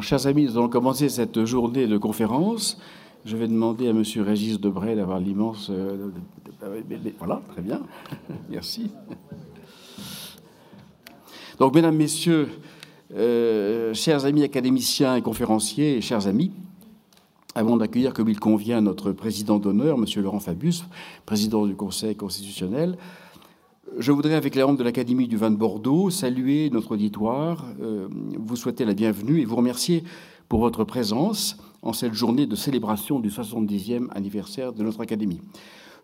chers amis, nous allons commencer cette journée de conférence. Je vais demander à M. Régis Debray d'avoir l'immense. Euh, voilà, très bien. Merci. Donc, mesdames, messieurs, euh, chers amis académiciens et conférenciers, chers amis, avant d'accueillir comme il convient notre président d'honneur, M. Laurent Fabius, président du Conseil constitutionnel, je voudrais, avec les membres de l'Académie du vin de Bordeaux, saluer notre auditoire, euh, vous souhaiter la bienvenue et vous remercier pour votre présence en cette journée de célébration du 70e anniversaire de notre Académie.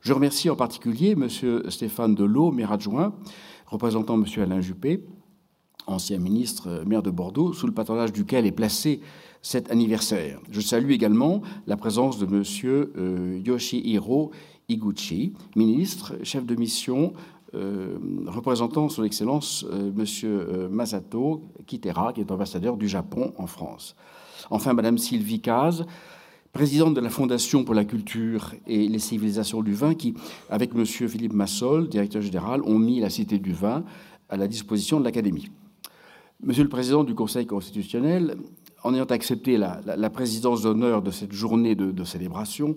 Je remercie en particulier M. Stéphane Delot, maire adjoint, représentant M. Alain Juppé, ancien ministre, euh, maire de Bordeaux, sous le patronage duquel est placé cet anniversaire. Je salue également la présence de M. Euh, Yoshihiro Iguchi, ministre, chef de mission euh, représentant son Excellence euh, Monsieur euh, Masato Kitera, qui est ambassadeur du Japon en France. Enfin, Madame Sylvie Caz, présidente de la Fondation pour la culture et les civilisations du vin, qui, avec Monsieur Philippe Massol, directeur général, ont mis la Cité du vin à la disposition de l'Académie. Monsieur le Président du Conseil constitutionnel, en ayant accepté la, présidence d'honneur de cette journée de, de célébration,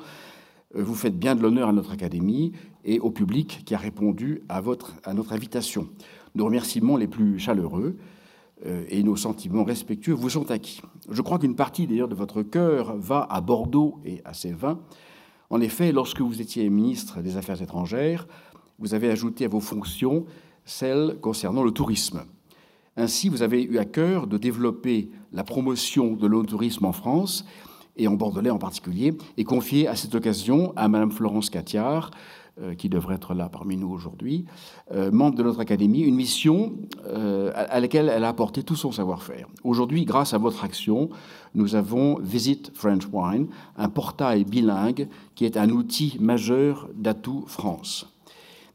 vous faites bien de l'honneur à notre Académie et au public qui a répondu à, votre, à notre invitation. Nos remerciements les plus chaleureux euh, et nos sentiments respectueux vous sont acquis. Je crois qu'une partie d'ailleurs de votre cœur va à Bordeaux et à ses vins. En effet, lorsque vous étiez ministre des Affaires étrangères, vous avez ajouté à vos fonctions celles concernant le tourisme. Ainsi, vous avez eu à cœur de développer la promotion de l'eau-tourisme en France, et en Bordelais en particulier, et confié à cette occasion à Mme Florence Catiard, euh, qui devrait être là parmi nous aujourd'hui, euh, membre de notre Académie, une mission euh, à laquelle elle a apporté tout son savoir-faire. Aujourd'hui, grâce à votre action, nous avons Visit French Wine, un portail bilingue qui est un outil majeur d'Atout France.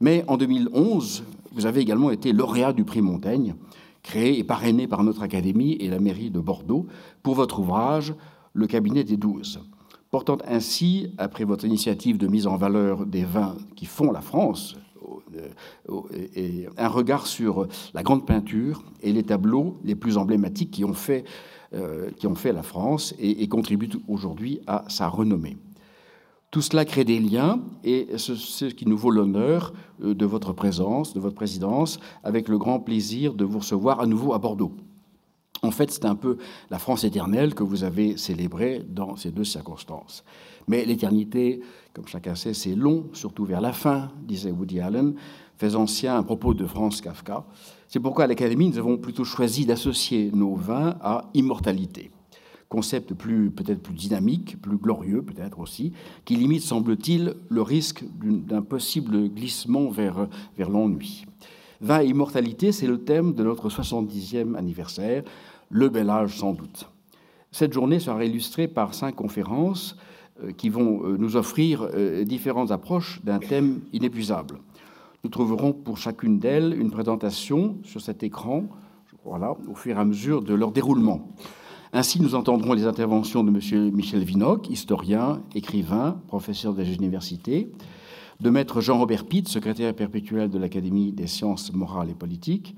Mais en 2011, vous avez également été lauréat du prix Montaigne, créé et parrainé par notre Académie et la mairie de Bordeaux pour votre ouvrage Le cabinet des douze portant ainsi, après votre initiative de mise en valeur des vins qui font la France, euh, un regard sur la grande peinture et les tableaux les plus emblématiques qui ont fait, euh, qui la France et, contribuent aujourd'hui à sa renommée. Tout cela crée des liens et c'est ce qui nous vaut l'honneur euh, de votre présence, de votre présidence, avec le grand plaisir de vous recevoir à nouveau à Bordeaux. En fait, c'est un peu la France éternelle que vous avez célébrée dans ces deux circonstances. Mais l'éternité, comme chacun sait, c'est long, surtout vers la fin, disait Woody Allen, faisant sien un propos de Franz Kafka. C'est pourquoi à l'Académie, nous avons plutôt choisi d'associer nos vins à immortalité. Concept peut-être plus dynamique, plus glorieux peut-être aussi, qui limite, semble-t-il, le risque d'un possible glissement vers, vers l'ennui. Vin et immortalité, c'est le thème de notre 70e anniversaire le bel âge sans doute. Cette journée sera illustrée par cinq conférences euh, qui vont euh, nous offrir euh, différentes approches d'un thème inépuisable. Nous trouverons pour chacune d'elles une présentation sur cet écran, voilà, au fur et à mesure de leur déroulement. Ainsi, nous entendrons les interventions de M. Michel Vinocq, historien, écrivain, professeur des universités, de Maître Jean-Robert Pitt, secrétaire perpétuel de l'Académie des sciences morales et politiques,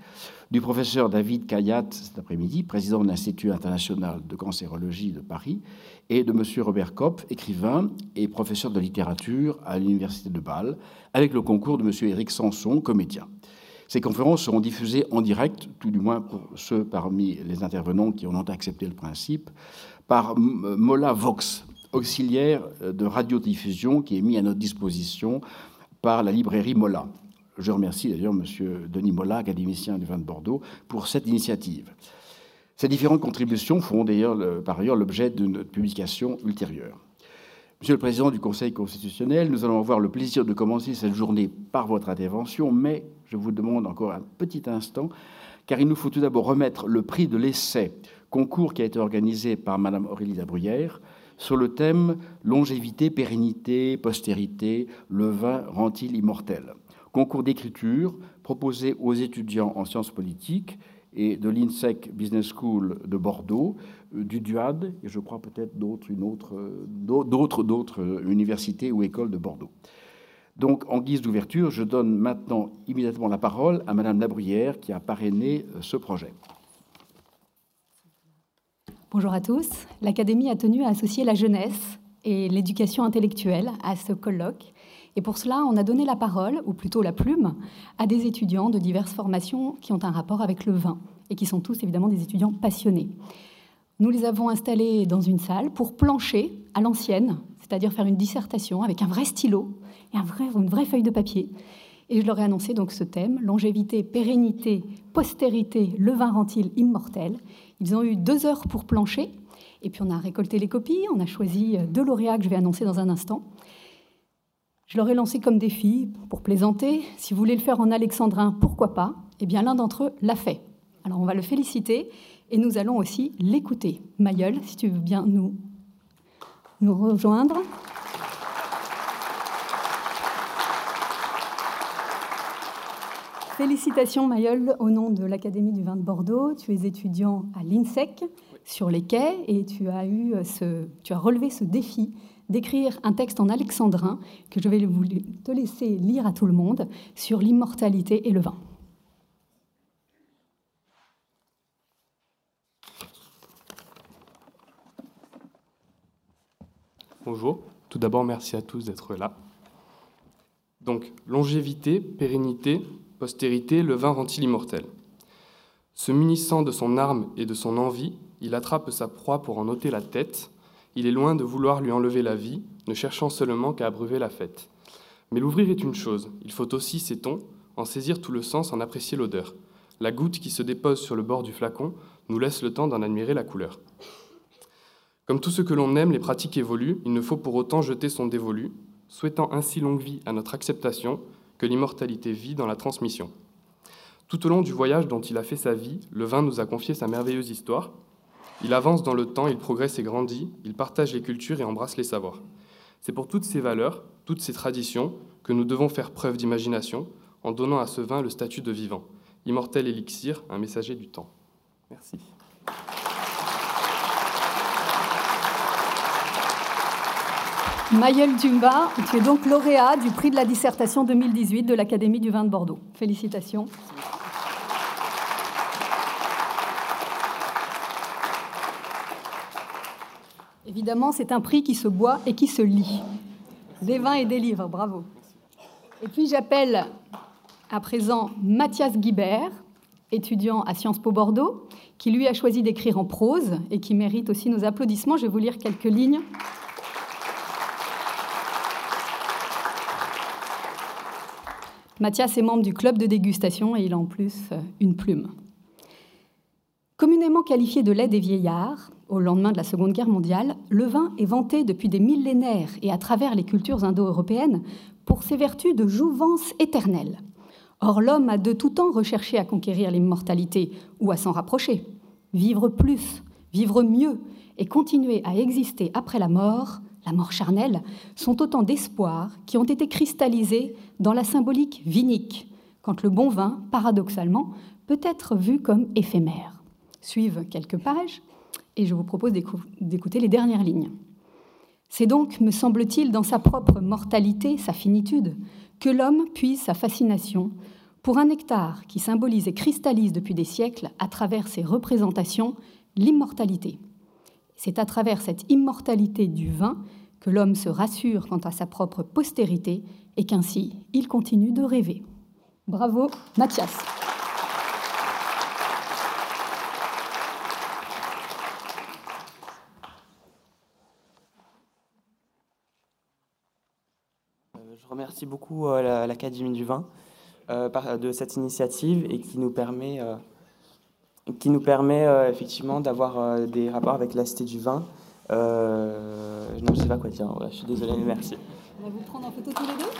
du professeur David Kayat cet après-midi, président de l'Institut international de cancérologie de Paris, et de M. Robert Kopp, écrivain et professeur de littérature à l'Université de Bâle, avec le concours de M. Éric Sanson, comédien. Ces conférences seront diffusées en direct, tout du moins pour ceux parmi les intervenants qui en ont accepté le principe, par Mola Vox, auxiliaire de radiodiffusion qui est mis à notre disposition par la librairie Mola. Je remercie d'ailleurs M. Denis Molla, académicien du vin de Bordeaux, pour cette initiative. Ces différentes contributions feront d'ailleurs par ailleurs l'objet publication ultérieure. Monsieur le Président du Conseil constitutionnel, nous allons avoir le plaisir de commencer cette journée par votre intervention, mais je vous demande encore un petit instant, car il nous faut tout d'abord remettre le prix de l'essai, concours qui a été organisé par Mme Aurélie Labruyère, sur le thème Longévité, pérennité, postérité, le vin rend-il immortel? Concours d'écriture proposé aux étudiants en sciences politiques et de l'INSEC Business School de Bordeaux, euh, du DUAD et je crois peut-être d'autres, euh, d'autres, d'autres universités ou écoles de Bordeaux. Donc, en guise d'ouverture, je donne maintenant immédiatement la parole à Madame Labruyère qui a parrainé euh, ce projet. Bonjour à tous. L'Académie a tenu à associer la jeunesse et l'éducation intellectuelle à ce colloque. Et pour cela, on a donné la parole, ou plutôt la plume, à des étudiants de diverses formations qui ont un rapport avec le vin et qui sont tous évidemment des étudiants passionnés. Nous les avons installés dans une salle pour plancher à l'ancienne, c'est-à-dire faire une dissertation avec un vrai stylo et une vraie feuille de papier. Et je leur ai annoncé donc ce thème, longévité, pérennité, postérité, le vin rend-il immortel Ils ont eu deux heures pour plancher, et puis on a récolté les copies, on a choisi deux lauréats que je vais annoncer dans un instant. Je leur ai lancé comme défi, pour plaisanter, si vous voulez le faire en alexandrin, pourquoi pas? Eh bien l'un d'entre eux l'a fait. Alors on va le féliciter et nous allons aussi l'écouter. Mayol, si tu veux bien nous, nous rejoindre. Félicitations Mayol au nom de l'Académie du vin de Bordeaux. Tu es étudiant à l'INSEC sur les quais et tu as, eu ce, tu as relevé ce défi d'écrire un texte en alexandrin que je vais te laisser lire à tout le monde sur l'immortalité et le vin. Bonjour, tout d'abord merci à tous d'être là. Donc, longévité, pérennité, postérité, le vin rend-il immortel Se munissant de son arme et de son envie, il attrape sa proie pour en ôter la tête. Il est loin de vouloir lui enlever la vie, ne cherchant seulement qu'à abreuver la fête. Mais l'ouvrir est une chose, il faut aussi, sait-on, en saisir tout le sens, en apprécier l'odeur. La goutte qui se dépose sur le bord du flacon nous laisse le temps d'en admirer la couleur. Comme tout ce que l'on aime, les pratiques évoluent, il ne faut pour autant jeter son dévolu, souhaitant ainsi longue vie à notre acceptation, que l'immortalité vit dans la transmission. Tout au long du voyage dont il a fait sa vie, le vin nous a confié sa merveilleuse histoire. Il avance dans le temps, il progresse et grandit, il partage les cultures et embrasse les savoirs. C'est pour toutes ces valeurs, toutes ces traditions, que nous devons faire preuve d'imagination en donnant à ce vin le statut de vivant. Immortel élixir, un messager du temps. Merci. Mayel Jumba, tu es donc lauréat du prix de la dissertation 2018 de l'Académie du vin de Bordeaux. Félicitations. Évidemment, c'est un prix qui se boit et qui se lit. Des vins et des livres, bravo. Et puis j'appelle à présent Mathias Guibert, étudiant à Sciences Po Bordeaux, qui lui a choisi d'écrire en prose et qui mérite aussi nos applaudissements. Je vais vous lire quelques lignes. Mathias est membre du club de dégustation et il a en plus euh, une plume. Communément qualifié de lait des vieillards, au lendemain de la Seconde Guerre mondiale, le vin est vanté depuis des millénaires et à travers les cultures indo-européennes pour ses vertus de jouvence éternelle. Or, l'homme a de tout temps recherché à conquérir l'immortalité ou à s'en rapprocher, vivre plus, vivre mieux et continuer à exister après la mort la mort charnelle, sont autant d'espoirs qui ont été cristallisés dans la symbolique vinique, quand le bon vin, paradoxalement, peut être vu comme éphémère. Suivent quelques pages, et je vous propose d'écouter les dernières lignes. C'est donc, me semble-t-il, dans sa propre mortalité, sa finitude, que l'homme puise sa fascination pour un nectar qui symbolise et cristallise depuis des siècles, à travers ses représentations, l'immortalité. C'est à travers cette immortalité du vin que l'homme se rassure quant à sa propre postérité et qu'ainsi il continue de rêver. Bravo Mathias. Euh, je remercie beaucoup euh, l'Académie du vin euh, de cette initiative et qui nous permet qui nous permet effectivement d'avoir des rapports avec la du Vin. Euh, non, je ne sais pas quoi dire. je suis désolé, mais merci. On va vous prendre en photo tous les deux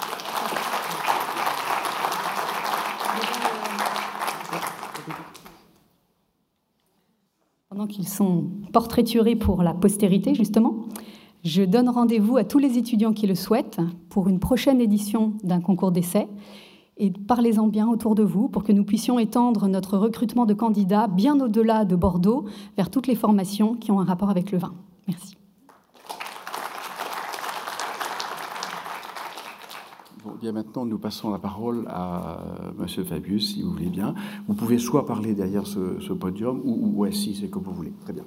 Pendant qu'ils sont portraiturés pour la postérité, justement, je donne rendez-vous à tous les étudiants qui le souhaitent pour une prochaine édition d'un concours d'essai et parlez-en bien autour de vous pour que nous puissions étendre notre recrutement de candidats bien au-delà de Bordeaux vers toutes les formations qui ont un rapport avec le vin. Merci. Bon, bien maintenant, nous passons la parole à M. Fabius, si vous voulez bien. Vous pouvez soit parler derrière ce, podium ou, ou c'est comme vous voulez. Très bien.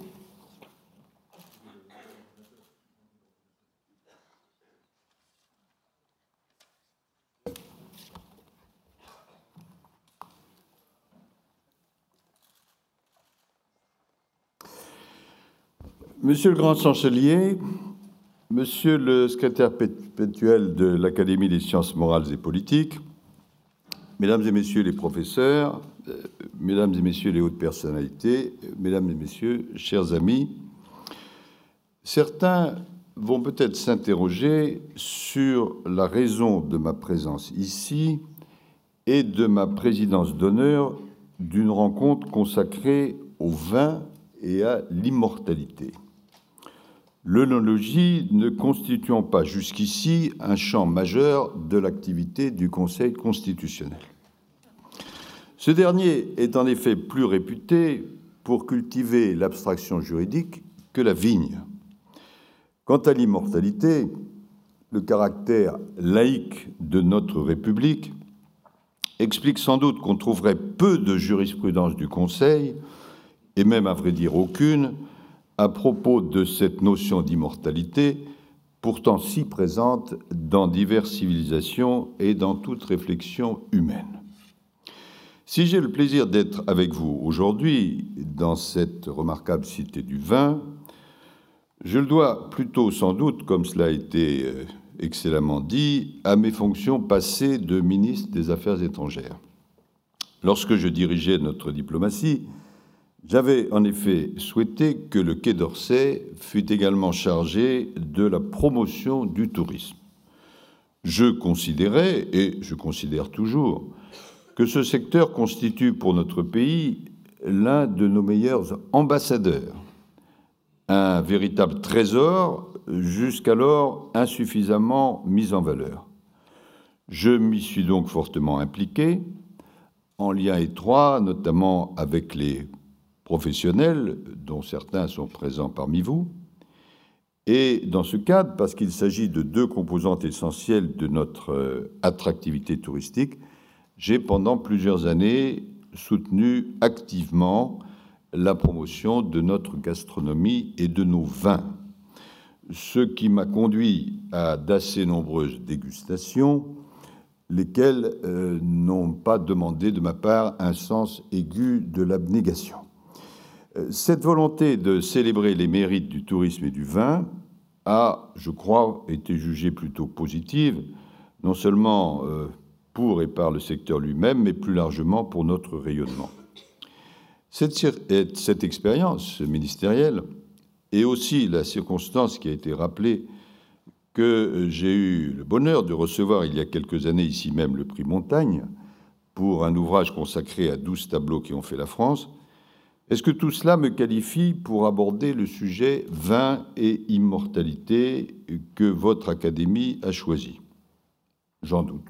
Monsieur le grand chancelier, monsieur le secrétaire perpétuel de l'Académie des sciences morales et politiques, mesdames et messieurs les professeurs, euh, mesdames et messieurs les hautes personnalités, mesdames et messieurs, chers amis, certains vont peut-être s'interroger sur la raison de ma présence ici et de ma présidence d'honneur d'une rencontre consacrée au vin et à l'immortalité l'œnologie ne constituant pas jusqu'ici un champ majeur de l'activité du Conseil constitutionnel. Ce dernier est en effet plus réputé pour cultiver l'abstraction juridique que la vigne. Quant à l'immortalité, le caractère laïque de notre République explique sans doute qu'on trouverait peu de jurisprudence du Conseil, et même à vrai dire aucune, à propos de cette notion d'immortalité, pourtant si présente dans diverses civilisations et dans toute réflexion humaine. Si j'ai le plaisir d'être avec vous aujourd'hui dans cette remarquable cité du vin, je le dois plutôt sans doute, comme cela a été euh, excellemment dit, à mes fonctions passées de ministre des Affaires étrangères. Lorsque je dirigeais notre diplomatie, j'avais en effet souhaité que le Quai d'Orsay fût également chargé de la promotion du tourisme. Je considérais, et je considère toujours, que ce secteur constitue pour notre pays l'un de nos meilleurs ambassadeurs, un véritable trésor jusqu'alors insuffisamment mis en valeur. Je m'y suis donc fortement impliqué, en lien étroit notamment avec les professionnels, dont certains sont présents parmi vous. Et dans ce cadre, parce qu'il s'agit de deux composantes essentielles de notre euh, attractivité touristique, j'ai pendant plusieurs années soutenu activement la promotion de notre gastronomie et de nos vins, ce qui m'a conduit à d'assez nombreuses dégustations, lesquelles euh, n'ont pas demandé de ma part un sens aigu de l'abnégation. Cette volonté de célébrer les mérites du tourisme et du vin a, je crois, été jugée plutôt positive, non seulement euh, pour et par le secteur lui-même, mais plus largement pour notre rayonnement. Cette, expérience ministérielle et aussi la circonstance qui a été rappelée que j'ai eu le bonheur de recevoir il y a quelques années ici même le prix Montagne pour un ouvrage consacré à douze tableaux qui ont fait la France, est-ce que tout cela me qualifie pour aborder le sujet vin et immortalité que votre Académie a choisi? J'en doute.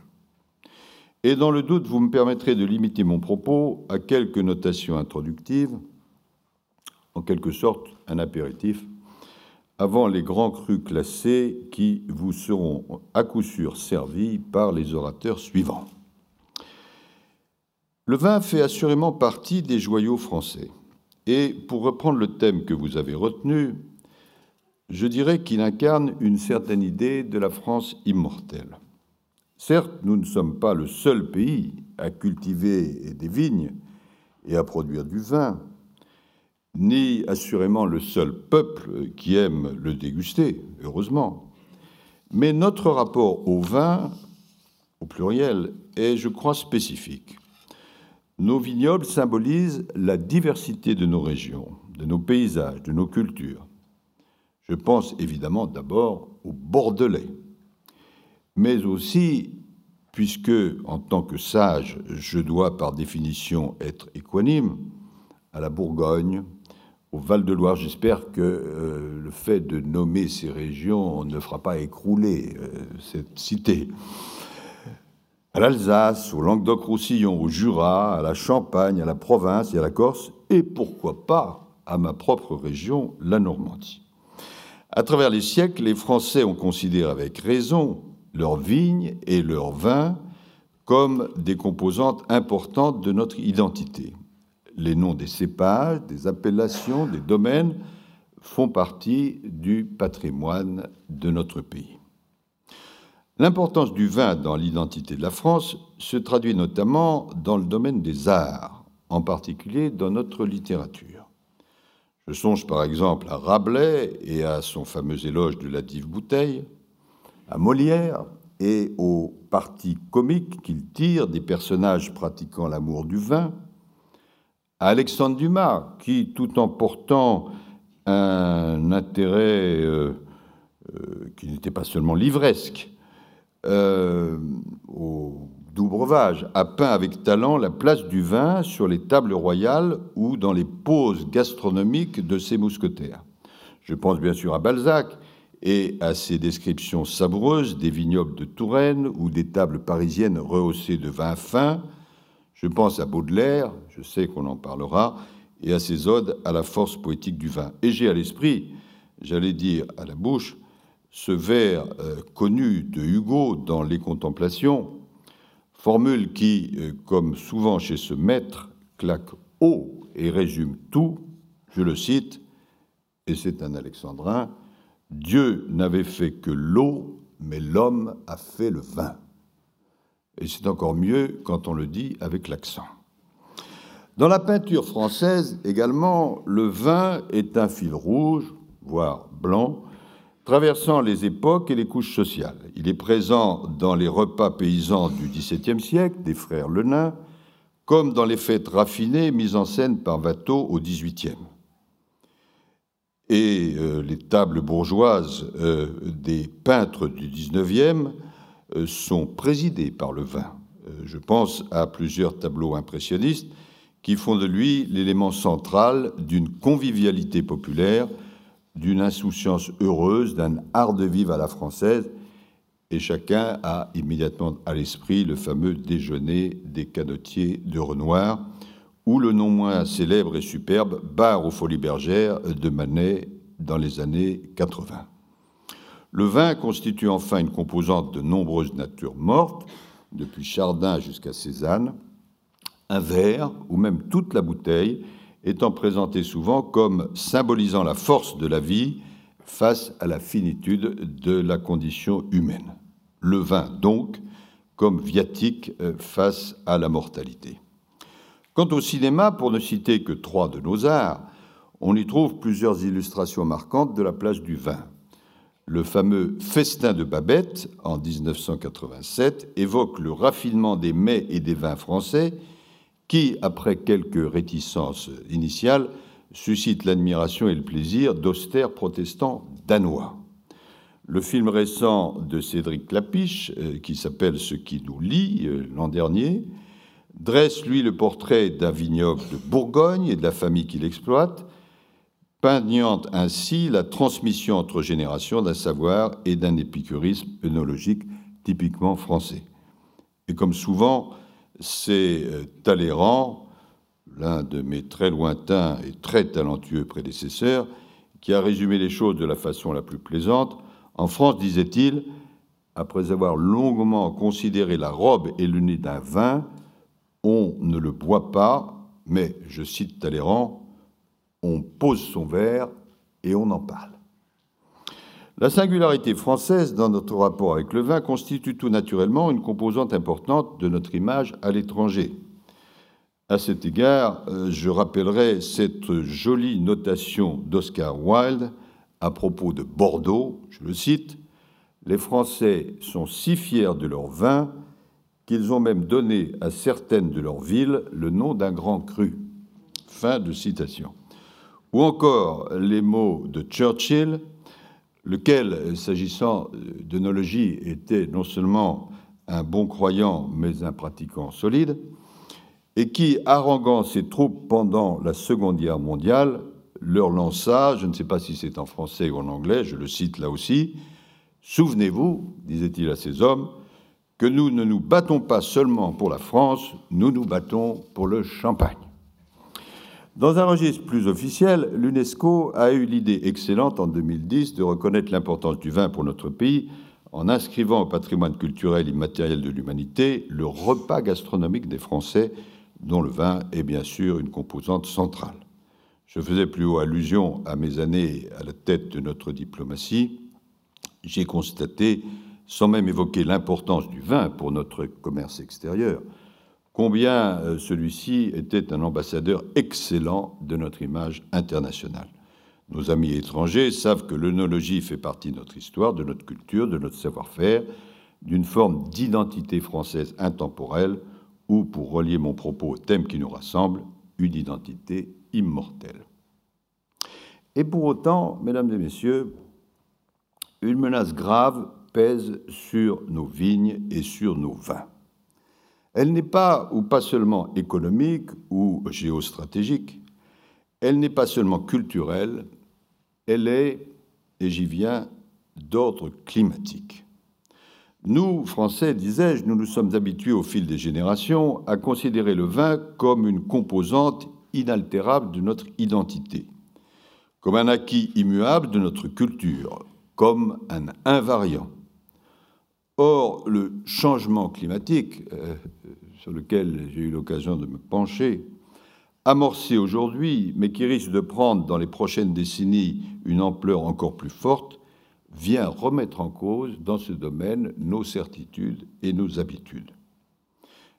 Et dans le doute, vous me permettrez de limiter mon propos à quelques notations introductives, en quelque sorte un apéritif, avant les grands crus classés qui vous seront à coup sûr servis par les orateurs suivants. Le vin fait assurément partie des joyaux français. Et pour reprendre le thème que vous avez retenu, je dirais qu'il incarne une certaine idée de la France immortelle. Certes, nous ne sommes pas le seul pays à cultiver des vignes et à produire du vin, ni assurément le seul peuple qui aime le déguster, heureusement. Mais notre rapport au vin, au pluriel, est, je crois, spécifique. Nos vignobles symbolisent la diversité de nos régions, de nos paysages, de nos cultures. Je pense évidemment d'abord au Bordelais, mais aussi, puisque en tant que sage, je dois par définition être équanime, à la Bourgogne, au Val-de-Loire. J'espère que euh, le fait de nommer ces régions ne fera pas écrouler euh, cette cité à l'Alsace, au Languedoc-Roussillon, au Jura, à la Champagne, à la Provence et à la Corse, et pourquoi pas à ma propre région, la Normandie. À travers les siècles, les Français ont considéré avec raison leurs vignes et leurs vins comme des composantes importantes de notre identité. Les noms des cépages, des appellations, des domaines font partie du patrimoine de notre pays. L'importance du vin dans l'identité de la France se traduit notamment dans le domaine des arts, en particulier dans notre littérature. Je songe par exemple à Rabelais et à son fameux éloge de la dive bouteille, à Molière et aux parties comiques qu'il tire des personnages pratiquant l'amour du vin, à Alexandre Dumas, qui, tout en portant un intérêt euh, euh, qui n'était pas seulement livresque, euh, au doux breuvage, a peint avec talent la place du vin sur les tables royales ou dans les pauses gastronomiques de ses mousquetaires. Je pense bien sûr à Balzac et à ses descriptions savoureuses des vignobles de Touraine ou des tables parisiennes rehaussées de vin fin. Je pense à Baudelaire, je sais qu'on en parlera, et à ses odes à la force poétique du vin. Et j'ai à l'esprit, j'allais dire à la bouche, ce vers euh, connu de Hugo dans Les Contemplations, formule qui, euh, comme souvent chez ce maître, claque haut et résume tout, je le cite, et c'est un alexandrin, Dieu n'avait fait que l'eau, mais l'homme a fait le vin. Et c'est encore mieux quand on le dit avec l'accent. Dans la peinture française également, le vin est un fil rouge, voire blanc, traversant les époques et les couches sociales. Il est présent dans les repas paysans du XVIIe siècle des frères Lenain, comme dans les fêtes raffinées mises en scène par Watteau au XVIIIe. Et euh, les tables bourgeoises euh, des peintres du XIXe euh, sont présidées par le vin. je pense à plusieurs tableaux impressionnistes qui font de lui l'élément central d'une convivialité populaire d'une insouciance heureuse, d'un art de vivre à la française, et chacun a immédiatement à l'esprit le fameux déjeuner des canotiers de Renoir, ou le non moins célèbre et superbe bar aux Folies Bergères de Manet dans les années 80. Le vin constitue enfin une composante de nombreuses natures mortes, depuis Chardin jusqu'à Cézanne. Un verre, ou même toute la bouteille, étant présenté souvent comme symbolisant la force de la vie face à la finitude de la condition humaine. Le vin, donc, comme viatique euh, face à la mortalité. Quant au cinéma, pour ne citer que trois de nos arts, on y trouve plusieurs illustrations marquantes de la place du vin. Le fameux Festin de Babette, en 1987, évoque le raffinement des mets et des vins français qui, après quelques réticences initiales, suscite l'admiration et le plaisir d'austères protestants danois. Le film récent de Cédric Clapiche, euh, qui s'appelle Ce qui nous lie euh, l'an dernier, dresse, lui, le portrait d'un vignoble de Bourgogne et de la famille qui l'exploite, peignant ainsi la transmission entre générations d'un savoir et d'un épicurisme œnologique typiquement français. Et comme souvent, c'est euh, Talleyrand, l'un de mes très lointains et très talentueux prédécesseurs, qui a résumé les choses de la façon la plus plaisante. En France, disait-il, après avoir longuement considéré la robe et le nez d'un vin, on ne le boit pas, mais, je cite Talleyrand, on pose son verre et on en parle. La singularité française dans notre rapport avec le vin constitue tout naturellement une composante importante de notre image à l'étranger. À cet égard, euh, je rappellerai cette jolie notation d'Oscar Wilde à propos de Bordeaux, je le cite, Les Français sont si fiers de leur vin qu'ils ont même donné à certaines de leurs villes le nom d'un grand cru. Fin de citation. Ou encore les mots de Churchill lequel, s'agissant d'œnologie, était non seulement un bon croyant, mais un pratiquant solide, et qui, haranguant ses troupes pendant la Seconde Guerre mondiale, leur lança, je ne sais pas si c'est en français ou en anglais, je le cite là aussi, Souvenez-vous, disait-il à ses hommes, que nous ne nous battons pas seulement pour la France, nous nous battons pour le champagne. Dans un registre plus officiel, l'UNESCO a eu l'idée excellente en 2010 de reconnaître l'importance du vin pour notre pays en inscrivant au patrimoine culturel immatériel de l'humanité le repas gastronomique des Français, dont le vin est bien sûr une composante centrale. Je faisais plus haut allusion à mes années à la tête de notre diplomatie. J'ai constaté, sans même évoquer l'importance du vin pour notre commerce extérieur, combien euh, celui-ci était un ambassadeur excellent de notre image internationale. Nos amis étrangers savent que l'œnologie fait partie de notre histoire, de notre culture, de notre savoir-faire, d'une forme d'identité française intemporelle, ou, pour relier mon propos au thème qui nous rassemble, une identité immortelle. Et pour autant, mesdames et messieurs, une menace grave pèse sur nos vignes et sur nos vins. Elle n'est pas ou pas seulement économique ou géostratégique, elle n'est pas seulement culturelle, elle est, et j'y viens, d'ordre climatique. Nous, Français, disais-je, nous nous sommes habitués au fil des générations à considérer le vin comme une composante inaltérable de notre identité, comme un acquis immuable de notre culture, comme un invariant. Or, le changement climatique, euh, sur lequel j'ai eu l'occasion de me pencher, amorcé aujourd'hui, mais qui risque de prendre dans les prochaines décennies une ampleur encore plus forte, vient remettre en cause dans ce domaine nos certitudes et nos habitudes.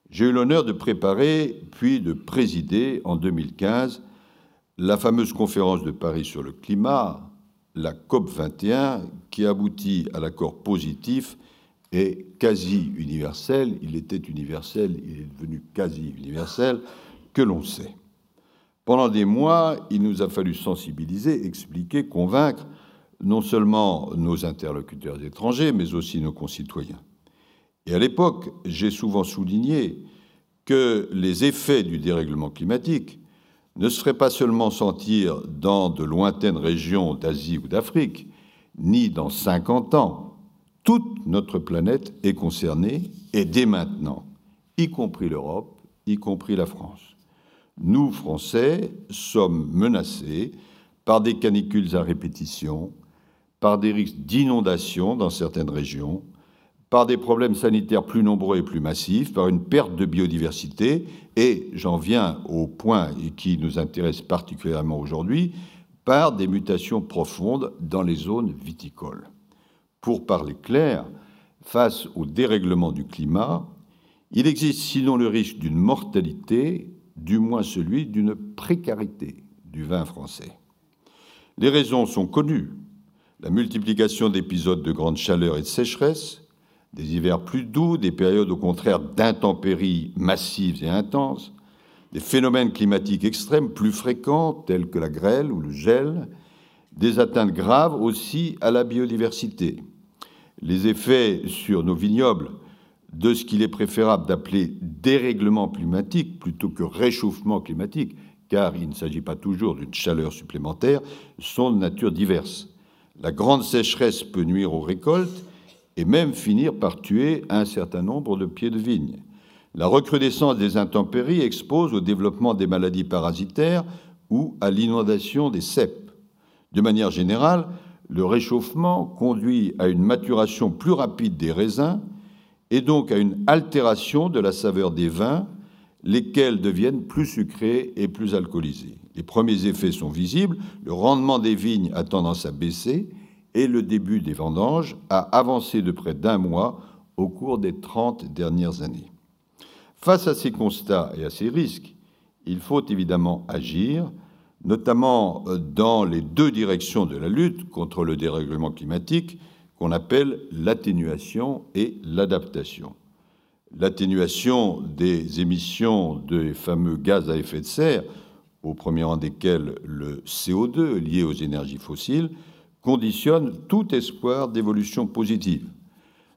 J'ai eu l'honneur de préparer, puis de présider en 2015 la fameuse conférence de Paris sur le climat, la COP 21, qui aboutit à l'accord positif et quasi universel, il était universel, il est devenu quasi universel, que l'on sait. Pendant des mois, il nous a fallu sensibiliser, expliquer, convaincre non seulement nos interlocuteurs étrangers, mais aussi nos concitoyens. Et à l'époque, j'ai souvent souligné que les effets du dérèglement climatique ne se pas seulement sentir dans de lointaines régions d'Asie ou d'Afrique, ni dans 50 ans. Toute notre planète est concernée, et dès maintenant, y compris l'Europe, y compris la France. Nous, Français, sommes menacés par des canicules à répétition, par des risques d'inondation dans certaines régions, par des problèmes sanitaires plus nombreux et plus massifs, par une perte de biodiversité, et j'en viens au point qui nous intéresse particulièrement aujourd'hui, par des mutations profondes dans les zones viticoles. Pour parler clair, face au dérèglement du climat, il existe sinon le risque d'une mortalité, du moins celui d'une précarité du vin français. Les raisons sont connues la multiplication d'épisodes de grande chaleur et de sécheresse, des hivers plus doux, des périodes au contraire d'intempéries massives et intenses, des phénomènes climatiques extrêmes plus fréquents tels que la grêle ou le gel, des atteintes graves aussi à la biodiversité, les effets sur nos vignobles de ce qu'il est préférable d'appeler dérèglement climatique plutôt que réchauffement climatique, car il ne s'agit pas toujours d'une chaleur supplémentaire, sont de nature diverse. La grande sécheresse peut nuire aux récoltes et même finir par tuer un certain nombre de pieds de vigne. La recrudescence des intempéries expose au développement des maladies parasitaires ou à l'inondation des ceps. De manière générale, le réchauffement conduit à une maturation plus rapide des raisins et donc à une altération de la saveur des vins, lesquels deviennent plus sucrés et plus alcoolisés. Les premiers effets sont visibles, le rendement des vignes a tendance à baisser et le début des vendanges a avancé de près d'un mois au cours des 30 dernières années. Face à ces constats et à ces risques, il faut évidemment agir, notamment euh, dans les deux directions de la lutte contre le dérèglement climatique qu'on appelle l'atténuation et l'adaptation. L'atténuation des émissions des fameux gaz à effet de serre au premier rang desquels le CO2 lié aux énergies fossiles, conditionne tout espoir d'évolution positive.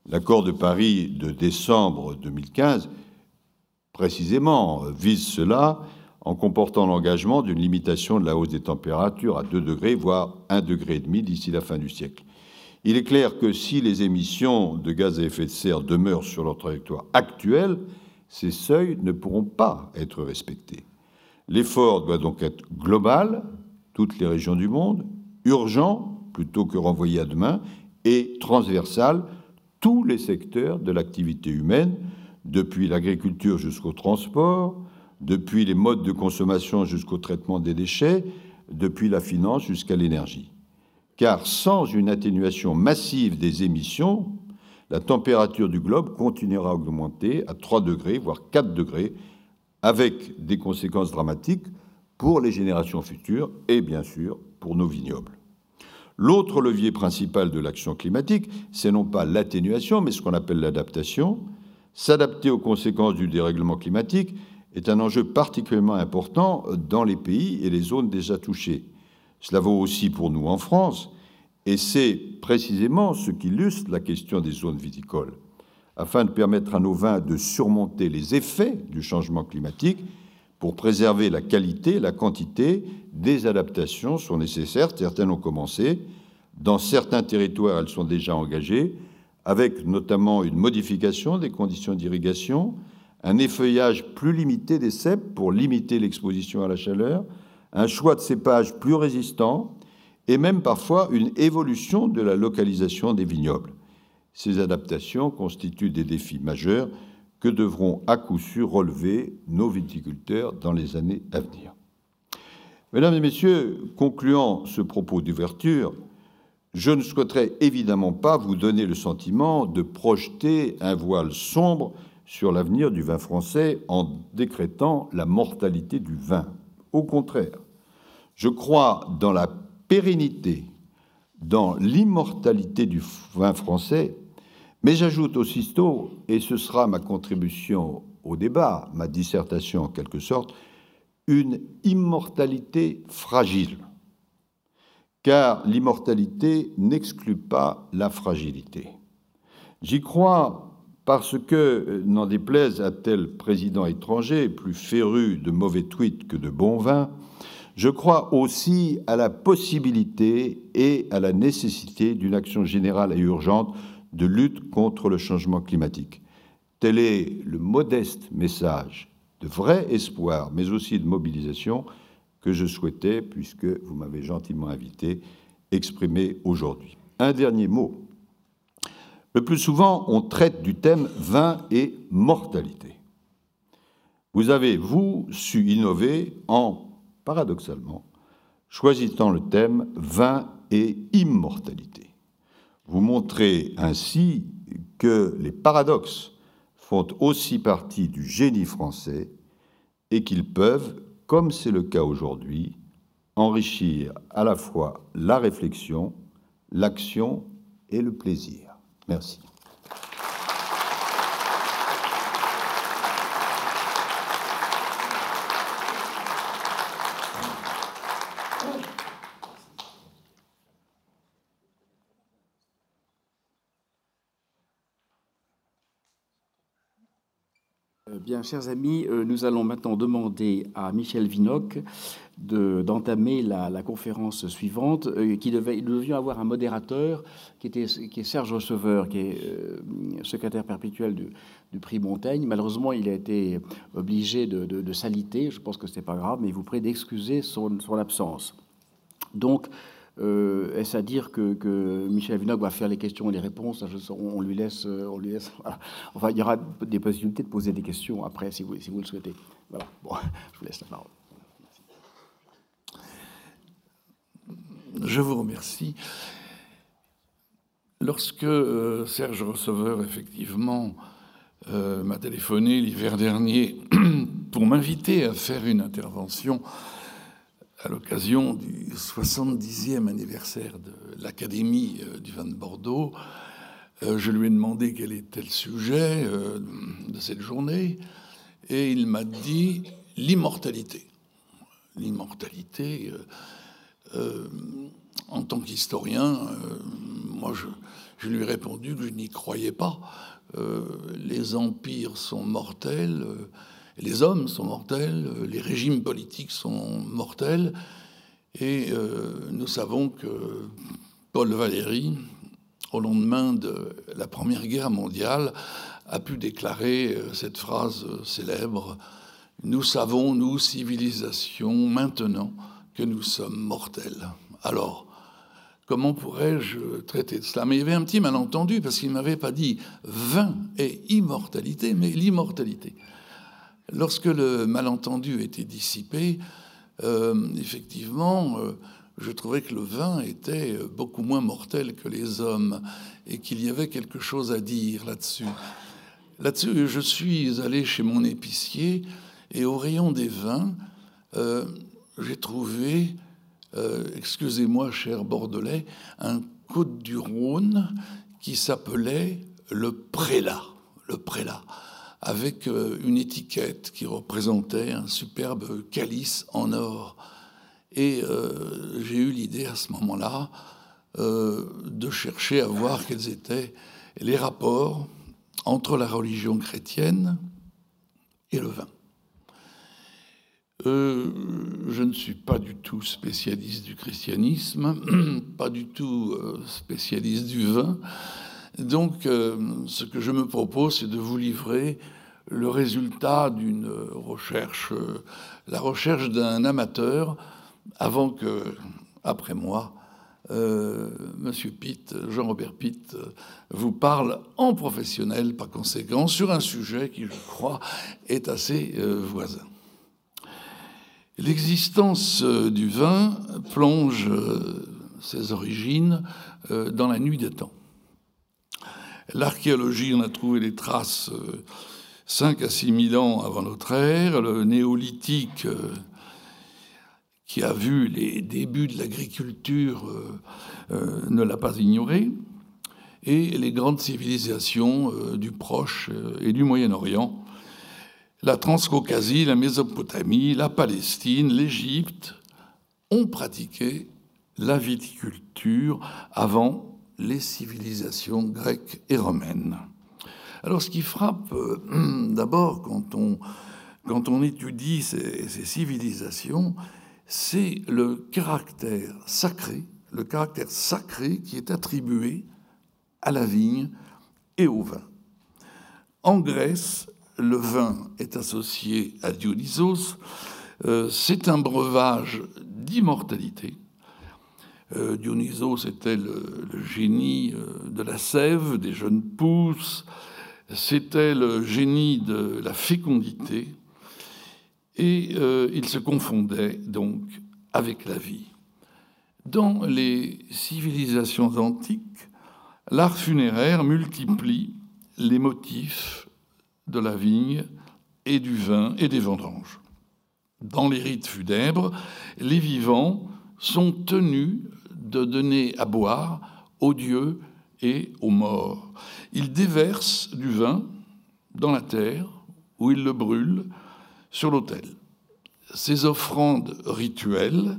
L'accord de Paris de décembre 2015, précisément, vise cela en comportant l'engagement d'une limitation de la hausse des températures à 2 degrés, voire 1,5 degré d'ici la fin du siècle. Il est clair que si les émissions de gaz à effet de serre demeurent sur leur trajectoire actuelle, ces seuils ne pourront pas être respectés. L'effort doit donc être global, toutes les régions du monde, urgent, plutôt que renvoyé à demain, et transversal, tous les secteurs de l'activité humaine, depuis l'agriculture jusqu'au transport, depuis les modes de consommation jusqu'au traitement des déchets, depuis la finance jusqu'à l'énergie. Car sans une atténuation massive des émissions, la température du globe continuera à augmenter à 3 degrés, voire 4 degrés, avec des conséquences dramatiques pour les générations futures et bien sûr pour nos vignobles. L'autre levier principal de l'action climatique, c'est non pas l'atténuation, mais ce qu'on appelle l'adaptation. S'adapter aux conséquences du dérèglement climatique est un enjeu particulièrement important dans les pays et les zones déjà touchées. Cela vaut aussi pour nous en France, et c'est précisément ce qui illustre la question des zones viticoles. Afin de permettre à nos vins de surmonter les effets du changement climatique, pour préserver la qualité, la quantité, des adaptations sont nécessaires. Certaines ont commencé. Dans certains territoires, elles sont déjà engagées, avec notamment une modification des conditions d'irrigation, un effeuillage plus limité des cèpes pour limiter l'exposition à la chaleur, un choix de cépages plus résistants et même parfois une évolution de la localisation des vignobles. Ces adaptations constituent des défis majeurs que devront à coup sûr relever nos viticulteurs dans les années à venir. Mesdames et Messieurs, concluant ce propos d'ouverture, je ne souhaiterais évidemment pas vous donner le sentiment de projeter un voile sombre sur l'avenir du vin français en décrétant la mortalité du vin. Au contraire, je crois dans la pérennité, dans l'immortalité du vin français mais j'ajoute aussitôt, et ce sera ma contribution au débat, ma dissertation en quelque sorte, une immortalité fragile. Car l'immortalité n'exclut pas la fragilité. J'y crois parce que, n'en déplaise à tel président étranger, plus féru de mauvais tweets que de bons vins, je crois aussi à la possibilité et à la nécessité d'une action générale et urgente de lutte contre le changement climatique. Tel est le modeste message de vrai espoir, mais aussi de mobilisation que je souhaitais, puisque vous m'avez gentiment invité, exprimer aujourd'hui. Un dernier mot. Le plus souvent, on traite du thème vin et mortalité. Vous avez, vous, su innover en, paradoxalement, choisissant le thème vin et immortalité. Vous montrez ainsi que les paradoxes font aussi partie du génie français et qu'ils peuvent, comme c'est le cas aujourd'hui, enrichir à la fois la réflexion, l'action et le plaisir. Merci. Bien, chers amis, euh, nous allons maintenant demander à Michel Vinoc d'entamer la, conférence suivante, euh, qui devait, nous devions avoir un modérateur qui, était, qui est Serge Receveur, qui est euh, secrétaire perpétuel du, prix Montaigne. Malheureusement, il a été obligé de, de, s'aliter. Je pense que ce n'est pas grave, mais il vous prie d'excuser son, son absence. Donc, euh, Est-ce à dire que, Michel Vinocq va faire les questions et les réponses? On, lui laisse. Enfin, il y aura des possibilités de poser des questions après, si vous, si vous le souhaitez. Voilà. Bon, je vous laisse la parole. Je vous remercie. Lorsque euh, Serge Receveur, effectivement, euh, m'a téléphoné l'hiver dernier pour m'inviter à faire une intervention à l'occasion du 70e anniversaire de l'Académie euh, du vin de Bordeaux. Euh, je lui ai demandé quel était le sujet euh, de cette journée et il m'a dit l'immortalité. L'immortalité, en tant qu'historien, moi je, je, lui ai répondu que je n'y croyais pas. les empires sont mortels les hommes sont mortels, les régimes politiques sont mortels, et euh, nous savons que Paul Valéry, au lendemain de la Première Guerre mondiale, a pu déclarer euh, cette phrase célèbre Nous savons, nous, civilisation, maintenant que nous sommes mortels. Alors, comment pourrais-je traiter de cela? Mais il y avait un petit malentendu, parce qu'il ne m'avait pas dit vin et immortalité, mais l'immortalité. Lorsque le malentendu était dissipé, euh, effectivement, euh, je trouvais que le vin était beaucoup moins mortel que les hommes et qu'il y avait quelque chose à dire là-dessus. Là-dessus, je suis allé chez mon épicier et au rayon des vins, euh, j'ai trouvé, euh, excusez-moi, cher Bordelais, un Côte du Rhône qui s'appelait le prélat. Le prélat avec euh, une étiquette qui représentait un superbe calice en or. Et euh, j'ai eu l'idée à ce moment-là euh, de chercher à voir quels étaient les rapports entre la religion chrétienne et le vin. je ne suis pas du tout spécialiste du christianisme, pas du tout spécialiste du vin, donc, euh, ce que je me propose, c'est de vous livrer le résultat d'une recherche, euh, la recherche d'un amateur, avant que, après moi, euh, Monsieur Pitt, Jean-Robert Pitt, vous parle en professionnel, par conséquent, sur un sujet qui, je crois, est assez voisin. L'existence du vin plonge ses origines dans la nuit des temps. L'archéologie en a trouvé des traces 5 euh, à 6 000 ans avant notre ère. Le néolithique, euh, qui a vu les débuts de l'agriculture, euh, ne l'a pas ignoré. Et les grandes civilisations du Proche et du Moyen-Orient, la Transcaucasie, la Mésopotamie, la Palestine, l'Égypte, ont pratiqué la viticulture avant les civilisations grecques et romaines. Alors ce qui frappe euh, d'abord quand on, quand on étudie ces, civilisations, c'est le caractère sacré, le caractère sacré qui est attribué à la vigne et au vin. En Grèce, le vin est associé à Dionysos. Euh, c'est un breuvage d'immortalité euh, Dionysos était le, génie euh, de la sève, des jeunes pousses, c'était le génie de la fécondité, et euh, il se confondait donc avec la vie. Dans les civilisations antiques, l'art funéraire multiplie les motifs de la vigne et du vin et des vendanges. Dans les rites funèbres, les vivants sont tenus de donner à boire aux dieux et aux morts. Il déverse du vin dans la terre, où il le brûle, sur l'autel. Ces offrandes rituelles,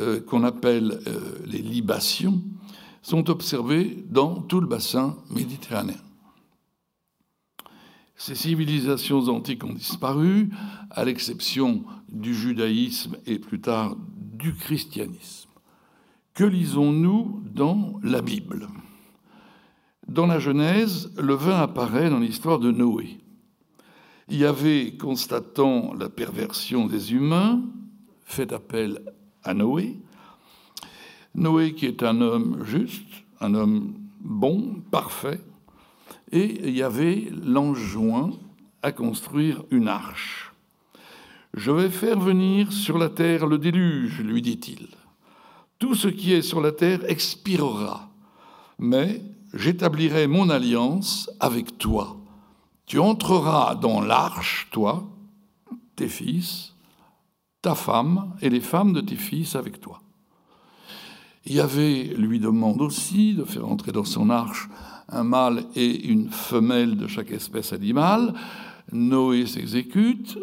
euh, qu'on appelle euh, les libations, sont observées dans tout le bassin méditerranéen. Ces civilisations antiques ont disparu, à l'exception du judaïsme et plus tard du christianisme. Que lisons-nous dans la Bible? Dans la Genèse, le vin apparaît dans l'histoire de Noé. Il y avait, constatant la perversion des humains, fait appel à Noé. Noé qui est un homme juste, un homme bon, parfait, et il y avait l'enjoint à construire une arche. Je vais faire venir sur la terre le déluge, lui dit-il. Tout ce qui est sur la terre expirera, mais j'établirai mon alliance avec toi. Tu entreras dans l'arche, toi, tes fils, ta femme et les femmes de tes fils avec toi. Yahvé lui demande aussi de faire entrer dans son arche un mâle et une femelle de chaque espèce animale. Noé s'exécute.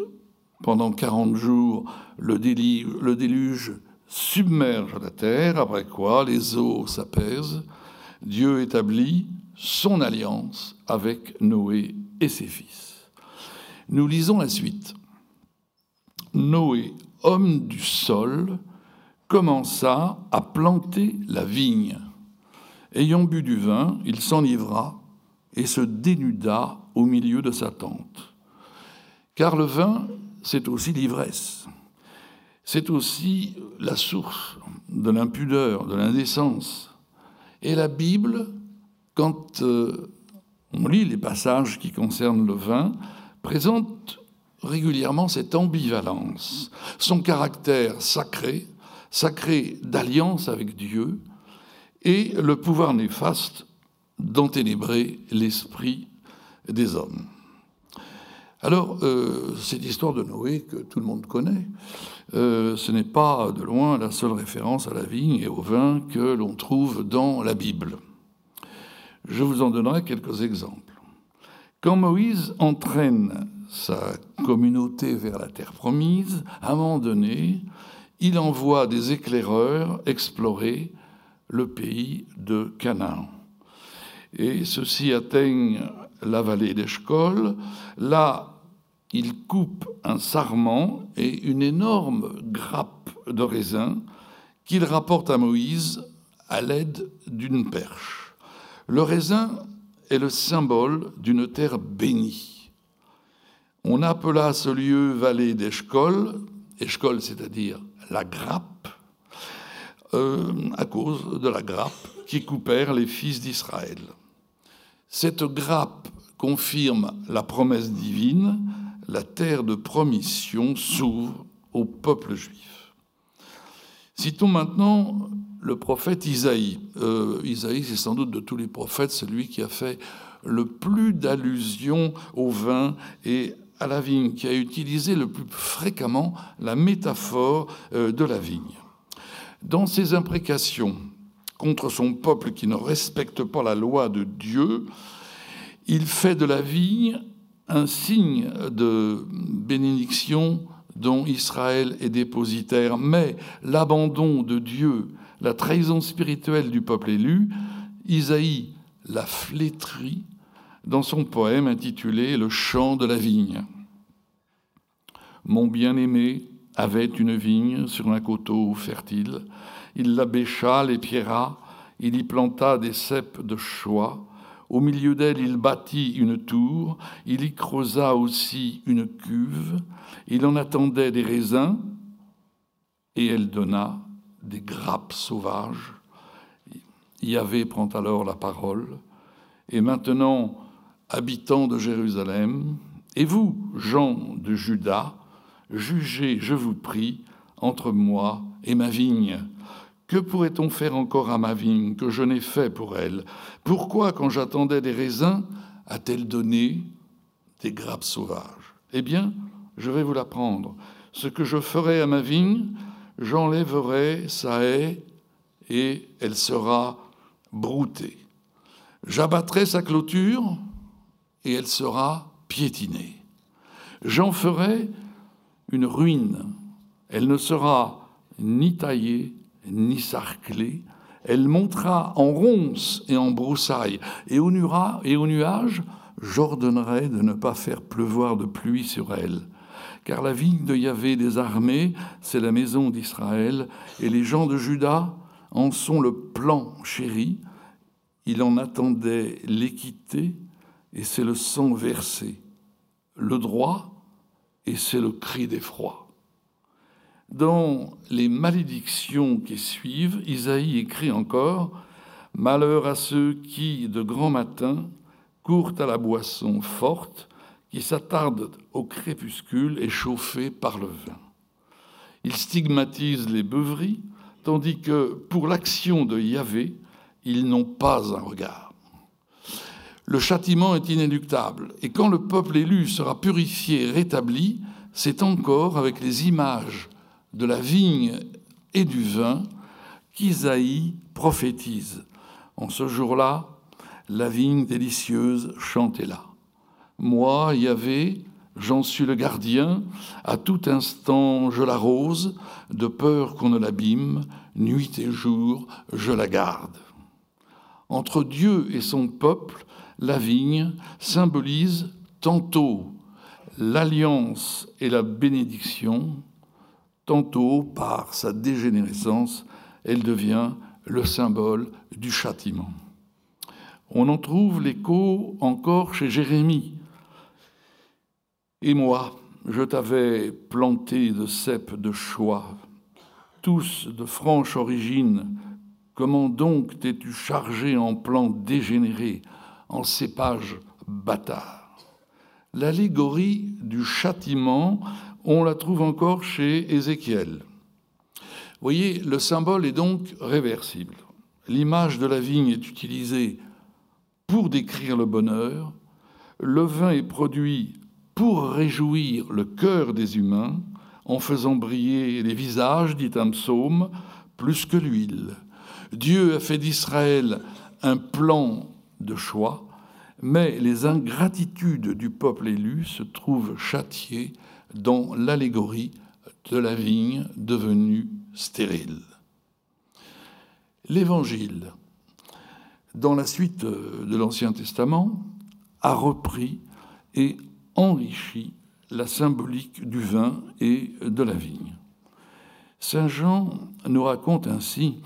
Pendant 40 jours, le déluge submerge la terre, après quoi les eaux s'apaisent. Dieu établit son alliance avec Noé et ses fils. Nous lisons la suite. Noé, homme du sol, commença à planter la vigne. Ayant bu du vin, il s'enivra et se dénuda au milieu de sa tente. Car le vin, c'est aussi l'ivresse c'est aussi la source de l'impudeur, de l'indécence. Et la Bible, quand euh, on lit les passages qui concernent le vin, présente régulièrement cette ambivalence, son caractère sacré, sacré d'alliance avec Dieu, et le pouvoir néfaste d'enténébrer l'esprit des hommes. Alors, euh, cette histoire de Noé que tout le monde connaît, euh, ce n'est pas de loin la seule référence à la vigne et au vin que l'on trouve dans la Bible. Je vous en donnerai quelques exemples. Quand Moïse entraîne sa communauté vers la terre promise, à un moment donné, il envoie des éclaireurs explorer le pays de Canaan. Et ceux-ci atteignent la vallée d'Eshcol. Là, ils coupent un sarment et une énorme grappe de raisin qu'ils rapportent à Moïse à l'aide d'une perche. Le raisin est le symbole d'une terre bénie. On appela ce lieu vallée d'Eshcol, Eshcol c'est-à-dire la grappe, euh, à cause de la grappe qui coupèrent les fils d'Israël. Cette grappe confirme la promesse divine, la terre de promission s'ouvre au peuple juif. Citons maintenant le prophète Isaïe. Euh, Isaïe, c'est sans doute de tous les prophètes celui qui a fait le plus d'allusions au vin et à la vigne, qui a utilisé le plus fréquemment la métaphore euh, de la vigne. Dans ses imprécations contre son peuple qui ne respecte pas la loi de Dieu, il fait de la vigne un signe de bénédiction dont Israël est dépositaire, mais l'abandon de Dieu, la trahison spirituelle du peuple élu, Isaïe la flétrit dans son poème intitulé Le chant de la vigne. Mon bien-aimé avait une vigne sur un coteau fertile. Il la bêcha, les pierra, il y planta des cèpes de choix. Au milieu d'elle, il bâtit une tour, il y creusa aussi une cuve, il en attendait des raisins, et elle donna des grappes sauvages. Yahvé prend alors la parole, et maintenant, habitants de Jérusalem, et vous, gens de Juda, jugez, je vous prie, entre moi et ma vigne. Que pourrait-on faire encore à ma vigne que je n'ai fait pour elle? Pourquoi, quand j'attendais des raisins, a-t-elle donné des grappes sauvages? Eh bien, je vais vous l'apprendre. Ce que je ferai à ma vigne, j'enlèverai sa haie et elle sera broutée. J'abattrai sa clôture et elle sera piétinée. J'en ferai une ruine. Elle ne sera ni taillée ni sarclée. Elle montera en ronces et en broussailles. Et au, au nuage, j'ordonnerai de ne pas faire pleuvoir de pluie sur elle. Car la vigne de Yahvé des armées, c'est la maison d'Israël, et les gens de Juda en sont le plan chéri. Il en attendait l'équité, et c'est le sang versé. Le droit, et c'est le cri d'effroi. Dans les malédictions qui suivent, Isaïe écrit encore Malheur à ceux qui, de grand matin, courent à la boisson forte, qui s'attardent au crépuscule échauffé par le vin. Il stigmatise les beuveries, tandis que pour l'action de Yahvé, ils n'ont pas un regard. Le châtiment est inéluctable, et quand le peuple élu sera purifié et rétabli, c'est encore avec les images de la vigne et du vin qu'Isaïe prophétise. En ce jour-là, la vigne délicieuse chantait là. Moi, Yahvé, j'en suis le gardien, à tout instant je l'arrose, de peur qu'on ne l'abîme, nuit et jour je la garde. Entre Dieu et son peuple, la vigne symbolise tantôt l'alliance et la bénédiction, tantôt par sa dégénérescence, elle devient le symbole du châtiment. On en trouve l'écho encore chez Jérémie. Et moi, je t'avais planté de cèpes de choix, tous de franche origine. Comment donc t'es-tu chargé en plants dégénérés en cépage bâtard. L'allégorie du châtiment, on la trouve encore chez Ézéchiel. Vous voyez, le symbole est donc réversible. L'image de la vigne est utilisée pour décrire le bonheur. Le vin est produit pour réjouir le cœur des humains, en faisant briller les visages, dit un psaume, plus que l'huile. Dieu a fait d'Israël un plan de choix, mais les ingratitudes du peuple élu se trouvent châtiées dans l'allégorie de la vigne devenue stérile. L'Évangile, dans la suite de l'Ancien Testament, a repris et enrichi la symbolique du vin et de la vigne. Saint Jean nous raconte ainsi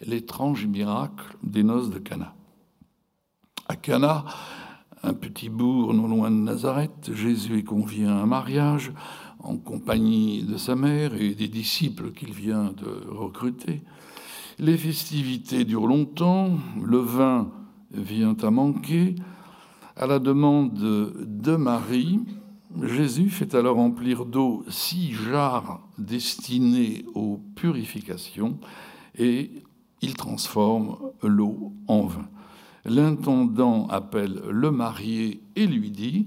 l'étrange miracle des noces de Cana. À Cana, un petit bourg non loin de Nazareth, Jésus est convié à un mariage en compagnie de sa mère et des disciples qu'il vient de recruter. Les festivités durent longtemps, le vin vient à manquer. À la demande de Marie, Jésus fait alors remplir d'eau six jarres destinées aux purifications et il transforme l'eau en vin. L'intendant appelle le marié et lui dit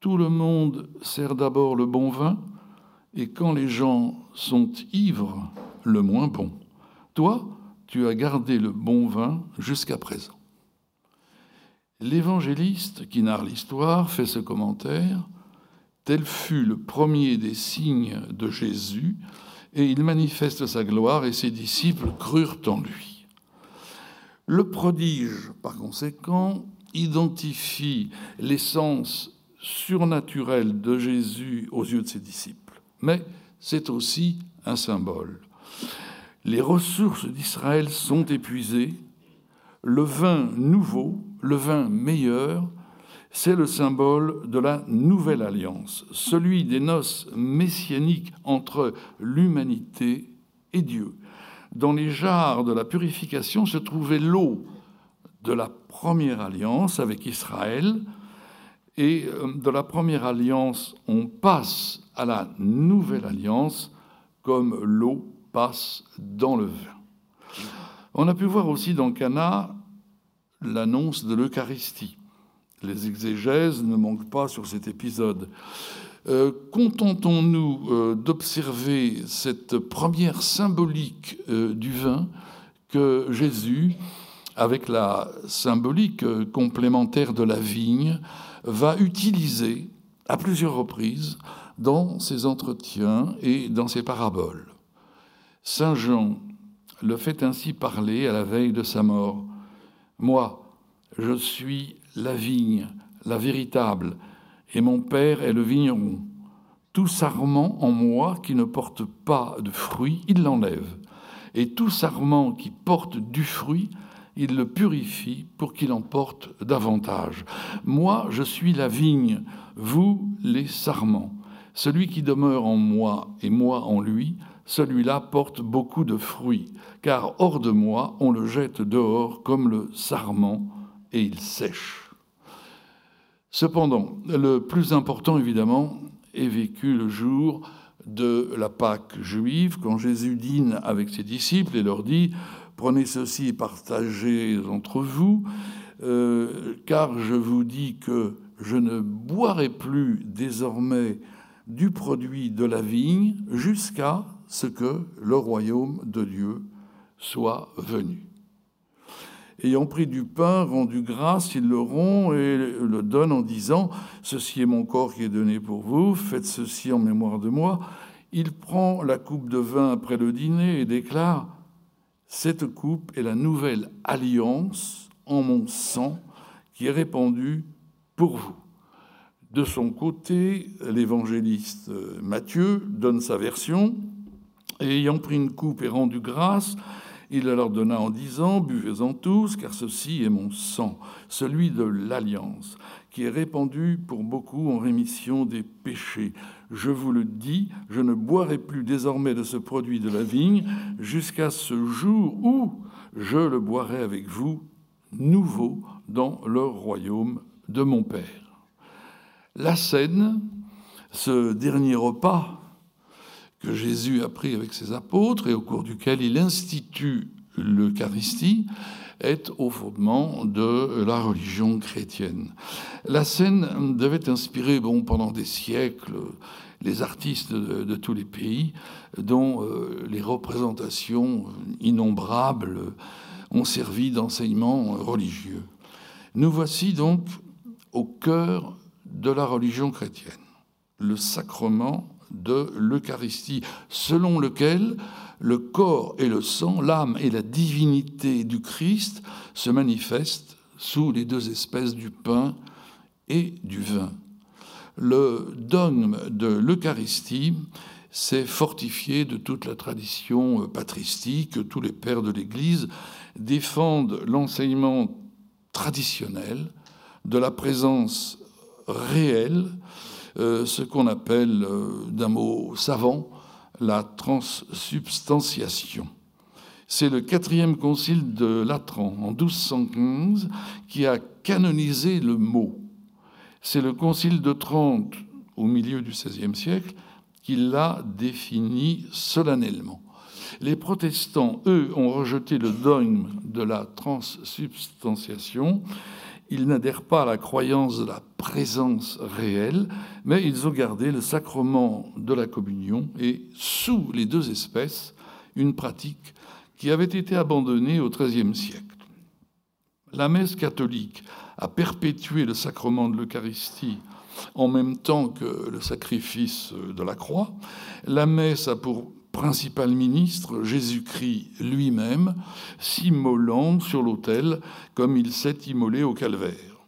Tout le monde sert d'abord le bon vin, et quand les gens sont ivres, le moins bon. Toi, tu as gardé le bon vin jusqu'à présent. L'évangéliste qui narre l'histoire fait ce commentaire Tel fut le premier des signes de Jésus, et il manifeste sa gloire, et ses disciples crurent en lui. Le prodige, par conséquent, identifie l'essence surnaturelle de Jésus aux yeux de ses disciples, mais c'est aussi un symbole. Les ressources d'Israël sont épuisées, le vin nouveau, le vin meilleur, c'est le symbole de la nouvelle alliance, celui des noces messianiques entre l'humanité et Dieu. Dans les jarres de la purification se trouvait l'eau de la première alliance avec Israël, et euh, de la première alliance, on passe à la nouvelle alliance comme l'eau passe dans le vin. On a pu voir aussi dans Cana l'annonce de l'Eucharistie. Les exégèses ne manquent pas sur cet épisode. Euh, contentons-nous euh, d'observer cette première symbolique euh, du vin que Jésus, avec la symbolique complémentaire de la vigne, va utiliser à plusieurs reprises dans ses entretiens et dans ses paraboles. Saint Jean le fait ainsi parler à la veille de sa mort. Moi, je suis la vigne, la véritable, et mon Père est le vigneron. Tout sarment en moi qui ne porte pas de fruit, il l'enlève. Et tout sarment qui porte du fruit, il le purifie pour qu'il en porte davantage. Moi, je suis la vigne, vous les sarments. Celui qui demeure en moi et moi en lui, celui-là porte beaucoup de fruits, car hors de moi, on le jette dehors comme le sarment, et il sèche. Cependant, le plus important, évidemment, est vécu le jour de la Pâque juive, quand Jésus dîne avec ses disciples et leur dit Prenez ceci et partagez entre vous, euh, car je vous dis que je ne boirai plus désormais du produit de la vigne jusqu'à ce que le royaume de Dieu soit venu. Ayant pris du pain, rendu grâce, il le rompt et le donne en disant Ceci est mon corps qui est donné pour vous, faites ceci en mémoire de moi. Il prend la coupe de vin après le dîner et déclare Cette coupe est la nouvelle alliance en mon sang qui est répandue pour vous. De son côté, l'évangéliste Matthieu donne sa version. Et ayant pris une coupe et rendu grâce, il leur donna en disant, Buvez-en tous, car ceci est mon sang, celui de l'alliance, qui est répandu pour beaucoup en rémission des péchés. Je vous le dis, je ne boirai plus désormais de ce produit de la vigne jusqu'à ce jour où je le boirai avec vous nouveau dans le royaume de mon Père. La scène, ce dernier repas que Jésus a pris avec ses apôtres et au cours duquel il institue l'Eucharistie, est au fondement de la religion chrétienne. La scène devait inspirer bon, pendant des siècles les artistes de, tous les pays, dont euh, les représentations innombrables ont servi d'enseignement religieux. Nous voici donc au cœur de la religion chrétienne, le sacrement de l'Eucharistie, selon lequel le corps et le sang, l'âme et la divinité du Christ se manifestent sous les deux espèces du pain et du vin. Le dogme de l'Eucharistie s'est fortifié de toute la tradition patristique. Tous les pères de l'Église défendent l'enseignement traditionnel de la présence réelle, ce qu'on appelle euh, d'un mot savant la transsubstantiation. C'est le quatrième concile de Latran en 1215 qui a canonisé le mot. C'est le concile de Trente au milieu du XVIe siècle qui l'a défini solennellement. Les protestants, eux, ont rejeté le dogme de la transsubstantiation. Ils n'adhèrent pas à la croyance de la présence réelle, mais ils ont gardé le sacrement de la communion et, sous les deux espèces, une pratique qui avait été abandonnée au XIIIe siècle. La messe catholique a perpétué le sacrement de l'Eucharistie en même temps que le sacrifice de la croix. La messe a pour principal ministre, Jésus-Christ lui-même, s'immolant sur l'autel comme il s'est immolé au calvaire.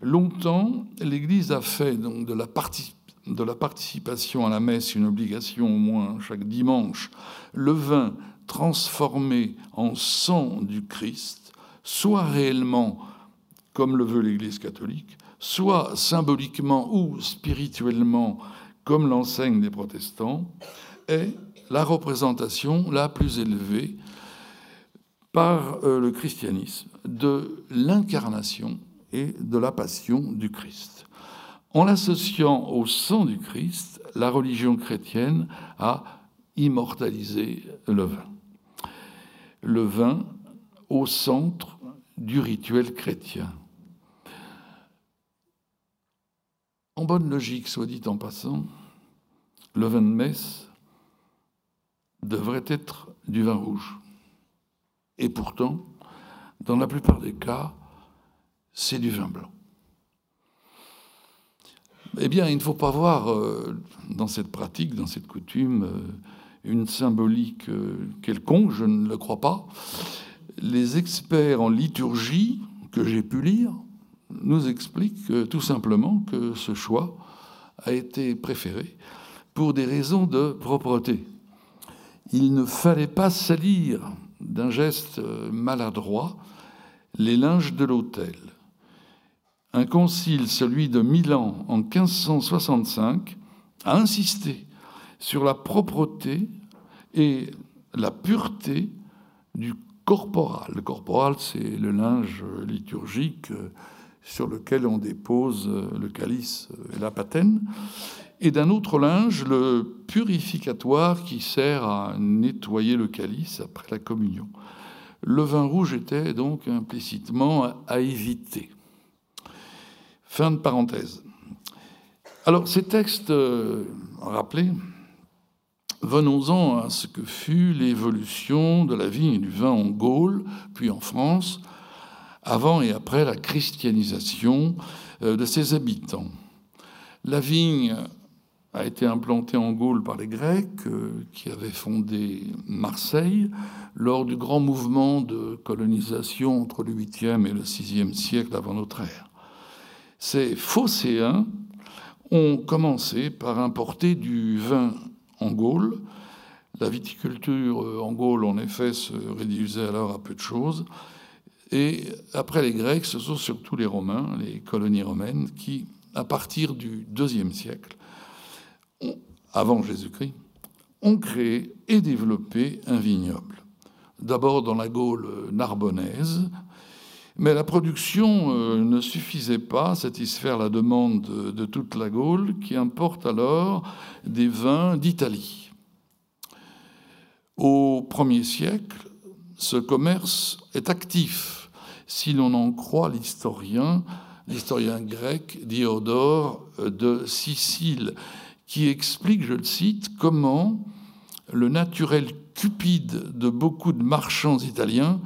Longtemps, l'Église a fait donc de la, de la participation à la messe une obligation au moins chaque dimanche, le vin transformé en sang du Christ, soit réellement comme le veut l'Église catholique, soit symboliquement ou spirituellement comme l'enseigne des protestants, est la représentation la plus élevée par euh, le christianisme de l'incarnation et de la passion du Christ. En l'associant au sang du Christ, la religion chrétienne a immortalisé le vin. Le vin au centre du rituel chrétien. En bonne logique, soit dit en passant, le vin de messe devrait être du vin rouge. Et pourtant, dans la plupart des cas, c'est du vin blanc. Eh bien, il ne faut pas voir euh, dans cette pratique, dans cette coutume, euh, une symbolique euh, quelconque, je ne le crois pas. Les experts en liturgie que j'ai pu lire nous expliquent tout simplement que ce choix a été préféré pour des raisons de propreté il ne fallait pas salir d'un geste maladroit les linges de l'autel. Un concile, celui de Milan en 1565, a insisté sur la propreté et la pureté du corporal. Le corporal, c'est le linge liturgique sur lequel on dépose le calice et la patène et d'un autre linge, le purificatoire qui sert à nettoyer le calice après la communion. Le vin rouge était donc implicitement à éviter. Fin de parenthèse. Alors, ces textes euh, rappelés, venons-en à ce que fut l'évolution de la vigne et du vin en Gaule, puis en France, avant et après la christianisation euh, de ses habitants. La vigne a été implanté en Gaule par les Grecs euh, qui avaient fondé Marseille lors du grand mouvement de colonisation entre le 8e et le 6e siècle avant notre ère. Ces phocéens ont commencé par importer du vin en Gaule. La viticulture euh, en Gaule, en effet, se réduisait alors à peu de choses. Et après les Grecs, ce sont surtout les Romains, les colonies romaines, qui, à partir du IIe siècle, avant Jésus-Christ, ont créé et développé un vignoble. D'abord dans la Gaule narbonnaise, mais la production euh, ne suffisait pas à satisfaire la demande de toute la Gaule qui importe alors des vins d'Italie. Au 1er siècle, ce commerce est actif, si l'on en croit l'historien, l'historien grec Diodore de Sicile, qui explique, je le cite, comment le naturel cupide de beaucoup de marchands italiens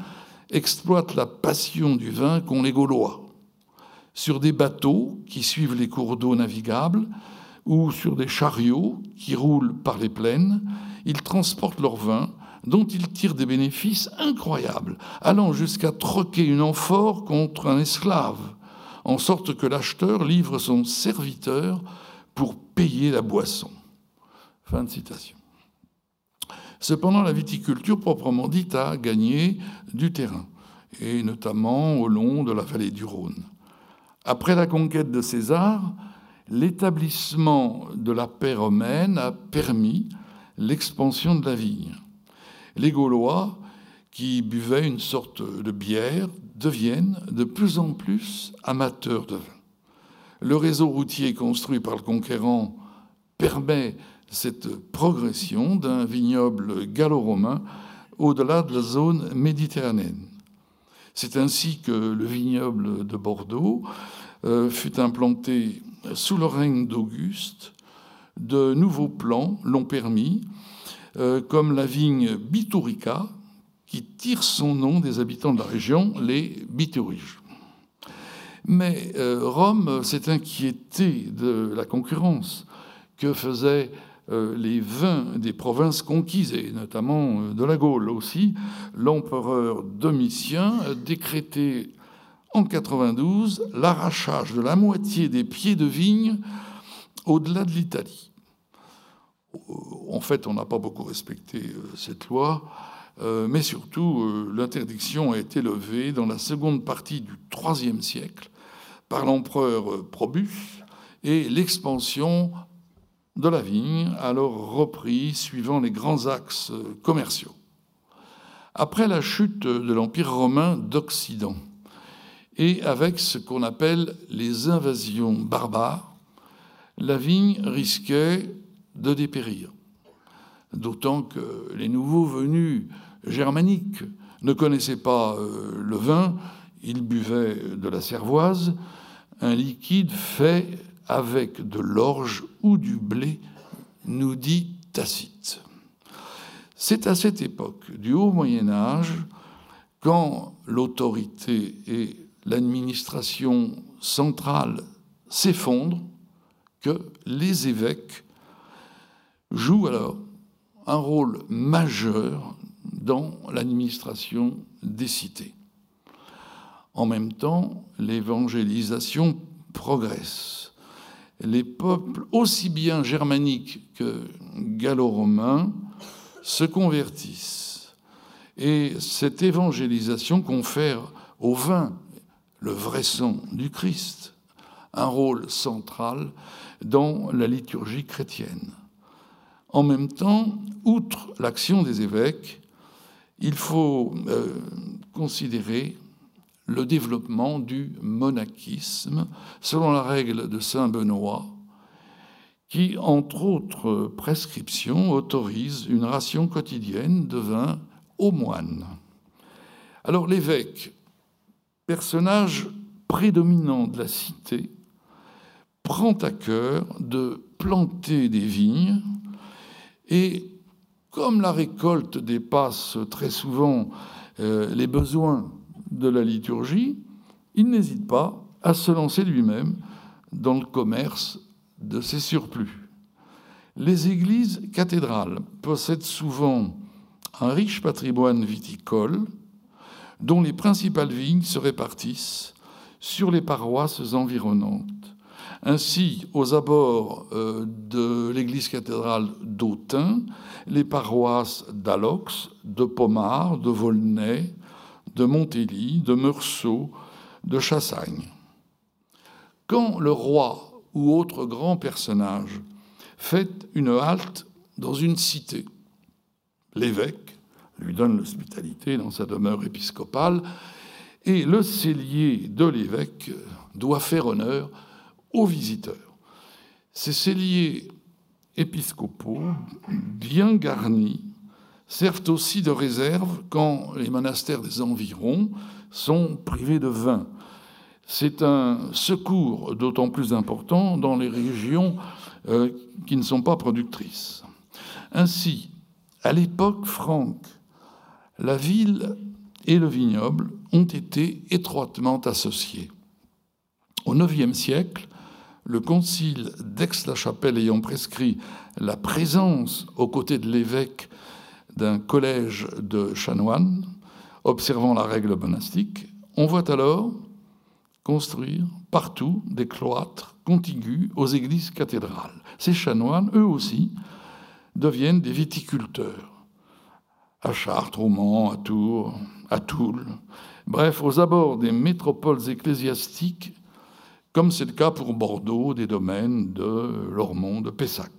exploite la passion du vin qu'ont les Gaulois. Sur des bateaux qui suivent les cours d'eau navigables ou sur des chariots qui roulent par les plaines, ils transportent leur vin dont ils tirent des bénéfices incroyables, allant jusqu'à troquer une amphore contre un esclave, en sorte que l'acheteur livre son serviteur pour payer la boisson. Fin de citation. Cependant, la viticulture proprement dite a gagné du terrain, et notamment au long de la vallée du Rhône. Après la conquête de César, l'établissement de la paix romaine a permis l'expansion de la vigne. Les Gaulois, qui buvaient une sorte de bière, deviennent de plus en plus amateurs de vin. Le réseau routier construit par le conquérant permet cette progression d'un vignoble gallo-romain au-delà de la zone méditerranéenne. C'est ainsi que le vignoble de Bordeaux euh, fut implanté sous le règne d'Auguste. De nouveaux plans l'ont permis, euh, comme la vigne Biturica, qui tire son nom des habitants de la région, les Bituriges. Mais euh, Rome s'est inquiété de la concurrence que faisaient euh, les vins des provinces conquises, et notamment euh, de la Gaule aussi, l'empereur Domitien a décrété en 92 l'arrachage de la moitié des pieds de vigne au-delà de l'Italie. En fait, on n'a pas beaucoup respecté cette loi, mais surtout, l'interdiction a été levée dans la seconde partie du IIIe siècle par l'empereur Probus et l'expansion de la vigne, alors repris suivant les grands axes commerciaux. Après la chute de l'Empire romain d'Occident, et avec ce qu'on appelle les invasions barbares, la vigne risquait de dépérir. D'autant que les nouveaux venus germaniques ne connaissaient pas euh, le vin, ils buvaient de la cervoise, un liquide fait avec de l'orge ou du blé, nous dit Tacite. C'est à cette époque du Haut Moyen Âge, quand l'autorité et l'administration centrale s'effondrent, que les évêques jouent alors un rôle majeur dans l'administration des cités. En même temps, l'évangélisation progresse. Les peuples, aussi bien germaniques que gallo-romains, se convertissent. Et cette évangélisation confère au vin, le vrai sang du Christ, un rôle central dans la liturgie chrétienne. En même temps, outre l'action des évêques, il faut euh, considérer le développement du monachisme, selon la règle de Saint Benoît, qui, entre autres prescriptions, autorise une ration quotidienne de vin aux moines. Alors l'évêque, personnage prédominant de la cité, prend à cœur de planter des vignes et comme la récolte dépasse très souvent euh, les besoins de la liturgie, il n'hésite pas à se lancer lui-même dans le commerce de ses surplus. Les églises cathédrales possèdent souvent un riche patrimoine viticole dont les principales vignes se répartissent sur les paroisses environnantes. Ainsi, aux abords euh, de l'église cathédrale d'Autun, les paroisses d'Alox, de Pomard, de Volnay, de Montély, de Meursault, de Chassagne. Quand le roi ou autre grand personnage fait une halte dans une cité, l'évêque lui donne l'hospitalité dans sa demeure épiscopale, et le cellier de l'évêque doit faire honneur aux visiteurs. Ces celliers épiscopaux, bien garnis, servent aussi de réserve quand les monastères des environs sont privés de vin. C'est un secours d'autant plus important dans les régions euh, qui ne sont pas productrices. Ainsi, à l'époque franque, la ville et le vignoble ont été étroitement associés. Au IXe siècle, le concile d'Aix-la-Chapelle ayant prescrit la présence aux côtés de l'évêque d'un collège de chanoines, observant la règle monastique, on voit alors construire partout des cloîtres contigus aux églises cathédrales. Ces chanoines, eux aussi, deviennent des viticulteurs. À Chartres, au Mans, à Tours, à Toul, bref, aux abords des métropoles ecclésiastiques, comme c'est le cas pour Bordeaux, des domaines de Lormont, de Pessac.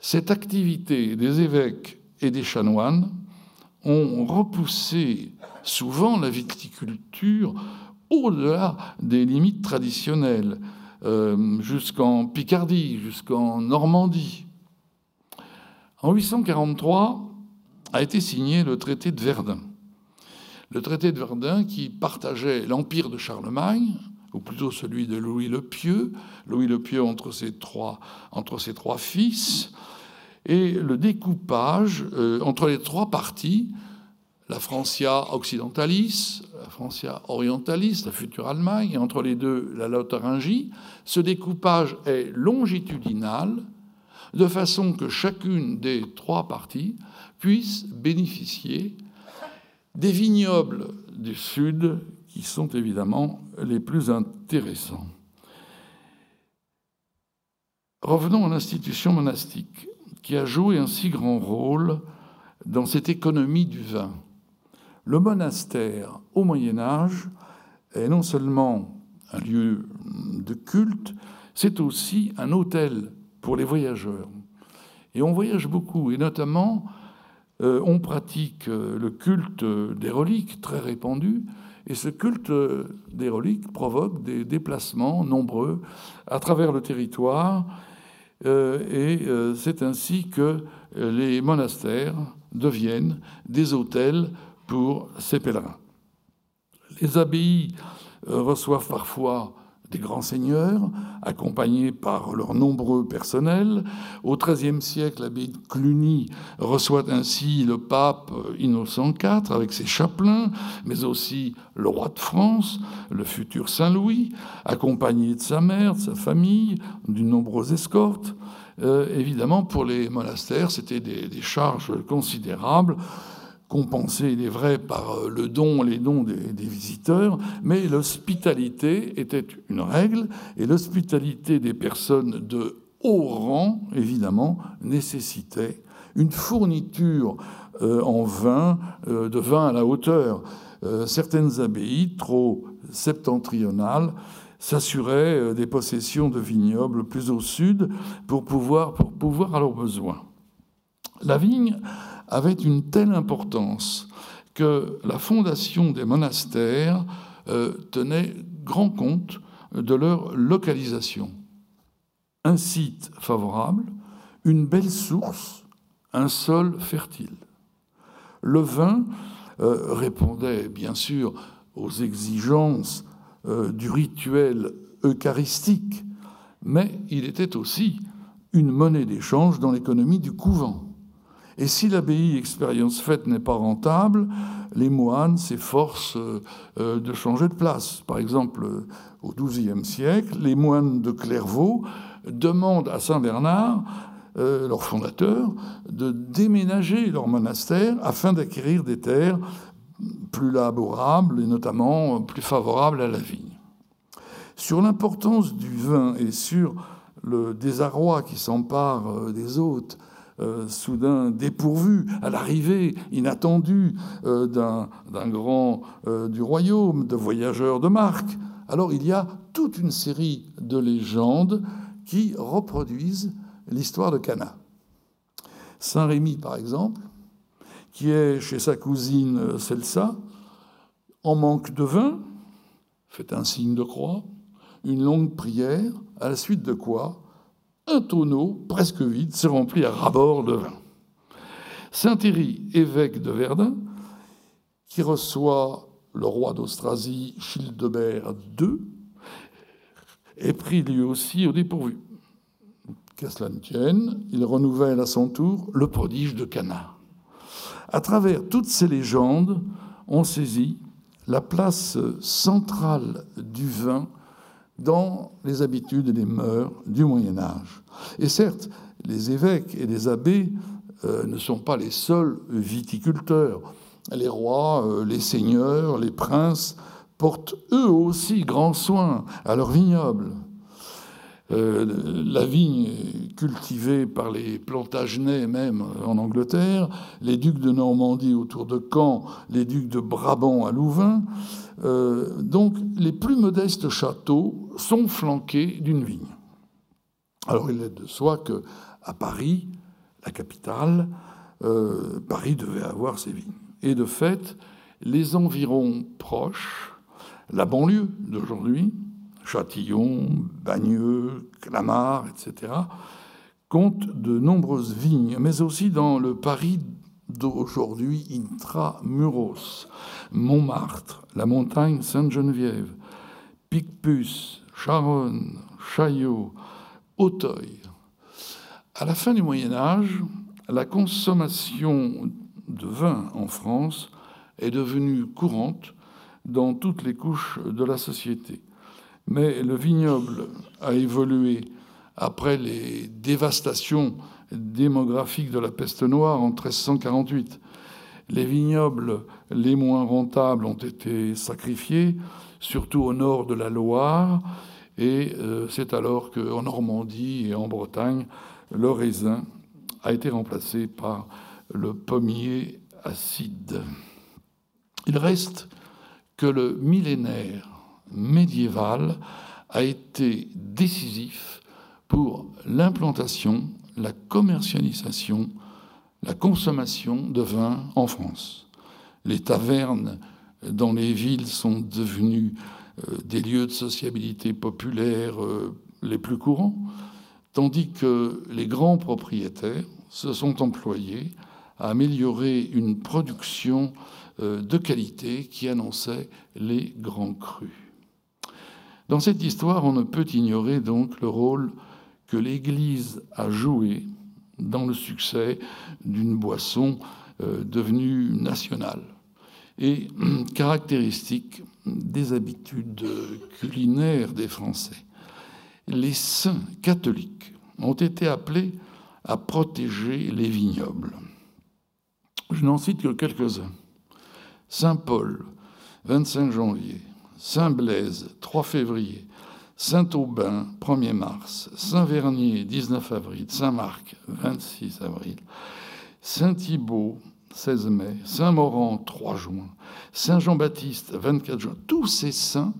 Cette activité des évêques et des chanoines ont repoussé souvent la viticulture au-delà des limites traditionnelles, euh, jusqu'en Picardie, jusqu'en Normandie. En 843 a été signé le traité de Verdun. Le traité de Verdun qui partageait l'empire de Charlemagne, ou plutôt celui de Louis le Pieux, Louis le Pieux entre ses trois, entre ses trois fils, et le découpage euh, entre les trois parties, la Francia occidentalis, la Francia orientalis, la future Allemagne, et entre les deux, la Lotharingie. Ce découpage est longitudinal, de façon que chacune des trois parties puisse bénéficier des vignobles du Sud qui sont évidemment les plus intéressants. Revenons à l'institution monastique, qui a joué un si grand rôle dans cette économie du vin. Le monastère, au Moyen Âge, est non seulement un lieu de culte, c'est aussi un hôtel pour les voyageurs. Et on voyage beaucoup, et notamment euh, on pratique euh, le culte des reliques très répandu, et ce culte des reliques provoque des déplacements nombreux à travers le territoire, et c'est ainsi que les monastères deviennent des hôtels pour ces pèlerins. Les abbayes reçoivent parfois des grands seigneurs, accompagnés par leurs nombreux personnels. Au XIIIe siècle, l'abbaye de Cluny reçoit ainsi le pape Innocent IV avec ses chapelains, mais aussi le roi de France, le futur Saint-Louis, accompagné de sa mère, de sa famille, d'une nombreuse escorte. Euh, évidemment, pour les monastères, c'était des charges considérables compensé, il est vrai, par euh, le don, les dons des, visiteurs, mais l'hospitalité était une règle, et l'hospitalité des personnes de haut rang, évidemment, nécessitait une fourniture euh, en vin, euh, de vin à la hauteur. certaines abbayes, trop septentrionales, s'assuraient des possessions de vignobles plus au sud pour pouvoir, pour pouvoir à leurs besoins. La vigne avait une telle importance que la fondation des monastères euh, tenait grand compte de leur localisation. Un site favorable, une belle source, un sol fertile. Le vin euh, répondait bien sûr aux exigences euh, du rituel eucharistique, mais il était aussi une monnaie d'échange dans l'économie du couvent. Et si l'abbaye expérience faite n'est pas rentable, les moines s'efforcent euh, de changer de place. Par exemple, au XIIe siècle, les moines de Clairvaux demandent à Saint-Bernard, euh, leur fondateur, de déménager leur monastère afin d'acquérir des terres plus laborables et notamment plus favorables à la vigne. Sur l'importance du vin et sur le désarroi qui s'empare euh, des hôtes euh, soudain dépourvu à l'arrivée inattendue euh, d'un grand euh, du royaume, de voyageurs de marque. Alors il y a toute une série de légendes qui reproduisent l'histoire de Cana. Saint Rémy, par exemple, qui est chez sa cousine Celsa, en manque de vin, fait un signe de croix, une longue prière, à la suite de quoi un tonneau presque vide s'est rempli à rabord de vin. Saint-Héry, évêque de Verdun, qui reçoit le roi d'Austrasie, Childebert II, est pris lui aussi au dépourvu. Qu'à cela ne tienne, il renouvelle à son tour le prodige de Cana. À travers toutes ces légendes, on saisit la place centrale du vin dans les habitudes et les mœurs du Moyen Âge. Et certes, les évêques et les abbés euh, ne sont pas les seuls viticulteurs. Les rois, euh, les seigneurs, les princes portent eux aussi grand soin à leurs vignobles. Euh, la vigne cultivée par les Plantagenets même en Angleterre, les ducs de Normandie autour de Caen, les ducs de Brabant à Louvain. Euh, donc les plus modestes châteaux sont flanqués d'une vigne. Alors il est de soi que à Paris, la capitale, euh, Paris devait avoir ses vignes. Et de fait, les environs proches, la banlieue d'aujourd'hui, Châtillon, Bagneux, Clamart, etc., comptent de nombreuses vignes, mais aussi dans le Paris d'aujourd'hui intramuros, Montmartre, la montagne Sainte-Geneviève, Picpus, Charonne, Chaillot, Auteuil. À la fin du Moyen Âge, la consommation de vin en France est devenue courante dans toutes les couches de la société. Mais le vignoble a évolué après les dévastations démographiques de la peste noire en 1348. Les vignobles les moins rentables ont été sacrifiés, surtout au nord de la Loire, et euh, c'est alors qu'en Normandie et en Bretagne, le raisin a été remplacé par le pommier acide. Il reste que le millénaire médiéval a été décisif pour l'implantation, la commercialisation, la consommation de vin en France. Les tavernes dans les villes sont devenues euh, des lieux de sociabilité populaire euh, les plus courants, tandis que les grands propriétaires se sont employés à améliorer une production euh, de qualité qui annonçait les grands crus. Dans cette histoire, on ne peut ignorer donc le rôle que l'Église a joué dans le succès d'une boisson euh, devenue nationale et caractéristique des habitudes culinaires des Français. Les saints catholiques ont été appelés à protéger les vignobles. Je n'en cite que quelques-uns. Saint Paul, 25 janvier, Saint-Blaise, 3 février, Saint-Aubin, 1er mars, Saint-Vernier, 19 avril, Saint-Marc, 26 avril, Saint-Thibault, 16 mai, Saint-Morand, 3 juin, Saint-Jean-Baptiste, 24 juin. Tous ces saints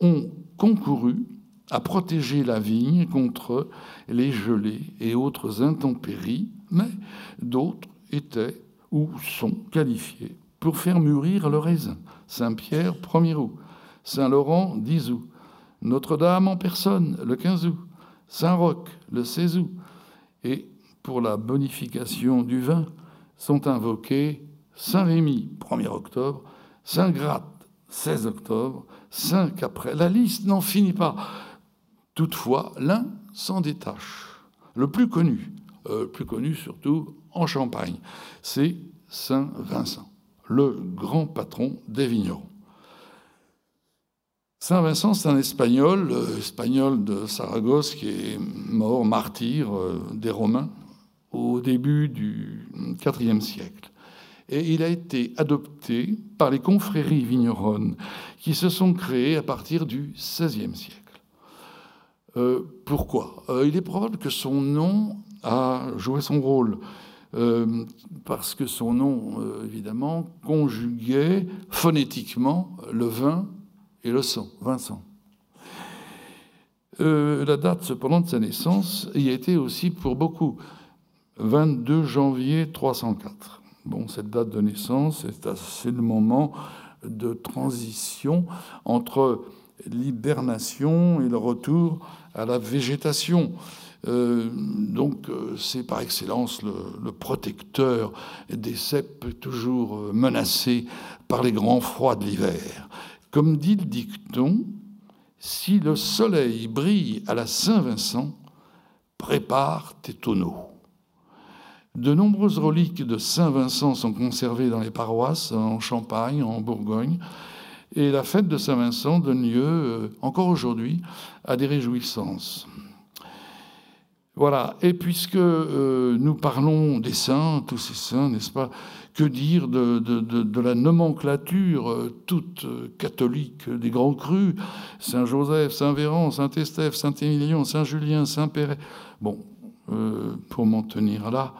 ont concouru à protéger la vigne contre les gelées et autres intempéries, mais d'autres étaient ou sont qualifiés pour faire mûrir le raisin. Saint-Pierre, 1er août. Saint-Laurent, 10 août. Notre-Dame en personne, le 15 août. Saint-Roch, le 16 août. Et pour la bonification du vin, sont invoqués Saint-Rémy, 1er octobre, Saint-Gratte, 16 octobre, Saint-Capret. La liste n'en finit pas. Toutefois, l'un s'en détache. Le plus connu, euh, plus connu surtout en Champagne, c'est Saint Vincent, le grand patron des vignerons. Saint Vincent, c'est un espagnol, espagnol de Saragosse, qui est mort martyr euh, des Romains au début du IVe siècle. Et il a été adopté par les confréries vigneronnes qui se sont créées à partir du XVIe siècle. Euh, pourquoi? Euh, Il est probable que son nom a joué son rôle. parce que son nom, évidemment, conjuguait phonétiquement le vin et le sang, Vincent. Euh, la date cependant de sa naissance y été aussi pour beaucoup 22 janvier 304. Bon, cette date de naissance, c'est le moment de transition entre l'hibernation et le retour à la végétation. Euh, donc euh, c'est par excellence le, protecteur des ceps toujours menacés par les grands froids de l'hiver. Comme dit le dicton, si le soleil brille à la Saint-Vincent, prépare tes tonneaux. De nombreuses reliques de Saint-Vincent sont conservées dans les paroisses en Champagne, en Bourgogne, et la fête de Saint-Vincent donne lieu, encore aujourd'hui, à des réjouissances. Voilà. Et puisque euh, nous parlons des saints, tous ces saints, n'est-ce pas Que dire de, la nomenclature euh, toute euh, catholique des grands crus Saint Joseph, Saint Véran, Saint Estèphe, Saint Émilion, Saint Julien, Saint Péret. Bon, pour m'en tenir là,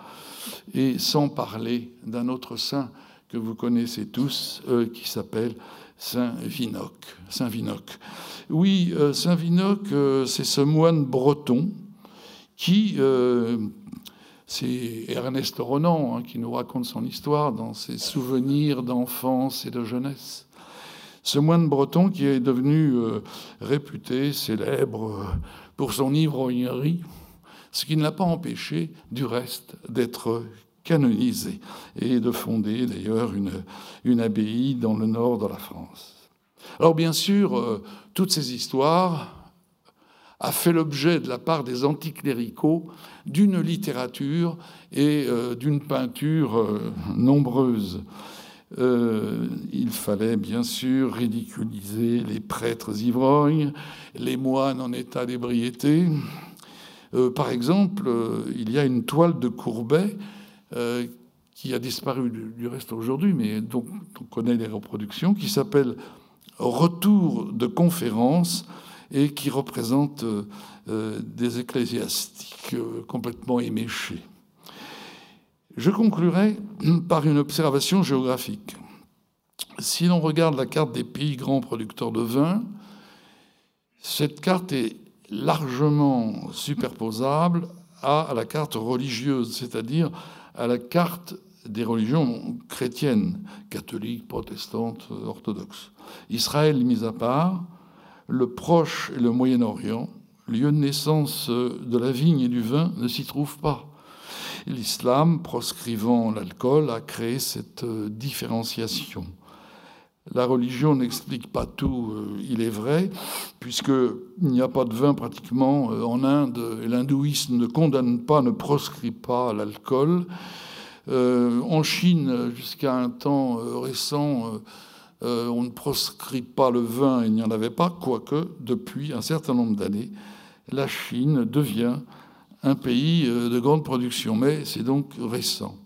et sans parler d'un autre saint que vous connaissez tous, qui s'appelle Saint Vinoc. Saint Vinoc. Oui, Saint Vinoc, c'est ce moine breton qui, euh, c'est Ernest Ronan hein, qui nous raconte son histoire dans ses souvenirs d'enfance et de jeunesse. Ce moine breton qui est devenu euh, réputé, célèbre euh, pour son ivrognerie, ce qui ne l'a pas empêché, du reste, d'être canonisé et de fonder d'ailleurs une, abbaye dans le nord de la France. Alors bien sûr, toutes ces histoires, a fait l'objet de la part des anticléricaux d'une littérature et euh, d'une peinture euh, nombreuse. Euh, il fallait bien sûr ridiculiser les prêtres ivrognes, les moines en état d'ébriété. par exemple, il y a une toile de Courbet qui a disparu du reste aujourd'hui, mais dont on connaît les reproductions, qui s'appelle Retour de conférence et qui représente euh, euh, des ecclésiastiques euh, complètement éméchés. Je conclurai par une observation géographique. Si l'on regarde la carte des pays grands producteurs de vin, cette carte est largement superposable à la carte religieuse, c'est-à-dire à la carte des religions chrétiennes, catholiques, protestantes, orthodoxes. Israël mis à part, le Proche et le Moyen-Orient, lieu de naissance de la vigne et du vin, ne s'y trouvent pas. L'islam, proscrivant l'alcool, a créé cette euh, différenciation. La religion n'explique pas tout, euh, il est vrai, puisqu'il n'y a pas de vin pratiquement euh, en Inde, et l'hindouisme ne condamne pas, ne proscrit pas l'alcool. en Chine, jusqu'à un temps récent, euh, on ne proscrit pas le vin, il n'y en avait pas, quoique depuis un certain nombre d'années, la Chine devient un pays euh, de grande production, mais c'est donc récent.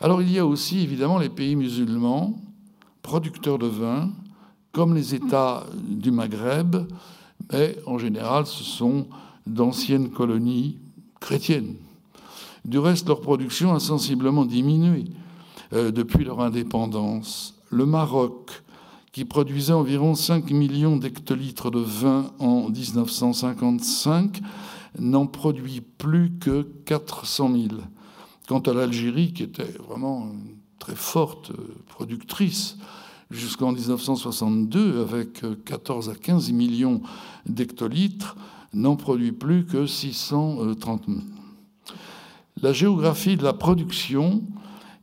Alors il y a aussi évidemment les pays musulmans, producteurs de vin, comme les États du Maghreb, mais en général ce sont d'anciennes colonies chrétiennes. Du reste, leur production a sensiblement diminué euh, depuis leur indépendance le Maroc, qui produisait environ 5 millions d'hectolitres de vin en 1955, n'en produit plus que 400 000. Quant à l'Algérie, qui était vraiment très forte productrice jusqu'en 1962, avec 14 à 15 millions d'hectolitres, n'en produit plus que 630 000. La géographie de la production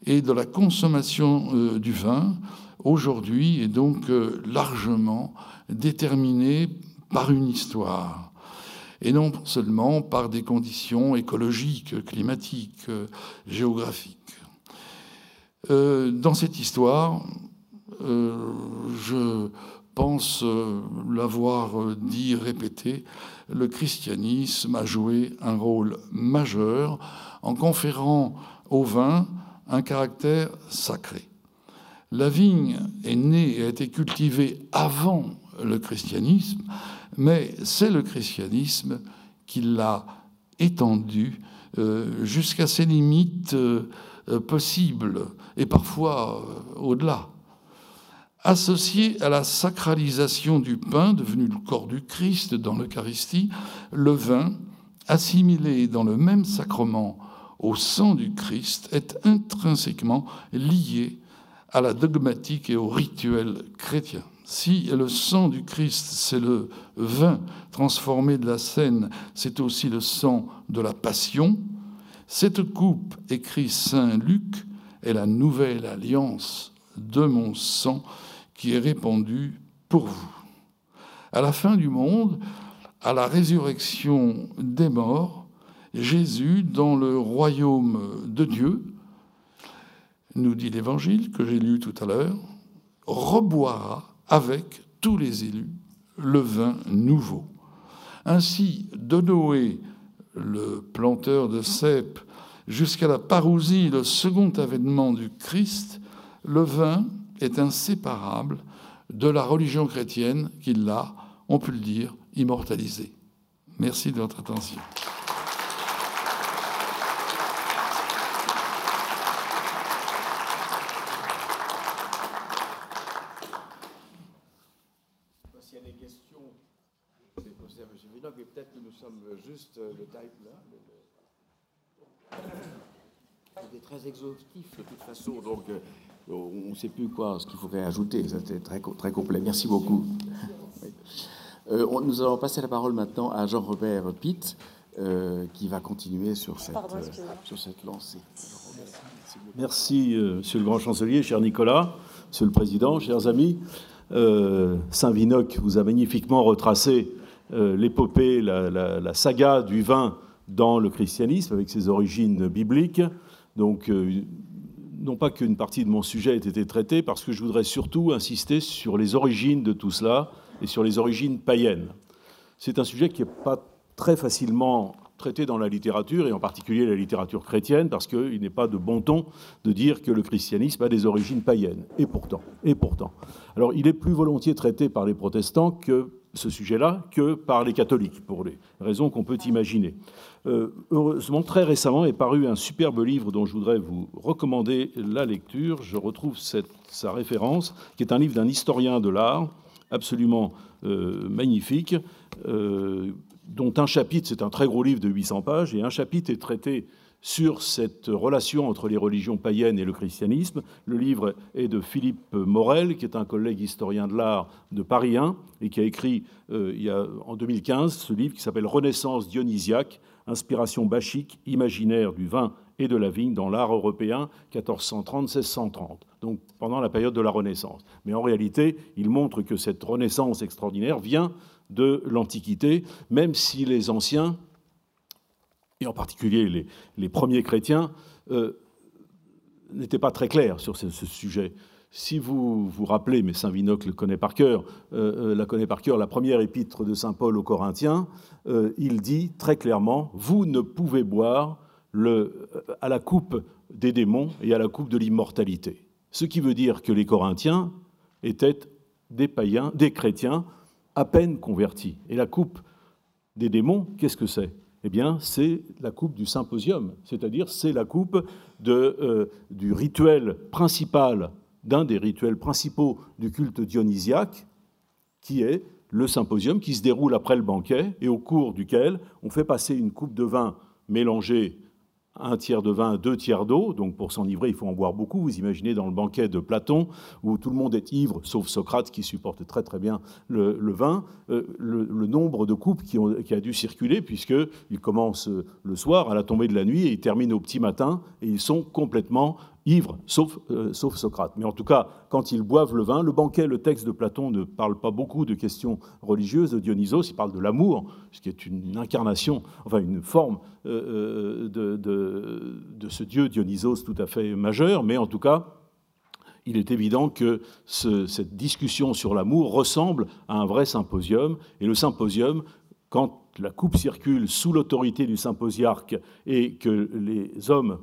et de la consommation euh, du vin aujourd'hui est donc euh, largement déterminée par une histoire et non seulement par des conditions écologiques, climatiques, euh, géographiques. Dans cette histoire, je pense l'avoir dit, répété, le christianisme a joué un rôle majeur en conférant au vin un caractère sacré. La vigne est née et a été cultivée avant le christianisme, mais c'est le christianisme qui l'a étendue euh, jusqu'à ses limites euh, possibles et parfois euh, au-delà. Associé à la sacralisation du pain, devenu le corps du Christ dans l'Eucharistie, le vin, assimilé dans le même sacrement au sang du Christ est intrinsèquement lié à la dogmatique et au rituel chrétien. Si le sang du Christ, c'est le vin transformé de la scène, c'est aussi le sang de la passion, cette coupe, écrit Saint Luc, est la nouvelle alliance de mon sang qui est répandu pour vous. À la fin du monde, à la résurrection des morts, Jésus, dans le royaume de Dieu, nous dit l'Évangile que j'ai lu tout à l'heure, reboira avec tous les élus le vin nouveau. Ainsi, de Noé, le planteur de cèpes, jusqu'à la parousie, le second avènement du Christ, le vin est inséparable de la religion chrétienne qui l'a, on peut le dire, immortalisé. Merci de votre attention. S'il y a des questions, je vais poser à M. Vinoc, mais peut-être que nous sommes juste euh, le type là. C'était très exhaustif de toute façon, donc euh, on ne sait plus quoi, ce qu'il faudrait ajouter. C'était très, très complet. Merci beaucoup. Euh, on- nous allons passer la parole maintenant à Jean-Robert Pitt, euh, qui va continuer sur cette, euh, sur cette lancée. Merci Monsieur le Grand Chancelier, cher Nicolas, Monsieur le Président, chers amis. Euh, Saint-Vinoc vous a magnifiquement retracé euh, l'épopée, la, la- la saga du vin dans le christianisme, avec ses origines bibliques. Donc, euh, non pas qu'une partie de mon sujet ait été traitée, parce que je voudrais surtout insister sur les origines de tout cela et sur les origines païennes. C'est un sujet qui n'est pas très facilement traité dans la littérature, et en particulier la littérature chrétienne, parce qu'il n'est pas de bon ton de dire que le christianisme a des origines païennes. Et pourtant, et pourtant. Alors, il est plus volontiers traité par les protestants que ce sujet-là que par les catholiques, pour les raisons qu'on peut imaginer. Euh, heureusement, très récemment est paru un superbe livre dont je voudrais vous recommander la lecture. Je retrouve sa référence, qui est un livre d'un historien de l'art, absolument euh, magnifique, euh, dont un chapitre, c'est un très gros livre de 800 pages, et un chapitre est traité sur cette relation entre les religions païennes et le christianisme. Le livre est de Philippe Morel, qui est un collègue historien de l'art de Paris 1, et qui a écrit euh, il y a, en 2015 ce livre qui s'appelle Renaissance dionysiaque, inspiration bachique, imaginaire du vin et de la vigne dans l'art européen 1430-1630, donc pendant la période de la Renaissance. Mais en réalité, il montre que cette Renaissance extraordinaire vient de l'Antiquité, même si les anciens, et en particulier les, premiers chrétiens, euh, n'étaient pas très clairs sur ce, sujet. Si vous vous rappelez, mais Saint Vinoc le connaît par cœur, euh, euh, la connaît par cœur, la première épître de Saint Paul aux Corinthiens, il dit très clairement Vous ne pouvez boire à la coupe des démons et à la coupe de l'immortalité. Ce qui veut dire que les Corinthiens étaient des païens, des chrétiens à peine convertis. Et la coupe des démons, qu'est-ce que c'est? Eh bien, c'est la coupe du symposium, c'est-à-dire c'est la coupe euh, du rituel principal, d'un des rituels principaux du culte dionysiaque, qui est le symposium, qui se déroule après le banquet et au cours duquel on fait passer une coupe de vin mélangée un tiers de vin, deux tiers d'eau. Donc pour s'enivrer, il faut en boire beaucoup. Vous imaginez dans le banquet de Platon, où tout le monde est ivre, sauf Socrate qui supporte très très bien le, vin, euh, le, nombre de coupes qui, qui, a dû circuler, puisqu'il commence le soir à la tombée de la nuit et il termine au petit matin, et ils sont complètement ivres, sauf, euh, sauf Socrate. Mais en tout cas, quand ils boivent le vin, le banquet, le texte de Platon ne parle pas beaucoup de questions religieuses. De Dionysos, il parle de l'amour, ce qui est une incarnation, enfin une forme euh, de, de, ce dieu Dionysos tout à fait majeur, mais en tout cas, il est évident que ce, cette discussion sur l'amour ressemble à un vrai symposium, et le symposium, quand la coupe circule sous l'autorité du symposiarque et que les hommes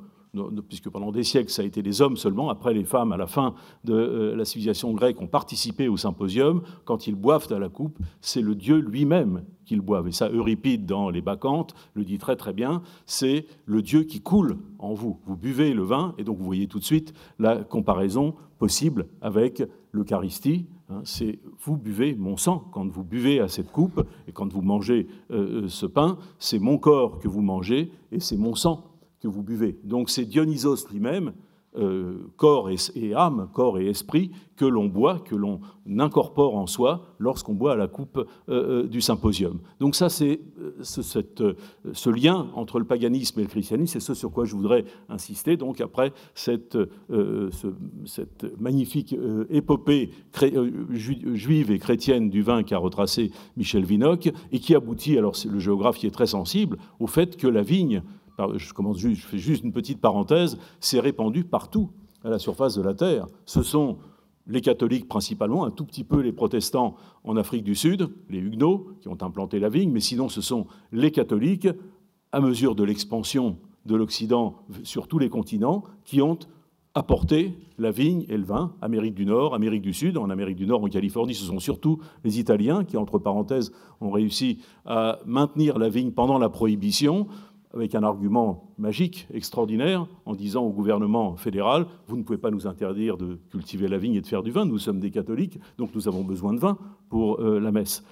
puisque pendant des siècles, ça a été les hommes seulement. Après, les femmes, à la fin de euh, la civilisation grecque, ont participé au symposium. Quand ils boivent à la coupe, c'est le Dieu lui-même qu'ils boivent. Et ça, Euripide, dans les Bacchantes, le dit très très bien, c'est le Dieu qui coule en vous. Vous buvez le vin, et donc vous voyez tout de suite la comparaison possible avec l'Eucharistie. C'est vous buvez mon sang. Quand vous buvez à cette coupe, et quand vous mangez euh, ce pain, c'est mon corps que vous mangez, et c'est mon sang que vous buvez. Donc c'est Dionysos lui-même, euh, corps et, âme, corps et esprit, que l'on boit, que l'on incorpore en soi lorsqu'on boit à la coupe euh, euh, du symposium. Donc ça, c'est ce, lien entre le paganisme et le christianisme, c'est ce sur quoi je voudrais insister. Donc après cette, magnifique épopée juive et chrétienne du vin qu'a retracé Michel Vinocq et qui aboutit, alors le géographe y est très sensible, au fait que la vigne je, fais juste une petite parenthèse, c'est répandu partout à la surface de la Terre. Ce sont les catholiques principalement, un tout petit peu les protestants en Afrique du Sud, les huguenots qui ont implanté la vigne, mais sinon ce sont les catholiques, à mesure de l'expansion de l'Occident sur tous les continents, qui ont apporté la vigne et le vin, Amérique du Nord, Amérique du Sud. En Amérique du Nord, en Californie, ce sont surtout les Italiens qui, entre parenthèses, ont réussi à maintenir la vigne pendant la prohibition avec un argument magique, extraordinaire, en disant au gouvernement fédéral, vous ne pouvez pas nous interdire de cultiver la vigne et de faire du vin, nous sommes des catholiques, donc nous avons besoin de vin pour euh, la messe.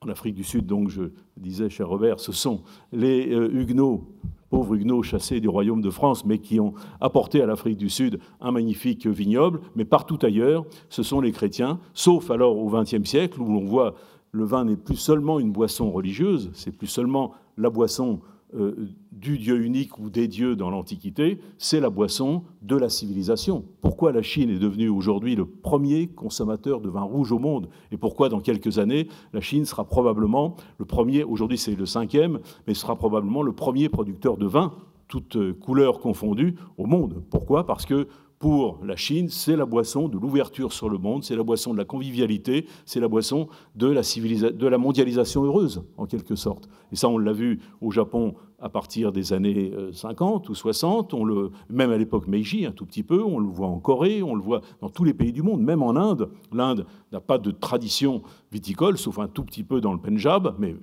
En Afrique du Sud, donc, je disais, cher Robert, ce sont les euh, Huguenots, pauvres Huguenots chassés du royaume de France, mais qui ont apporté à l'Afrique du Sud un magnifique vignoble. Mais partout ailleurs, ce sont les chrétiens, sauf alors au XXe siècle, où on voit le vin n'est plus seulement une boisson religieuse, c'est plus seulement la boisson euh, du Dieu unique ou des dieux dans l'Antiquité, c'est la boisson de la civilisation. Pourquoi la Chine est devenue aujourd'hui le premier consommateur de vin rouge au monde et pourquoi dans quelques années la Chine sera probablement le premier, aujourd'hui c'est le cinquième, mais sera probablement le premier producteur de vin, toutes couleurs confondues, au monde. Pourquoi? Parce que pour la Chine, c'est la boisson de l'ouverture sur le monde, c'est la boisson de la convivialité, c'est la boisson de la, de la mondialisation heureuse, en quelque sorte. Et ça, on l'a vu au Japon à partir des années 50 euh, ou 60, on le, même à l'époque Meiji, un tout petit peu, on le voit en Corée, on le voit dans tous les pays du monde, même en Inde. L'Inde n'a pas de tradition viticole, sauf un tout petit peu dans le Punjab, mais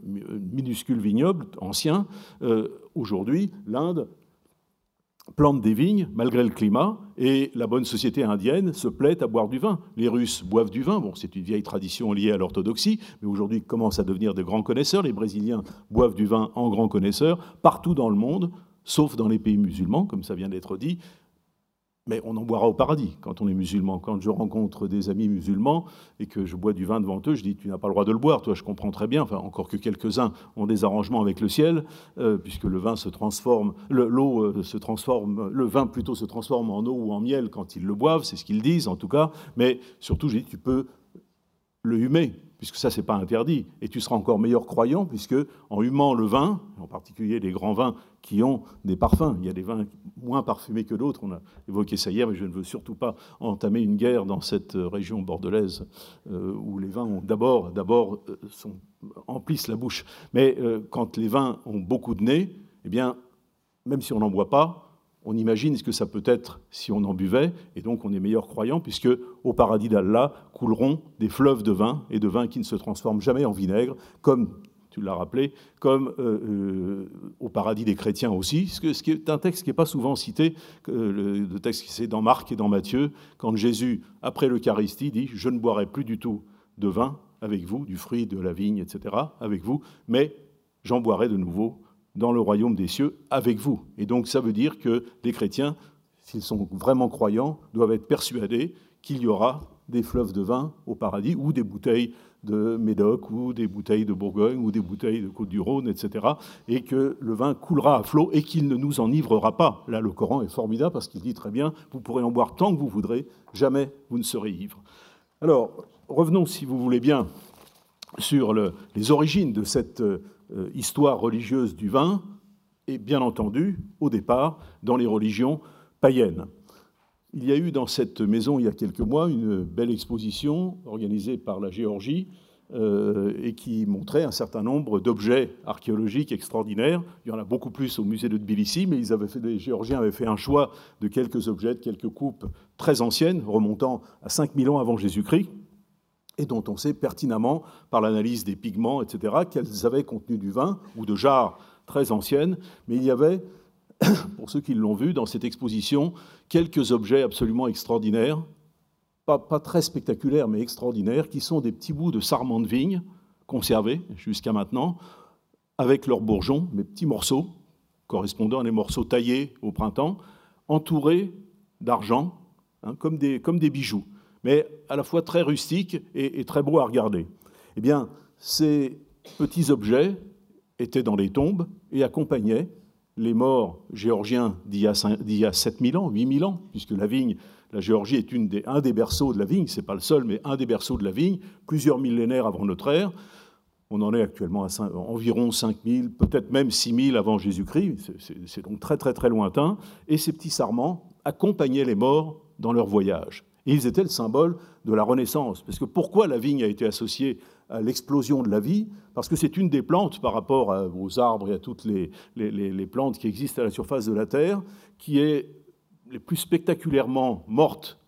minuscule vignoble ancien. Euh, aujourd'hui, l'Inde plante des vignes malgré le climat et la bonne société indienne se plaît à boire du vin. Les Russes boivent du vin, c'est une vieille tradition liée à l'orthodoxie, mais aujourd'hui commencent à devenir de grands connaisseurs. Les Brésiliens boivent du vin en grands connaisseurs partout dans le monde, sauf dans les pays musulmans, comme ça vient d'être dit. Mais on en boira au paradis quand on est musulman. Quand je rencontre des amis musulmans et que je bois du vin devant eux, je dis Tu n'as pas le droit de le boire, toi, je comprends très bien. Enfin, encore que quelques-uns ont des arrangements avec le ciel, euh, puisque le vin se transforme, l'eau euh, se transforme, le vin plutôt se transforme en eau ou en miel quand ils le boivent, c'est ce qu'ils disent en tout cas. Mais surtout, j'ai dit Tu peux le humer puisque ça, c'est pas interdit. Et tu seras encore meilleur croyant, puisque en humant le vin, en particulier les grands vins qui ont des parfums, il y a des vins moins parfumés que d'autres, on a évoqué ça hier, mais je ne veux surtout pas entamer une guerre dans cette région bordelaise euh, où les vins d'abord euh, emplissent la bouche. Mais euh, quand les vins ont beaucoup de nez, eh bien, même si on n'en boit pas, on imagine ce que ça peut être si on en buvait, et donc on est meilleur croyant, puisque au paradis d'Allah couleront des fleuves de vin, et de vin qui ne se transforment jamais en vinaigre, comme tu l'as rappelé, comme euh, euh, au paradis des chrétiens aussi, ce, qui est un texte qui n'est pas souvent cité, le, texte qui c'est dans Marc et dans Matthieu, quand Jésus, après l'Eucharistie, dit « Je ne boirai plus du tout de vin avec vous, du fruit de la vigne, etc., avec vous, mais j'en boirai de nouveau dans le royaume des cieux avec vous. Et donc ça veut dire que les chrétiens, s'ils sont vraiment croyants, doivent être persuadés qu'il y aura des fleuves de vin au paradis ou des bouteilles de Médoc ou des bouteilles de Bourgogne ou des bouteilles de Côte-du-Rhône, etc. Et que le vin coulera à flot et qu'il ne nous enivrera pas. Là, le Coran est formidable parce qu'il dit très bien, vous pourrez en boire tant que vous voudrez, jamais vous ne serez ivre. Alors, revenons, si vous voulez bien, sur les origines de cette euh, histoire religieuse du vin, et bien entendu, au départ, dans les religions païennes. Il y a eu dans cette maison, il y a quelques mois, une belle exposition organisée par la Géorgie euh, et qui montrait un certain nombre d'objets archéologiques extraordinaires. Il y en a beaucoup plus au musée de Tbilissi, mais ils avaient fait, les Géorgiens avaient fait un choix de quelques objets, de quelques coupes très anciennes, remontant à 5000 ans avant Jésus-Christ, et dont on sait pertinemment, par l'analyse des pigments, etc., qu'elles avaient contenu du vin ou de jarres très anciennes, mais il y avait, pour ceux qui l'ont vu, dans cette exposition, quelques objets absolument extraordinaires, pas, très spectaculaires, mais extraordinaires, qui sont des petits bouts de sarment de vigne, conservés jusqu'à maintenant, avec leurs bourgeons, mes petits morceaux, correspondant à des morceaux taillés au printemps, entourés d'argent, hein, comme des bijoux, mais à la fois très rustiques et, très beaux à regarder. Eh bien, ces petits objets étaient dans les tombes et accompagnaient les morts géorgiens d'il y, a 7000 ans, 8000 ans, puisque la vigne, la Géorgie est une des, un des berceaux de la vigne, ce n'est pas le seul, mais un des berceaux de la vigne, plusieurs millénaires avant notre ère. On en est actuellement à environ 5000, peut-être même 6000 avant Jésus-Christ, c'est donc très très très lointain. Et ces petits sarments accompagnaient les morts dans leur voyage. Et ils étaient le symbole de la Renaissance. Parce que pourquoi la vigne a été associée à l'explosion de la vie? Parce que c'est une des plantes, par rapport aux arbres et à toutes les, plantes qui existent à la surface de la Terre, qui est les plus spectaculairement morte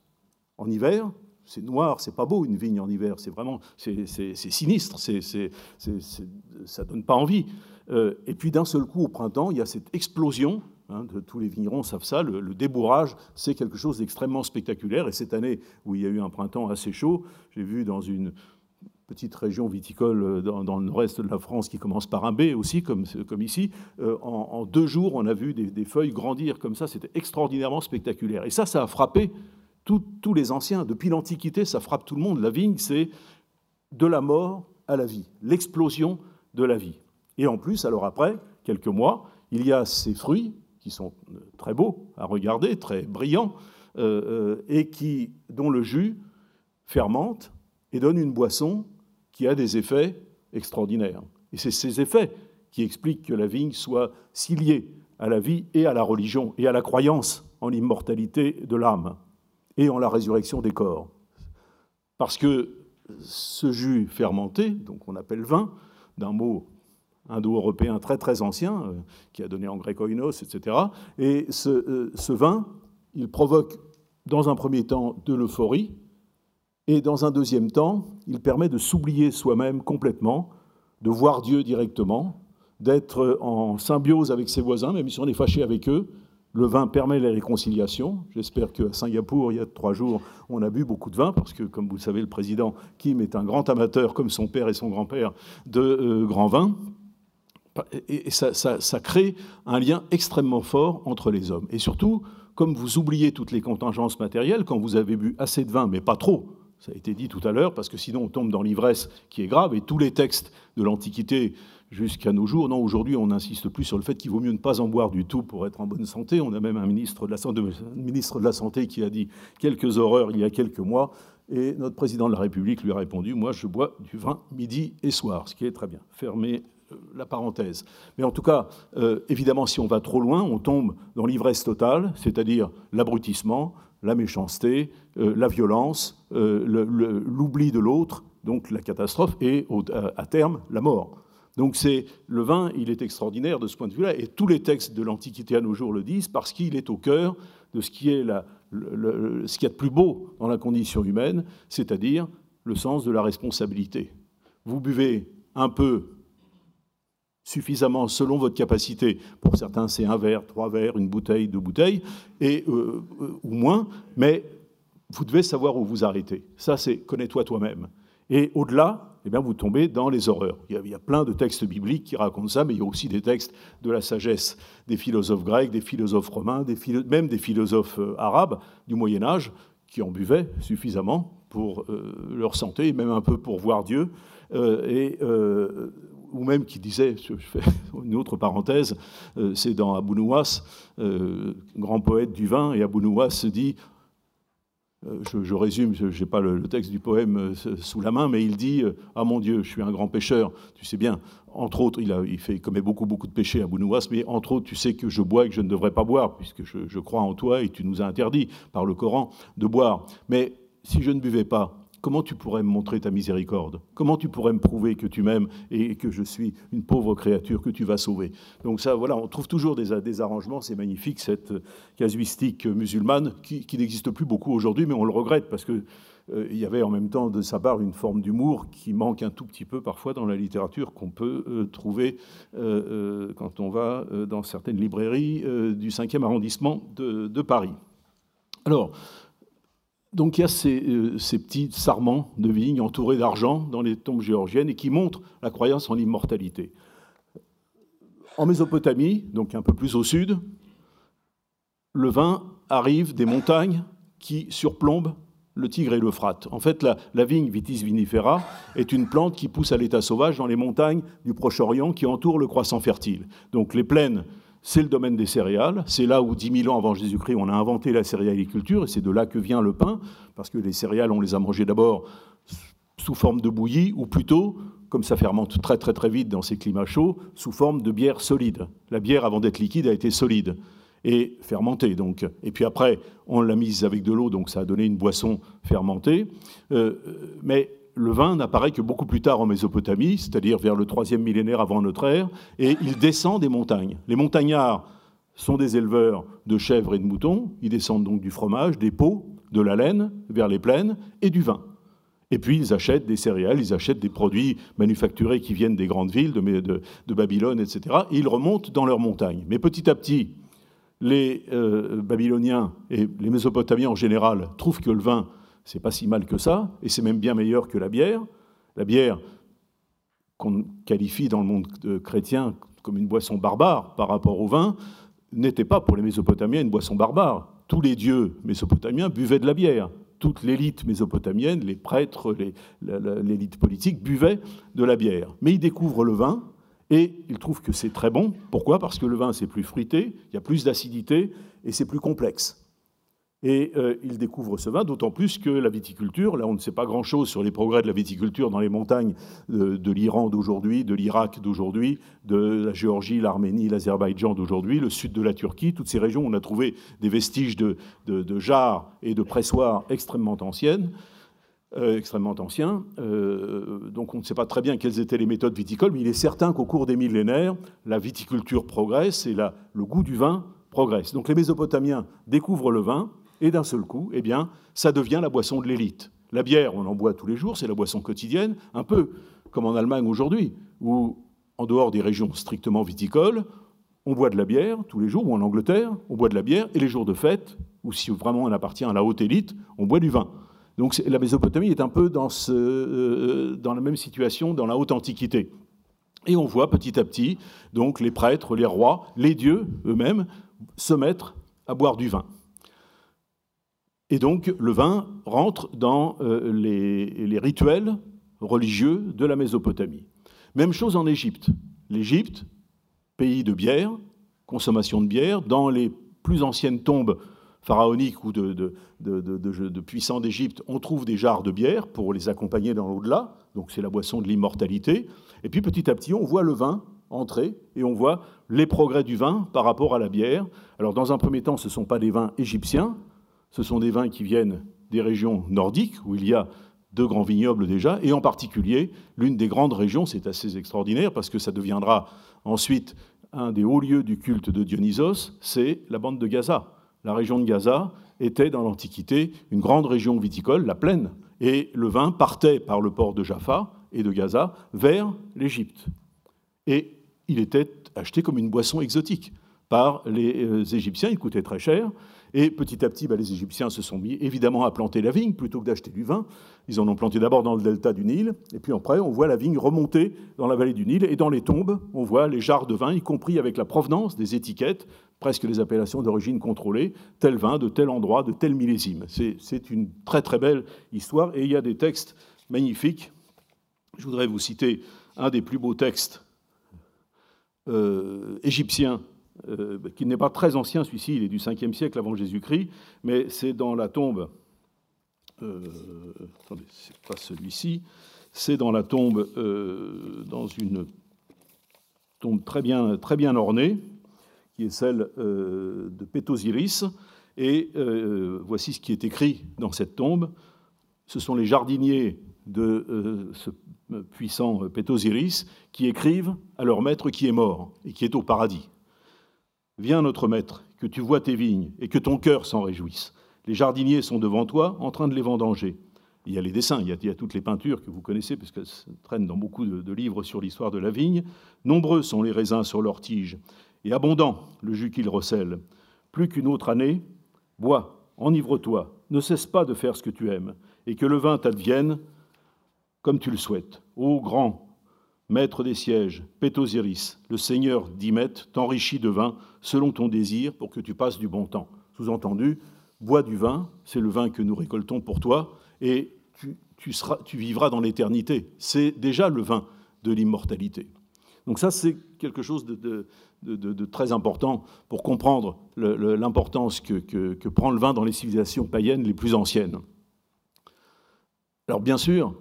en hiver. C'est noir, c'est pas beau une vigne en hiver, c'est vraiment c'est sinistre, c'est, ça donne pas envie. Euh, et puis d'un seul coup au printemps, il y a cette explosion Hein, de, tous les vignerons savent ça, le, débourrage, c'est quelque chose d'extrêmement spectaculaire. Et cette année où il y a eu un printemps assez chaud, j'ai vu dans une petite région viticole euh, dans, le nord-est de la France qui commence par un B aussi, comme, comme ici, euh, en, deux jours, on a vu des, feuilles grandir comme ça. C'était extraordinairement spectaculaire. Et ça, ça a frappé tous les anciens. Depuis l'Antiquité, ça frappe tout le monde. La vigne, c'est de la mort à la vie, l'explosion de la vie. Et en plus, alors après, quelques mois, il y a ces fruits sont euh, très beaux à regarder, très brillants, euh, euh, et qui, dont le jus fermente et donne une boisson qui a des effets extraordinaires. Et c'est ces effets qui expliquent que la vigne soit si liée à la vie et à la religion et à la croyance en l'immortalité de l'âme et en la résurrection des corps. Parce que ce jus fermenté, donc on appelle vin, d'un mot indo-européen très très ancien, euh, qui a donné en grec oinos, etc. Et ce, euh, ce, vin, il provoque dans un premier temps de l'euphorie, et dans un deuxième temps, il permet de s'oublier soi-même complètement, de voir Dieu directement, d'être en symbiose avec ses voisins, même si on est fâché avec eux. Le vin permet les réconciliations. J'espère qu'à Singapour, il y a trois jours, on a bu beaucoup de vin, parce que, comme vous le savez, le président Kim est un grand amateur, comme son père et son grand-père, de euh, grand vin et ça, crée un lien extrêmement fort entre les hommes. Et surtout, comme vous oubliez toutes les contingences matérielles, quand vous avez bu assez de vin, mais pas trop, ça a été dit tout à l'heure, parce que sinon on tombe dans l'ivresse qui est grave, et tous les textes de l'Antiquité jusqu'à nos jours, non, aujourd'hui on n'insiste plus sur le fait qu'il vaut mieux ne pas en boire du tout pour être en bonne santé. On a même un ministre de la, ministre de la Santé qui a dit quelques horreurs il y a quelques mois, et notre président de la République lui a répondu, moi je bois du vin midi et soir, ce qui est très bien. Fermez la parenthèse. Mais en tout cas, euh, évidemment, si on va trop loin, on tombe dans l'ivresse totale, c'est-à-dire l'abrutissement, la méchanceté, euh, la violence, euh, l'oubli de l'autre, donc la catastrophe, et à, terme, la mort. Donc c'est le vin, il est extraordinaire de ce point de vue-là, et tous les textes de l'Antiquité à nos jours le disent, parce qu'il est au cœur de ce qui est la, ce qu'il y a de plus beau dans la condition humaine, c'est-à-dire le sens de la responsabilité. Vous buvez un peu suffisamment selon votre capacité. Pour certains, c'est un verre, trois verres, une bouteille, deux bouteilles, et, euh, euh, ou moins, mais vous devez savoir où vous arrêter. Ça, c'est connais-toi toi-même. Et au-delà, eh bien, vous tombez dans les horreurs. Il y, a, plein de textes bibliques qui racontent ça, mais il y a aussi des textes de la sagesse des philosophes grecs, des philosophes romains, même des philosophes euh, arabes du Moyen Âge, qui en buvaient suffisamment pour leur santé, et même un peu pour voir Dieu. et ou même qui disait, je fais une autre parenthèse, euh, c'est dans Abou Nouas, euh, grand poète du vin, et Abou Nouas dit, euh, je, résume, je n'ai pas le, texte du poème sous la main, mais il dit Ah mon Dieu, je suis un grand pécheur. Tu sais bien, entre autres, il, fait, commet beaucoup, beaucoup de péchés à Nouas, mais entre autres, tu sais que je bois et que je ne devrais pas boire, puisque je crois en toi et tu nous as interdit par le Coran de boire. Mais si je ne buvais pas, comment tu pourrais me montrer ta miséricorde? Comment tu pourrais me prouver que tu m'aimes et que je suis une pauvre créature que tu vas sauver? Donc ça, voilà, on trouve toujours des, arrangements, c'est magnifique, cette casuistique musulmane qui, n'existe plus beaucoup aujourd'hui, mais on le regrette parce qu'il euh, y avait en même temps de sa part une forme d'humour qui manque un tout petit peu parfois dans la littérature qu'on peut euh, trouver euh, quand on va dans certaines librairies du 5e arrondissement de, de Paris. Alors, donc il y a euh, ces, petits sarments de vignes entourés d'argent dans les tombes géorgiennes et qui montrent la croyance en l'immortalité. En Mésopotamie, donc un peu plus au sud, le vin arrive des montagnes qui surplombent le Tigre et l'Euphrate. En fait, la, vigne Vitis vinifera est une plante qui pousse à l'état sauvage dans les montagnes du Proche-Orient qui entourent le croissant fertile. Donc les plaines, c'est le domaine des céréales. C'est là où, 10 000 ans avant Jésus-Christ, on a inventé la céréaliculture, et c'est de là que vient le pain, parce que les céréales, on les a mangées d'abord sous forme de bouillie, ou plutôt, comme ça fermente très très très vite dans ces climats chauds, sous forme de bière solide. La bière, avant d'être liquide, a été solide et fermentée. Donc. Et puis après, on l'a mise avec de l'eau, donc ça a donné une boisson fermentée. Euh, mais le vin n'apparaît que beaucoup plus tard en Mésopotamie, c'est-à-dire vers le troisième millénaire avant notre ère, et il descend des montagnes. Les montagnards sont des éleveurs de chèvres et de moutons, ils descendent donc du fromage, des pots, de la laine vers les plaines et du vin. Et puis ils achètent des céréales, ils achètent des produits manufacturés qui viennent des grandes villes, de, de Babylone, etc. Et ils remontent dans leurs montagnes. Mais petit à petit, les euh, Babyloniens et les Mésopotamiens en général trouvent que le vin, c'est pas si mal que ça, et c'est même bien meilleur que la bière. La bière, qu'on qualifie dans le monde euh, chrétien comme une boisson barbare par rapport au vin, n'était pas pour les Mésopotamiens une boisson barbare. Tous les dieux mésopotamiens buvaient de la bière. Toute l'élite mésopotamienne, les prêtres, l'élite politique, buvaient de la bière. Mais ils découvrent le vin, et il trouve que c'est très bon. Pourquoi? Parce que le vin, c'est plus fruité, il y a plus d'acidité et c'est plus complexe. Et euh, il découvre ce vin, d'autant plus que la viticulture, là on ne sait pas grand-chose sur les progrès de la viticulture dans les montagnes de, l'Iran d'aujourd'hui, de l'Irak d'aujourd'hui, de la Géorgie, l'Arménie, l'Azerbaïdjan d'aujourd'hui, le sud de la Turquie, toutes ces régions on a trouvé des vestiges de, de jarres et de pressoirs extrêmement anciennes. Euh, extrêmement ancien. Euh, donc on ne sait pas très bien quelles étaient les méthodes viticoles, mais il est certain qu'au cours des millénaires, la viticulture progresse et la, le goût du vin progresse. Donc les Mésopotamiens découvrent le vin et d'un seul coup, eh bien, ça devient la boisson de l'élite. La bière, on en boit tous les jours, c'est la boisson quotidienne, un peu comme en Allemagne aujourd'hui, où en dehors des régions strictement viticoles, on boit de la bière tous les jours, ou en Angleterre, on boit de la bière, et les jours de fête, ou si vraiment on appartient à la haute élite, on boit du vin. Donc la Mésopotamie est un peu dans, euh, dans la même situation dans la haute antiquité. Et on voit petit à petit donc les prêtres, les rois, les dieux eux-mêmes se mettre à boire du vin. Et donc le vin rentre dans euh, les, rituels religieux de la Mésopotamie. Même chose en Égypte. L'Égypte, pays de bière, consommation de bière, dans les plus anciennes tombes pharaoniques ou de, de, puissants d'Égypte, on trouve des jarres de bière pour les accompagner dans l'au-delà, donc c'est la boisson de l'immortalité. Et puis petit à petit, on voit le vin entrer et on voit les progrès du vin par rapport à la bière. Alors dans un premier temps, ce ne sont pas des vins égyptiens, ce sont des vins qui viennent des régions nordiques où il y a de grands vignobles déjà, et en particulier l'une des grandes régions, c'est assez extraordinaire parce que ça deviendra ensuite un des hauts lieux du culte de Dionysos, c'est la bande de Gaza la région de Gaza était dans l'Antiquité une grande région viticole, la plaine, et le vin partait par le port de Jaffa et de Gaza vers l'Égypte. Et il était acheté comme une boisson exotique par les euh, Égyptiens, il coûtait très cher, et petit à petit, bah, les Égyptiens se sont mis évidemment à planter la vigne plutôt que d'acheter du vin. Ils en ont planté d'abord dans le delta du Nil, et puis après, on voit la vigne remonter dans la vallée du Nil, et dans les tombes, on voit les jarres de vin, y compris avec la provenance des étiquettes, presque les appellations d'origine contrôlée, tel vin de tel endroit, de tel millésime. C'est une très très belle histoire, et il y a des textes magnifiques. Je voudrais vous citer un des plus beaux textes euh, égyptiens euh, qui n'est pas très ancien, celui-ci, il est du 5e siècle avant Jésus-Christ, mais c'est dans la tombe. Euh, attendez, c'est pas celui-ci, c'est dans la tombe, euh, dans une tombe très bien, très bien ornée, qui est celle de Pétosiris. Et voici ce qui est écrit dans cette tombe. Ce sont les jardiniers de ce puissant Pétosiris qui écrivent à leur maître qui est mort et qui est au paradis. Viens, notre maître, que tu vois tes vignes et que ton cœur s'en réjouisse. Les jardiniers sont devant toi, en train de les vendanger. Il y a les dessins, il y a, toutes les peintures que vous connaissez, puisqu'elles traînent dans beaucoup de, de livres sur l'histoire de la vigne. Nombreux sont les raisins sur leurs tiges, et abondant le jus qu'ils recèlent. Plus qu'une autre année, bois, enivre-toi, ne cesse pas de faire ce que tu aimes, et que le vin t'advienne comme tu le souhaites. Ô grand, Maître des sièges, Pétosiris, le seigneur d'Imet, t'enrichit de vin selon ton désir pour que tu passes du bon temps. Sous-entendu, bois du vin, c'est le vin que nous récoltons pour toi, et tu, seras, tu vivras dans l'éternité. C'est déjà le vin de l'immortalité. Donc ça, c'est quelque chose de, de, très important pour comprendre l'importance que, que, prend le vin dans les civilisations païennes les plus anciennes. Alors bien sûr,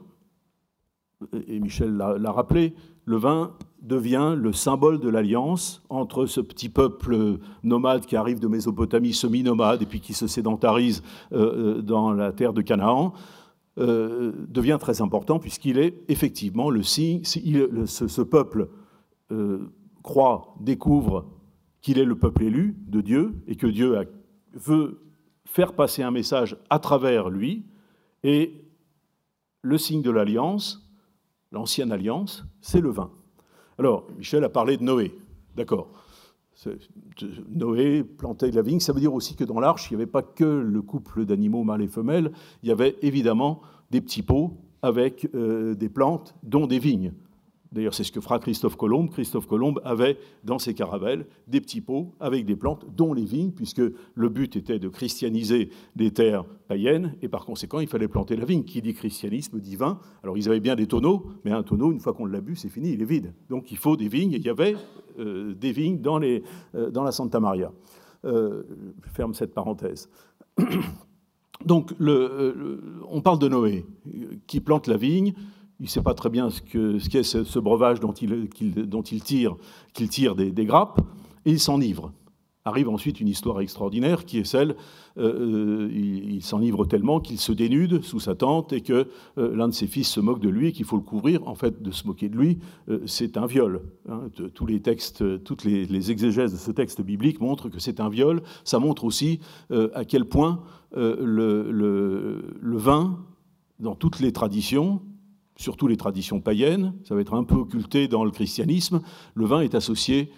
et Michel l'a rappelé, le vin devient le symbole de l'alliance entre ce petit peuple nomade qui arrive de Mésopotamie, semi-nomade, et puis qui se sédentarise euh, euh, dans la terre de Canaan, euh, devient très important puisqu'il est effectivement le signe, ce, peuple croit, découvre qu'il est le peuple élu de Dieu et que Dieu veut faire passer un message à travers lui, et le signe de l'alliance, l'ancienne alliance, c'est le vin. Alors, Michel a parlé de Noé, d'accord. Noé plantait de la vigne, ça veut dire aussi que dans l'arche, il n'y avait pas que le couple d'animaux mâles et femelles, il y avait évidemment des petits pots avec euh, des plantes, dont des vignes. D'ailleurs, c'est ce que fera Christophe Colomb. Christophe Colomb avait dans ses caravelles des petits pots avec des plantes, dont les vignes, puisque le but était de christianiser des terres païennes, et par conséquent, il fallait planter la vigne. Qui dit christianisme dit vin. Alors, ils avaient bien des tonneaux, mais un tonneau, une fois qu'on l'a bu, c'est fini, il est vide. Donc, il faut des vignes, et il y avait euh, des vignes dans, les, euh, dans la Santa Maria. Euh, je ferme cette parenthèse. Donc, on parle de Noé, qui plante la vigne, il ne sait pas très bien ce qu'est ce, ce, breuvage dont il, tire, des, grappes, et il s'enivre. Arrive ensuite une histoire extraordinaire qui est celle, euh, euh, il, s'enivre tellement qu'il se dénude sous sa tente et que euh, l'un de ses fils se moque de lui et qu'il faut le couvrir. En fait, de se moquer de lui, c'est un viol. Hein. Tous les textes, toutes les, exégèses de ce texte biblique montrent que c'est un viol. Ça montre aussi à quel point le vin, dans toutes les traditions, surtout les traditions païennes, ça va être un peu occulté dans le christianisme, le vin est associé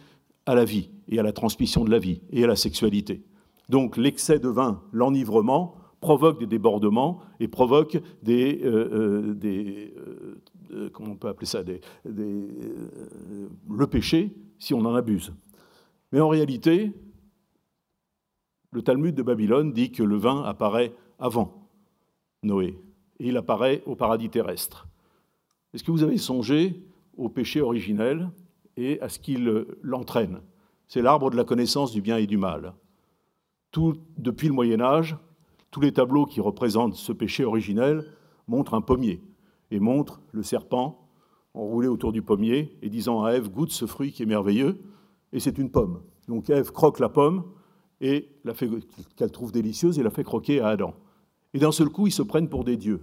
à la vie et à la transmission de la vie et à la sexualité. Donc l'excès de vin, l'enivrement, provoque des débordements et provoque des, euh, euh, euh, comment on peut appeler ça, le péché si on en abuse. Mais en réalité, le Talmud de Babylone dit que le vin apparaît avant Noé et il apparaît au paradis terrestre. Est-ce que vous avez songé au péché originel et à ce qu'il l'entraîne? C'est l'arbre de la connaissance du bien et du mal. Depuis le Moyen Âge, tous les tableaux qui représentent ce péché originel montrent un pommier et montrent le serpent enroulé autour du pommier et disant à Ève goûte ce fruit qui est merveilleux et c'est une pomme. Donc Ève croque la pomme et la fait qu'elle trouve délicieuse et la fait croquer à Adam. Et d'un seul coup, ils se prennent pour des dieux,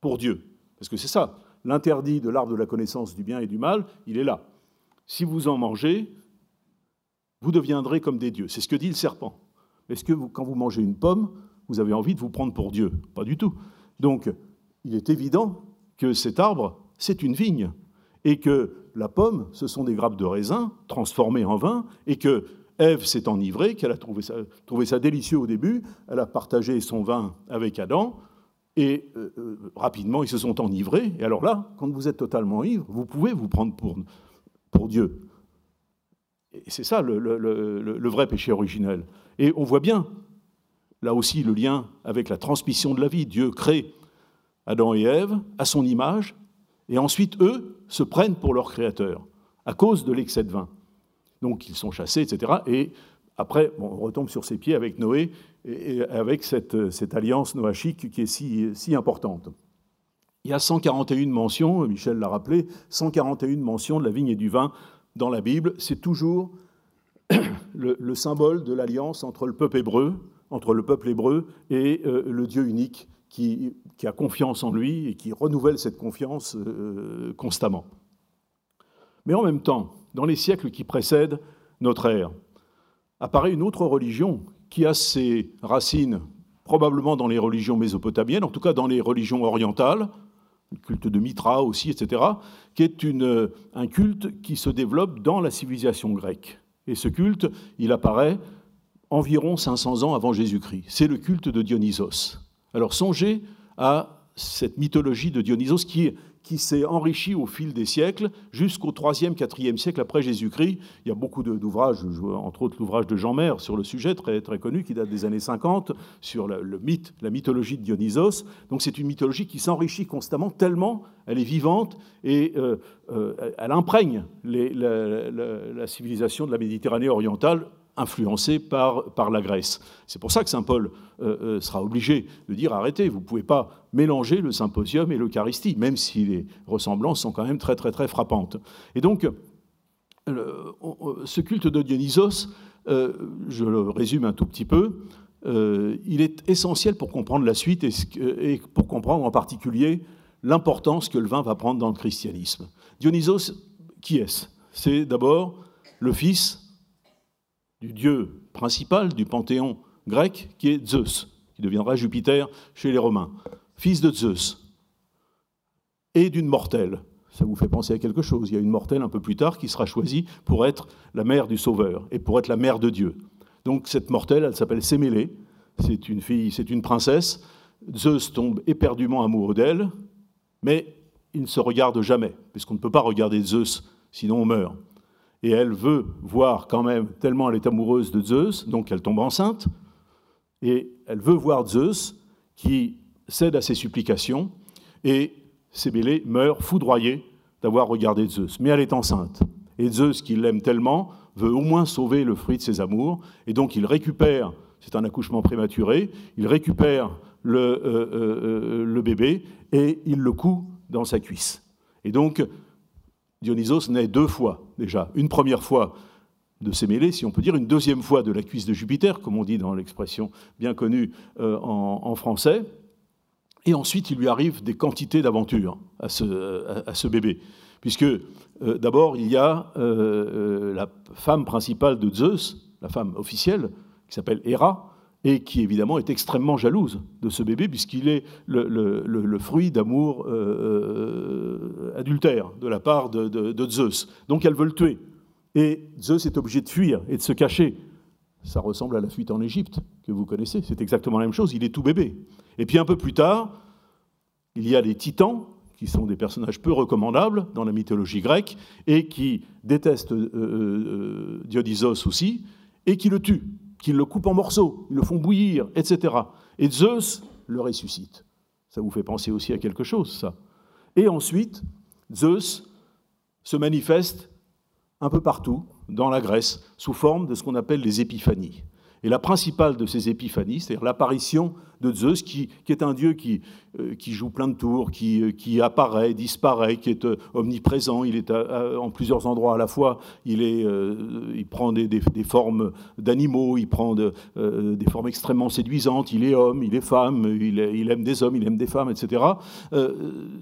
pour Dieu, parce que c'est ça l'interdit de l'arbre de la connaissance du bien et du mal, il est là. Si vous en mangez, vous deviendrez comme des dieux. C'est ce que dit le serpent. Est-ce que quand vous mangez une pomme, vous avez envie de vous prendre pour Dieu? Pas du tout. Donc, il est évident que cet arbre, c'est une vigne, et que la pomme, ce sont des grappes de raisin transformées en vin, et que Ève s'est enivrée, qu'elle a trouvé trouvé ça délicieux au début, elle a partagé son vin avec Adam, et euh, euh, rapidement, ils se sont enivrés. Et alors là, quand vous êtes totalement ivre, vous pouvez vous prendre pour, Dieu. Et c'est ça le, le, vrai péché originel. Et on voit bien, là aussi, le lien avec la transmission de la vie. Dieu crée Adam et Ève à son image, et ensuite, eux se prennent pour leur créateur, à cause de l'excès de vin. Donc, ils sont chassés, etc. Et après, on retombe sur ses pieds avec Noé, et avec cette, alliance noachique qui est si, importante. Il y a 141 mentions, Michel l'a rappelé, 141 mentions de la vigne et du vin dans la Bible. C'est toujours le, symbole de l'alliance entre le peuple hébreu, entre le peuple hébreu et euh, le Dieu unique qui, qui, a confiance en lui et qui renouvelle cette confiance euh, constamment. Mais en même temps, dans les siècles qui précèdent notre ère, apparaît une autre religion qui a ses racines probablement dans les religions mésopotamiennes, en tout cas dans les religions orientales, le culte de Mitra aussi, etc., qui est une, un culte qui se développe dans la civilisation grecque. Et ce culte, il apparaît environ 500 ans avant Jésus-Christ. C'est le culte de Dionysos. Alors songez à cette mythologie de Dionysos qui, qui s'est enrichi au fil des siècles jusqu'au 3e, 4e siècle après Jésus-Christ. Il y a beaucoup d'ouvrages, entre autres l'ouvrage de Jean Mer sur le sujet, très, très connu, qui date des années 50, sur le, mythe, la mythologie de Dionysos. Donc c'est une mythologie qui s'enrichit constamment, tellement elle est vivante et euh, euh, elle imprègne la civilisation de la Méditerranée orientale influencé par, la Grèce. C'est pour ça que Saint Paul euh, euh, sera obligé de dire arrêtez, vous ne pouvez pas mélanger le symposium et l'Eucharistie, même si les ressemblances sont quand même très très très frappantes. Et donc, ce culte de Dionysos, euh, je le résume un tout petit peu, il est essentiel pour comprendre la suite et, et pour comprendre en particulier l'importance que le vin va prendre dans le christianisme. Dionysos, qui est-ce? C'est d'abord le fils du dieu principal du panthéon grec, qui est Zeus, qui deviendra Jupiter chez les Romains, fils de Zeus, et d'une mortelle. Ça vous fait penser à quelque chose. Il y a une mortelle un peu plus tard qui sera choisie pour être la mère du Sauveur et pour être la mère de Dieu. Donc cette mortelle, elle s'appelle Sémélé. C'est une fille, c'est une princesse. Zeus tombe éperdument amoureux d'elle, mais il ne se regarde jamais, puisqu'on ne peut pas regarder Zeus, sinon on meurt et elle veut voir quand même, tellement elle est amoureuse de Zeus, donc elle tombe enceinte, et elle veut voir Zeus qui cède à ses supplications, et Sébélé meurt foudroyé d'avoir regardé Zeus. Mais elle est enceinte, et Zeus, qui l'aime tellement, veut au moins sauver le fruit de ses amours, et donc il récupère, c'est un accouchement prématuré, il récupère le, euh, euh, euh, le bébé, et il le coud dans sa cuisse. Et donc, Dionysos naît deux fois déjà. Une première fois de Sémélé, si on peut dire, une deuxième fois de la cuisse de Jupiter, comme on dit dans l'expression bien connue euh, en, français. Et ensuite, il lui arrive des quantités d'aventures à ce, bébé. Puisque euh, d'abord, il y a euh, la femme principale de Zeus, la femme officielle, qui s'appelle Héra, et qui évidemment est extrêmement jalouse de ce bébé puisqu'il est le, fruit d'amour euh, euh, adultère de la part de, Zeus. Donc elle veut le tuer. Et Zeus est obligé de fuir et de se cacher. Ça ressemble à la fuite en Égypte que vous connaissez. C'est exactement la même chose. Il est tout bébé. Et puis un peu plus tard, il y a les titans qui sont des personnages peu recommandables dans la mythologie grecque et qui détestent euh, Dionysos aussi et qui le tuent qu'ils le coupent en morceaux, ils le font bouillir, etc. Et Zeus le ressuscite. Ça vous fait penser aussi à quelque chose, ça. Et ensuite, Zeus se manifeste un peu partout dans la Grèce sous forme de ce qu'on appelle les épiphanies. Et la principale de ces épiphanies, c'est-à-dire l'apparition de Zeus, qui, est un dieu qui, euh, qui, joue plein de tours, qui, euh, apparaît, disparaît, qui est euh, omniprésent, il est en plusieurs endroits à la fois, il, prend des, formes d'animaux, il prend de, des formes extrêmement séduisantes, il est homme, il est femme, il aime des hommes, il aime des femmes, etc.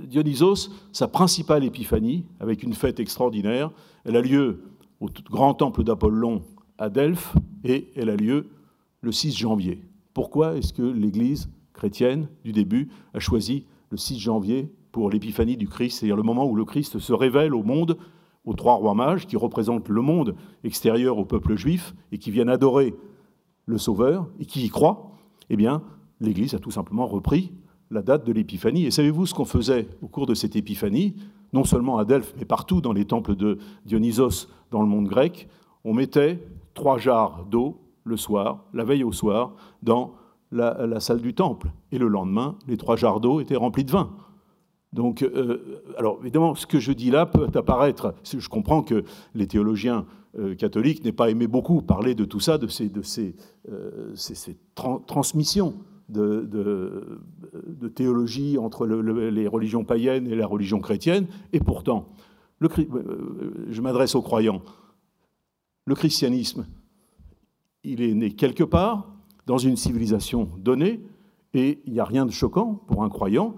Dionysos, sa principale épiphanie, avec une fête extraordinaire, elle a lieu au grand temple d'Apollon à Delphes et elle a lieu le 6 janvier. Pourquoi est-ce que l'Église chrétienne du début a choisi le 6 janvier pour l'épiphanie du Christ, c'est-à-dire le moment où le Christ se révèle au monde, aux trois rois mages qui représentent le monde extérieur au peuple juif et qui viennent adorer le Sauveur et qui y croient Eh bien, l'Église a tout simplement repris la date de l'épiphanie. Et savez-vous ce qu'on faisait au cours de cette épiphanie? Non seulement à Delphes, mais partout dans les temples de Dionysos dans le monde grec, on mettait trois jarres d'eau le soir, la veille au soir, dans la, salle du temple. Et le lendemain, les trois jarres d'eau étaient remplis de vin. Donc, euh, alors évidemment, ce que je dis là peut apparaître. Je comprends que les théologiens euh, catholiques n'aient pas aimé beaucoup parler de tout ça, de ces, de ces, euh, transmissions de, de, théologie entre les religions païennes et la religion chrétienne. Et pourtant, le, je m'adresse aux croyants. Le christianisme, il est né quelque part, dans une civilisation donnée, et il n'y a rien de choquant pour un croyant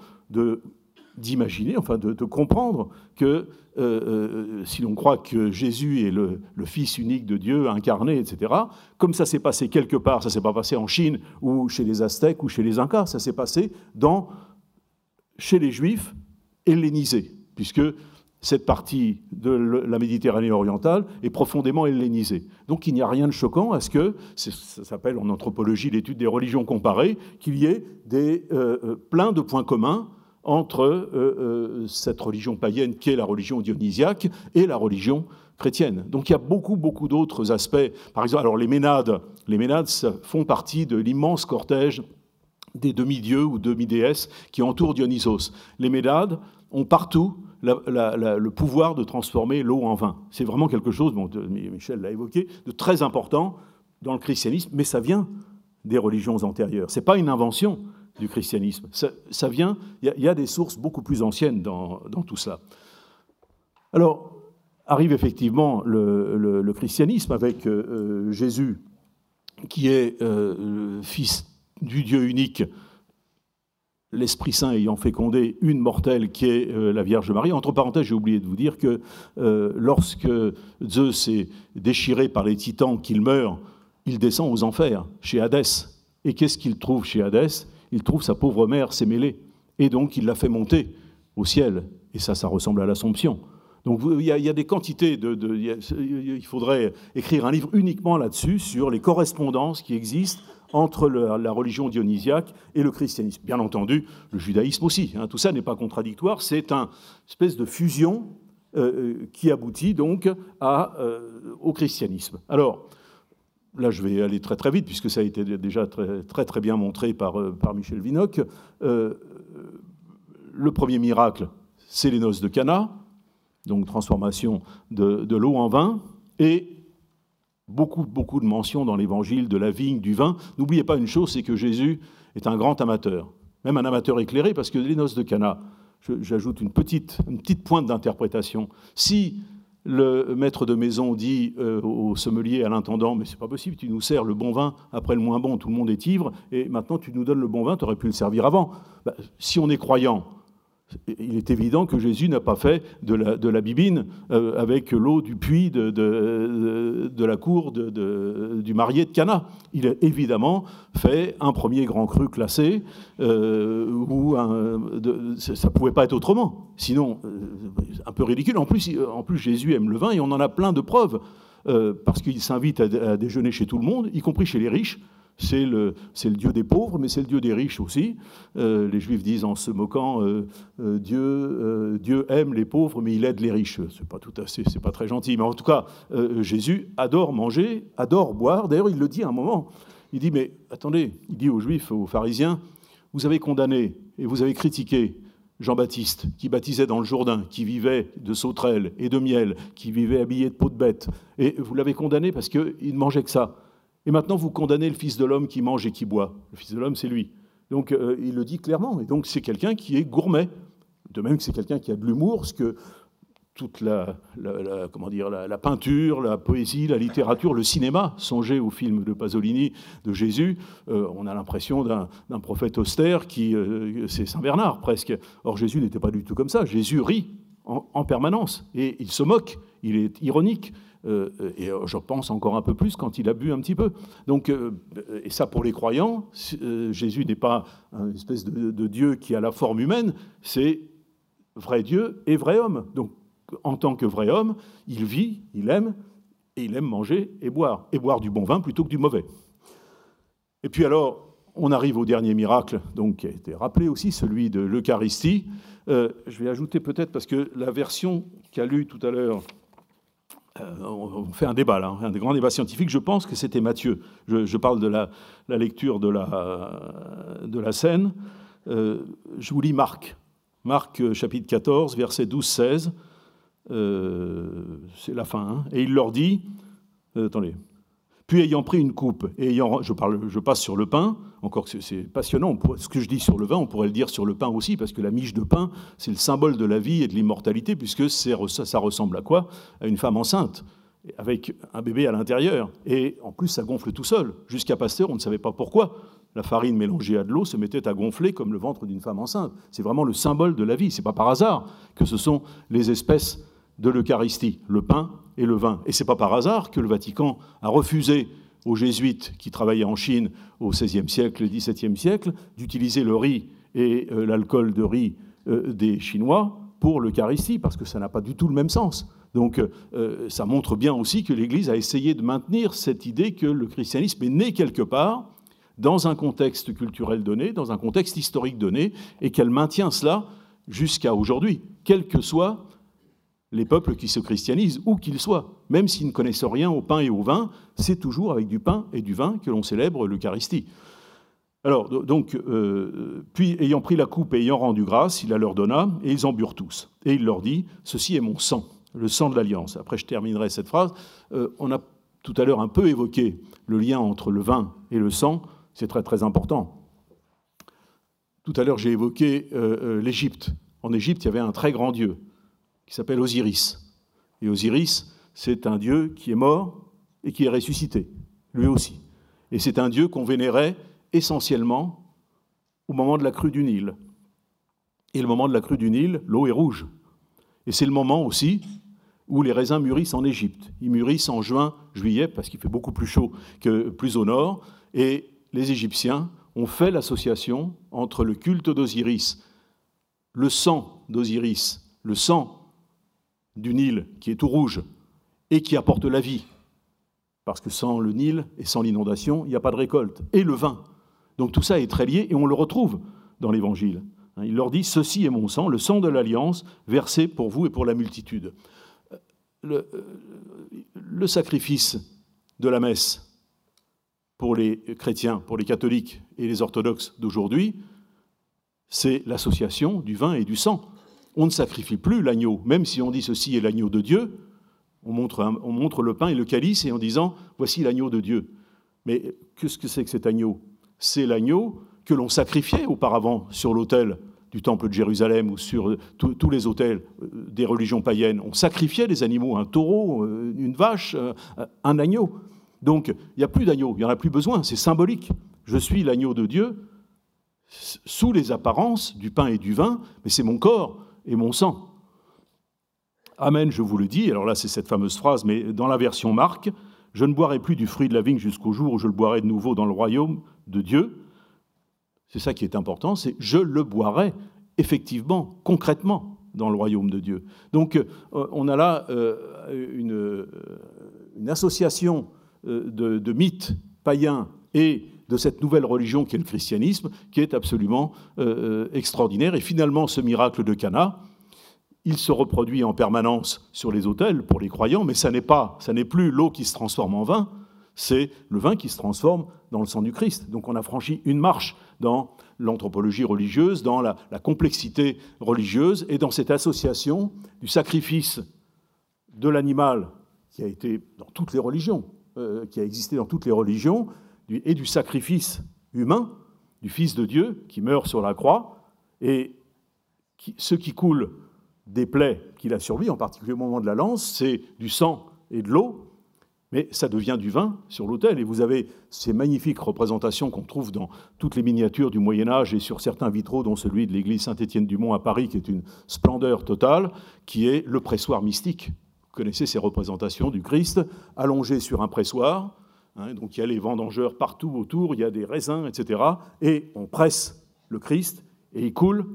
d'imaginer, enfin de, comprendre que euh, euh, si l'on croit que Jésus est le, Fils unique de Dieu, incarné, etc., comme ça s'est passé quelque part, ça s'est pas passé en Chine ou chez les Aztèques ou chez les Incas, ça s'est passé chez les Juifs hellénisés, puisque cette partie de la Méditerranée orientale est profondément hellénisée. Donc il n'y a rien de choquant à ce que, ça s'appelle en anthropologie l'étude des religions comparées, qu'il y ait des, euh, euh, plein de points communs entre euh, euh, cette religion païenne qu'est la religion dionysiaque et la religion chrétienne. Donc il y a beaucoup, beaucoup d'autres aspects. Par exemple, alors les Ménades, les Ménades font partie de l'immense cortège des demi-dieux ou demi-déesses qui entourent Dionysos. Les Ménades ont partout le pouvoir de transformer l'eau en vin. C'est vraiment quelque chose, bon, Michel l'a évoqué, de très important dans le christianisme, mais ça vient des religions antérieures. Ce n'est pas une invention du christianisme. Ça, vient, il y, a des sources beaucoup plus anciennes dans, tout cela. Alors, arrive effectivement le, christianisme avec euh, euh, Jésus, qui est euh, fils du Dieu unique, l'Esprit Saint ayant fécondé une mortelle qui est la Vierge Marie. Entre parenthèses, j'ai oublié de vous dire que lorsque Zeus est déchiré par les titans, qu'il meurt, il descend aux enfers, chez Hadès. Et qu'est-ce qu'il trouve chez Hadès? Il trouve sa pauvre mère s'émêler. Et donc, il la fait monter au ciel. Et ça, ça ressemble à l'Assomption. Donc il y, a, des quantités de, il faudrait écrire un livre uniquement là-dessus sur les correspondances qui existent entre la religion dionysiaque et le christianisme. Bien entendu, le judaïsme aussi. Hein. tout ça n'est pas contradictoire. C'est une espèce de fusion euh, euh, qui aboutit donc euh, au christianisme. Alors là je vais aller très très vite puisque ça a été déjà très très, bien montré par, Michel Vinocq. le premier miracle, c'est les noces de Cana donc transformation de, l'eau en vin, et beaucoup, beaucoup de mentions dans l'évangile de la vigne, du vin. N'oubliez pas une chose, c'est que Jésus est un grand amateur, même un amateur éclairé, parce que les noces de Cana, j'ajoute une petite, une petite pointe d'interprétation. Si le maître de maison dit euh, au sommelier, à l'intendant, mais c'est pas possible, tu nous sers le bon vin après le moins bon, tout le monde est ivre, et maintenant tu nous donnes le bon vin, tu aurais pu le servir avant. Bah, si on est croyant, il est évident que Jésus n'a pas fait de la, bibine euh, avec l'eau du puits de, la cour du marié de Cana. Il a évidemment fait un premier grand cru classé, euh, où ça ne pouvait pas être autrement. Sinon, euh, un peu ridicule. En plus, en plus, Jésus aime le vin et on en a plein de preuves, parce qu'il s'invite à déjeuner chez tout le monde, y compris chez les riches c'est le, Dieu des pauvres, mais c'est le Dieu des riches aussi. Euh, les Juifs disent en se moquant euh, euh, Dieu, aime les pauvres, mais il aide les riches. C'est pas tout assez, c'est pas très gentil, mais en tout cas, Jésus adore manger, adore boire. D'ailleurs, il le dit à un moment. Il dit mais attendez, il dit aux Juifs, aux pharisiens, vous avez condamné et vous avez critiqué Jean-Baptiste, qui baptisait dans le Jourdain, qui vivait de sauterelles et de miel, qui vivait habillé de peau de bête, et vous l'avez condamné parce qu'il ne mangeait que ça. Et maintenant, vous condamnez le Fils de l'homme qui mange et qui boit. Le Fils de l'homme, c'est lui. Donc, euh, il le dit clairement. Et donc, c'est quelqu'un qui est gourmet. De même que c'est quelqu'un qui a de l'humour, ce que toute la, comment dire, la, peinture, la poésie, la littérature, le cinéma, songez au film de Pasolini de Jésus, euh, on a l'impression d'un prophète austère qui, euh, c'est Saint Bernard presque. Or Jésus n'était pas du tout comme ça. Jésus rit en, en permanence et il se moque, il est ironique. Euh, et euh, je pense encore un peu plus quand il a bu un petit peu. Donc, euh, et ça pour les croyants, Jésus n'est pas une espèce de, Dieu qui a la forme humaine, c'est vrai Dieu et vrai homme. Donc, en tant que vrai homme, il vit, il aime, et il aime manger et boire, et boire du bon vin plutôt que du mauvais. Et puis alors, on arrive au dernier miracle, donc qui a été rappelé aussi, celui de l'Eucharistie. je vais ajouter peut-être, parce que la version qu'a lue tout à l'heure euh, on fait un débat, là, un des grands débats scientifiques. Je pense que c'était Matthieu. Je, parle de la, lecture de la, de la scène. Euh, je vous lis Marc. Marc, euh, chapitre 14, verset 12-16. c'est la fin. Hein. Et il leur dit attendez. Puis ayant pris une coupe, et ayant, je, passe sur le pain, encore que c'est passionnant, ce que je dis sur le vin, on pourrait le dire sur le pain aussi, parce que la miche de pain, c'est le symbole de la vie et de l'immortalité, puisque ça, ressemble à quoi? À une femme enceinte, avec un bébé à l'intérieur. Et en plus, ça gonfle tout seul. Jusqu'à Pasteur, on ne savait pas pourquoi la farine mélangée à de l'eau se mettait à gonfler comme le ventre d'une femme enceinte. C'est vraiment le symbole de la vie. C'est pas par hasard que ce sont les espèces de l'Eucharistie, le pain et le vin. Et c'est pas par hasard que le Vatican a refusé aux jésuites qui travaillaient en Chine au XVIe siècle et XVIIe siècle d'utiliser le riz et euh, l'alcool de riz euh, des Chinois pour l'Eucharistie, parce que ça n'a pas du tout le même sens. Donc euh, ça montre bien aussi que l'Église a essayé de maintenir cette idée que le christianisme est né quelque part, dans un contexte culturel donné, dans un contexte historique donné, et qu'elle maintient cela jusqu'à aujourd'hui, quels que soient les peuples qui se christianisent, où qu'ils soient. Même s'ils ne connaissent rien au pain et au vin, c'est toujours avec du pain et du vin que l'on célèbre l'Eucharistie. Alors, donc, euh, puis, ayant pris la coupe et ayant rendu grâce, il la leur donna, et ils en burent tous. Et il leur dit, ceci est mon sang, le sang de l'alliance. Après, je terminerai cette phrase. Euh, on a tout à l'heure un peu évoqué le lien entre le vin et le sang, c'est très très important. Tout à l'heure, j'ai évoqué euh, l'Égypte. En Égypte, il y avait un très grand dieu qui s'appelle Osiris. Et Osiris, c'est un dieu qui est mort et qui est ressuscité, lui aussi. Et c'est un dieu qu'on vénérait essentiellement au moment de la crue du Nil. Et le moment de la crue du Nil, l'eau est rouge. Et c'est le moment aussi où les raisins mûrissent en Égypte. Ils mûrissent en juin, juillet, parce qu'il fait beaucoup plus chaud que plus au nord. Et les Égyptiens ont fait l'association entre le culte d'Osiris, le sang d'Osiris, le sang du Nil qui est tout rouge et qui apporte la vie, parce que sans le Nil et sans l'inondation, il n'y a pas de récolte, et le vin. Donc tout ça est très lié et on le retrouve dans l'Évangile. Il leur dit, ceci est mon sang, le sang de l'alliance, versé pour vous et pour la multitude. Le, le, sacrifice de la messe pour les chrétiens, pour les catholiques et les orthodoxes d'aujourd'hui, c'est l'association du vin et du sang. On ne sacrifie plus l'agneau, même si on dit ceci est l'agneau de Dieu, on montre, on montre le pain et le calice et en disant voici l'agneau de Dieu. Mais qu'est-ce que c'est que cet agneau? C'est l'agneau que l'on sacrifiait auparavant sur l'autel du temple de Jérusalem ou sur tous les autels euh, des religions païennes. On sacrifiait des animaux, un taureau, euh, une vache, euh, un agneau. Donc il n'y a plus d'agneau, il n'y en a plus besoin, c'est symbolique. Je suis l'agneau de Dieu sous les apparences du pain et du vin, mais c'est mon corps et mon sang. Amen, je vous le dis. Alors là, c'est cette fameuse phrase, mais dans la version Marc, je ne boirai plus du fruit de la vigne jusqu'au jour où je le boirai de nouveau dans le royaume de Dieu, c'est ça qui est important, c'est je le boirai effectivement, concrètement, dans le royaume de Dieu. Donc euh, on a là euh, une, une, association euh, de, mythes païens et de cette nouvelle religion qui est le christianisme, qui est absolument extraordinaire. Et finalement, ce miracle de Cana, il se reproduit en permanence sur les autels pour les croyants, mais ça n'est pas, ça n'est plus l'eau qui se transforme en vin, c'est le vin qui se transforme dans le sang du Christ. Donc on a franchi une marche dans l'anthropologie religieuse, dans la, complexité religieuse et dans cette association du sacrifice de l'animal qui a été dans toutes les religions, euh, qui a existé dans toutes les religions, et du sacrifice humain du Fils de Dieu qui meurt sur la croix, et ce qui coule des plaies qu'il a sur lui, en particulier au moment de la lance, c'est du sang et de l'eau, mais ça devient du vin sur l'autel. Et vous avez ces magnifiques représentations qu'on trouve dans toutes les miniatures du Moyen Âge et sur certains vitraux, dont celui de l'église Saint-Étienne-du-Mont à Paris, qui est une splendeur totale, qui est le pressoir mystique. Vous connaissez ces représentations du Christ allongé sur un pressoir. Hein, donc il y a les vendangeurs partout autour, il y a des raisins, etc. Et on presse le Christ et il coule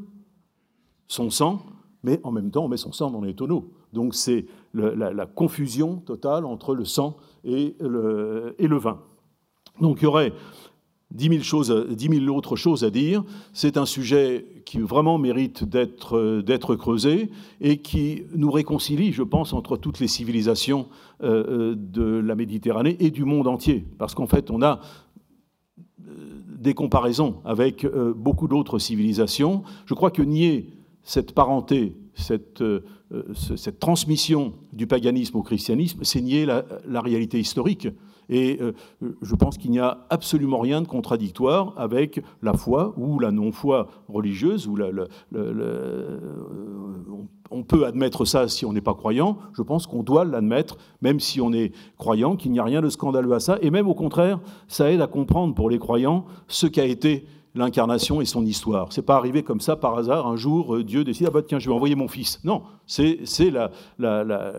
son sang, mais en même temps on met son sang dans les tonneaux. Donc c'est la, confusion totale entre le sang et le, et le vin. Donc il y aurait dix mille, choses, autres choses à dire. C'est un sujet qui vraiment mérite d'être, creusé et qui nous réconcilie, je pense, entre toutes les civilisations euh, de la Méditerranée et du monde entier. Parce qu'en fait, on a euh, des comparaisons avec euh, beaucoup d'autres civilisations. Je crois que nier cette parenté, euh, cette transmission du paganisme au christianisme, c'est nier la, réalité historique. Et euh, je pense qu'il n'y a absolument rien de contradictoire avec la foi ou la non-foi religieuse. Ou on peut admettre ça si on n'est pas croyant. Je pense qu'on doit l'admettre, même si on est croyant, qu'il n'y a rien de scandaleux à ça. Et même au contraire, ça aide à comprendre pour les croyants ce qu'a été l'incarnation et son histoire. C'est pas arrivé comme ça par hasard. Un jour, euh, Dieu décide ah bah tiens, je vais envoyer mon fils. Non, c'est la, la, la,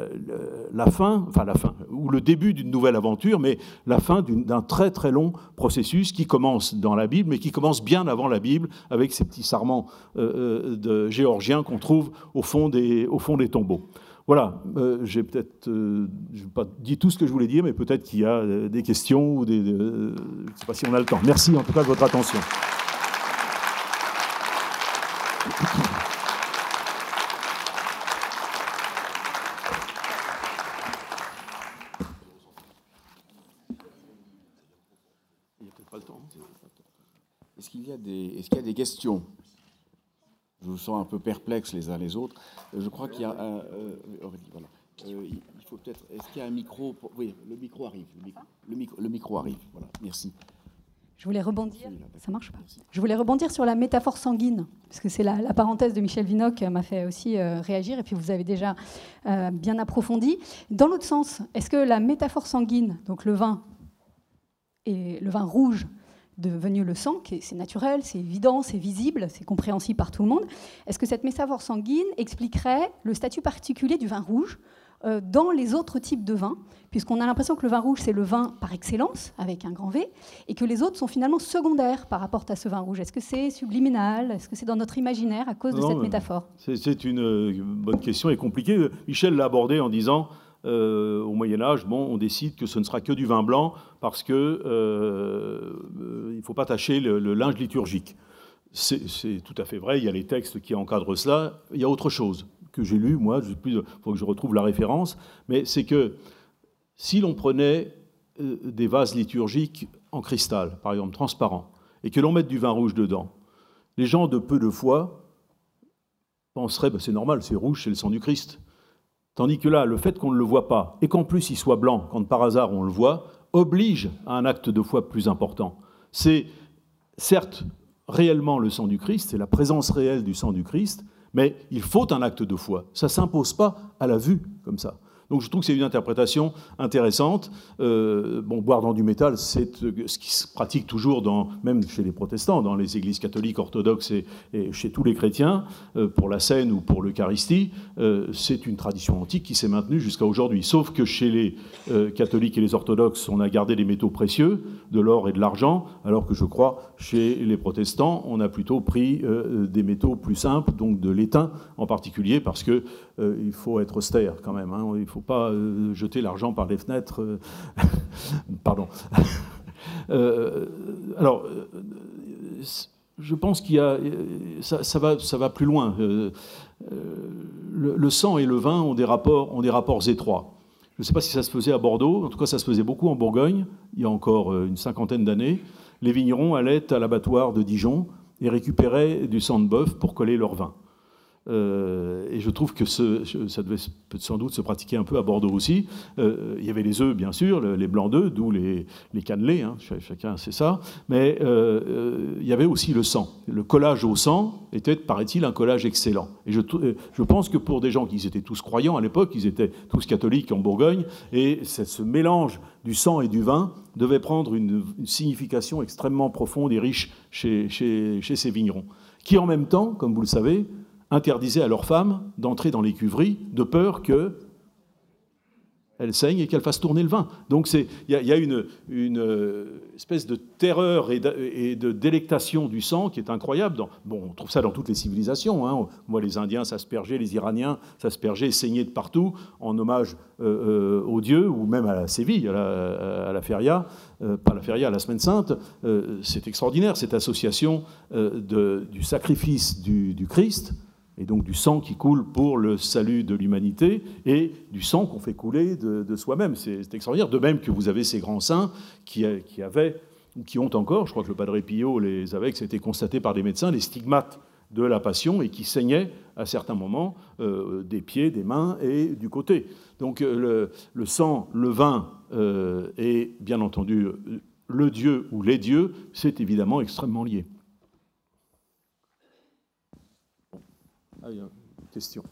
la, fin, enfin la fin, ou le début d'une nouvelle aventure, mais la fin d'un très très long processus qui commence dans la Bible, mais qui commence bien avant la Bible, avec ces petits sarments euh, euh, de géorgiens qu'on trouve au fond des, au fond des tombeaux. Voilà, j'ai peut-être pas dit tout ce que je voulais dire, mais peut-être qu'il y a des questions ou des. je ne sais pas si on a le temps. Merci en tout cas de votre attention. Hein. Est-ce qu'il y, est y, a des questions? Je vous sens un peu perplexes les uns les autres. Euh, je crois qu'il y a un. Euh, euh, voilà. Il faut peut-être. Est-ce qu'il y a un micro. Oui, le micro arrive. Le micro, arrive. Merci. Je voulais rebondir. Ça marche pas. Je voulais rebondir sur la métaphore sanguine, parce que c'est la, parenthèse de Michel Vinoc m'a fait aussi euh, réagir, et puis vous avez déjà bien approfondi. Dans l'autre sens, est-ce que la métaphore sanguine, donc le vin et le vin rouge, devenu le sang, c'est naturel, c'est évident, c'est visible, c'est compréhensible par tout le monde. Est-ce que cette métaphore sanguine expliquerait le statut particulier du vin rouge euh, dans les autres types de vins, puisqu'on a l'impression que le vin rouge, c'est le vin par excellence, avec un grand V, et que les autres sont finalement secondaires par rapport à ce vin rouge Est-ce que c'est subliminal? Est-ce que c'est dans notre imaginaire à cause de cette métaphore? C'est une euh, bonne question et compliquée. Michel l'a abordé en disant euh, au Moyen Âge, bon, on décide que ce ne sera que du vin blanc parce qu'il euh, ne faut pas tâcher le, linge liturgique. C'est tout à fait vrai, il y a les textes qui encadrent cela. Il y a autre chose que j'ai lu, moi, il faut que je retrouve la référence, mais c'est que si l'on prenait euh, des vases liturgiques en cristal, par exemple transparents, et que l'on mette du vin rouge dedans, les gens de peu de foi penseraient, ben, c'est normal, c'est rouge, c'est le sang du Christ. Tandis que là, le fait qu'on ne le voit pas, et qu'en plus il soit blanc, quand par hasard on le voit, oblige à un acte de foi plus important. C'est certes réellement le sang du Christ, c'est la présence réelle du sang du Christ, mais il faut un acte de foi. Ça ne s'impose pas à la vue comme ça. Donc je trouve que c'est une interprétation intéressante. Euh, bon, boire dans du métal, c'est euh, ce qui se pratique toujours, dans, même chez les protestants, dans les églises catholiques, orthodoxes et, chez tous les chrétiens, euh, pour la scène ou pour l'Eucharistie. c'est une tradition antique qui s'est maintenue jusqu'à aujourd'hui. Sauf que chez les catholiques et les orthodoxes, on a gardé des métaux précieux, de l'or et de l'argent, alors que je crois chez les protestants, on a plutôt pris des métaux plus simples, donc de l'étain en particulier, parce que il faut être austère quand même. Hein faut pas euh, jeter l'argent par les fenêtres. Euh, pardon. Euh, alors, je pense qu'il y a. Ça, va, ça va plus loin. Le, sang et le vin ont des rapports, ont des rapports étroits. Je ne sais pas si ça se faisait à Bordeaux, en tout cas ça se faisait beaucoup en Bourgogne, il y a encore une cinquantaine d'années. Les vignerons allaient à l'abattoir de Dijon et récupéraient du sang de bœuf pour coller leur vin. Euh, et je trouve que ça devait sans doute se pratiquer un peu à Bordeaux aussi. Euh, il y avait les œufs, bien sûr, les blancs d'œufs, d'où les, les cannelés, hein, chacun sait ça. Mais euh, il y avait aussi le sang. Le collage au sang était, paraît-il, un collage excellent. Et je, pense que pour des gens qui étaient tous croyants à l'époque, ils étaient tous catholiques en Bourgogne, et ce mélange du sang et du vin devait prendre une, signification extrêmement profonde et riche chez, chez ces vignerons, qui en même temps, comme vous le savez, interdisaient à leurs femmes d'entrer dans les cuveries de peur que elle saigne et qu'elle fasse tourner le vin. Donc il y, a une, euh, espèce de terreur et de, délectation du sang qui est incroyable. bon, on trouve ça dans toutes les civilisations. Hein. Les Indiens s'aspergeaient, les Iraniens s'aspergeaient, saignaient de partout en hommage euh, euh, aux dieux ou même à la Séville, à la, feria, pas la feria, à la Semaine Sainte. c'est extraordinaire cette association du sacrifice du Christ et donc du sang qui coule pour le salut de l'humanité, et du sang qu'on fait couler de, soi-même. C'est extraordinaire. De même que vous avez ces grands saints qui, qui, avaient, ou qui ont encore, je crois que le Padre Pio les avait, que c'était constaté par des médecins, les stigmates de la passion, et qui saignaient à certains moments euh, des pieds, des mains et du côté. Donc euh, le, sang, le vin euh, et bien entendu le Dieu ou les dieux, c'est évidemment extrêmement lié. Ah, question.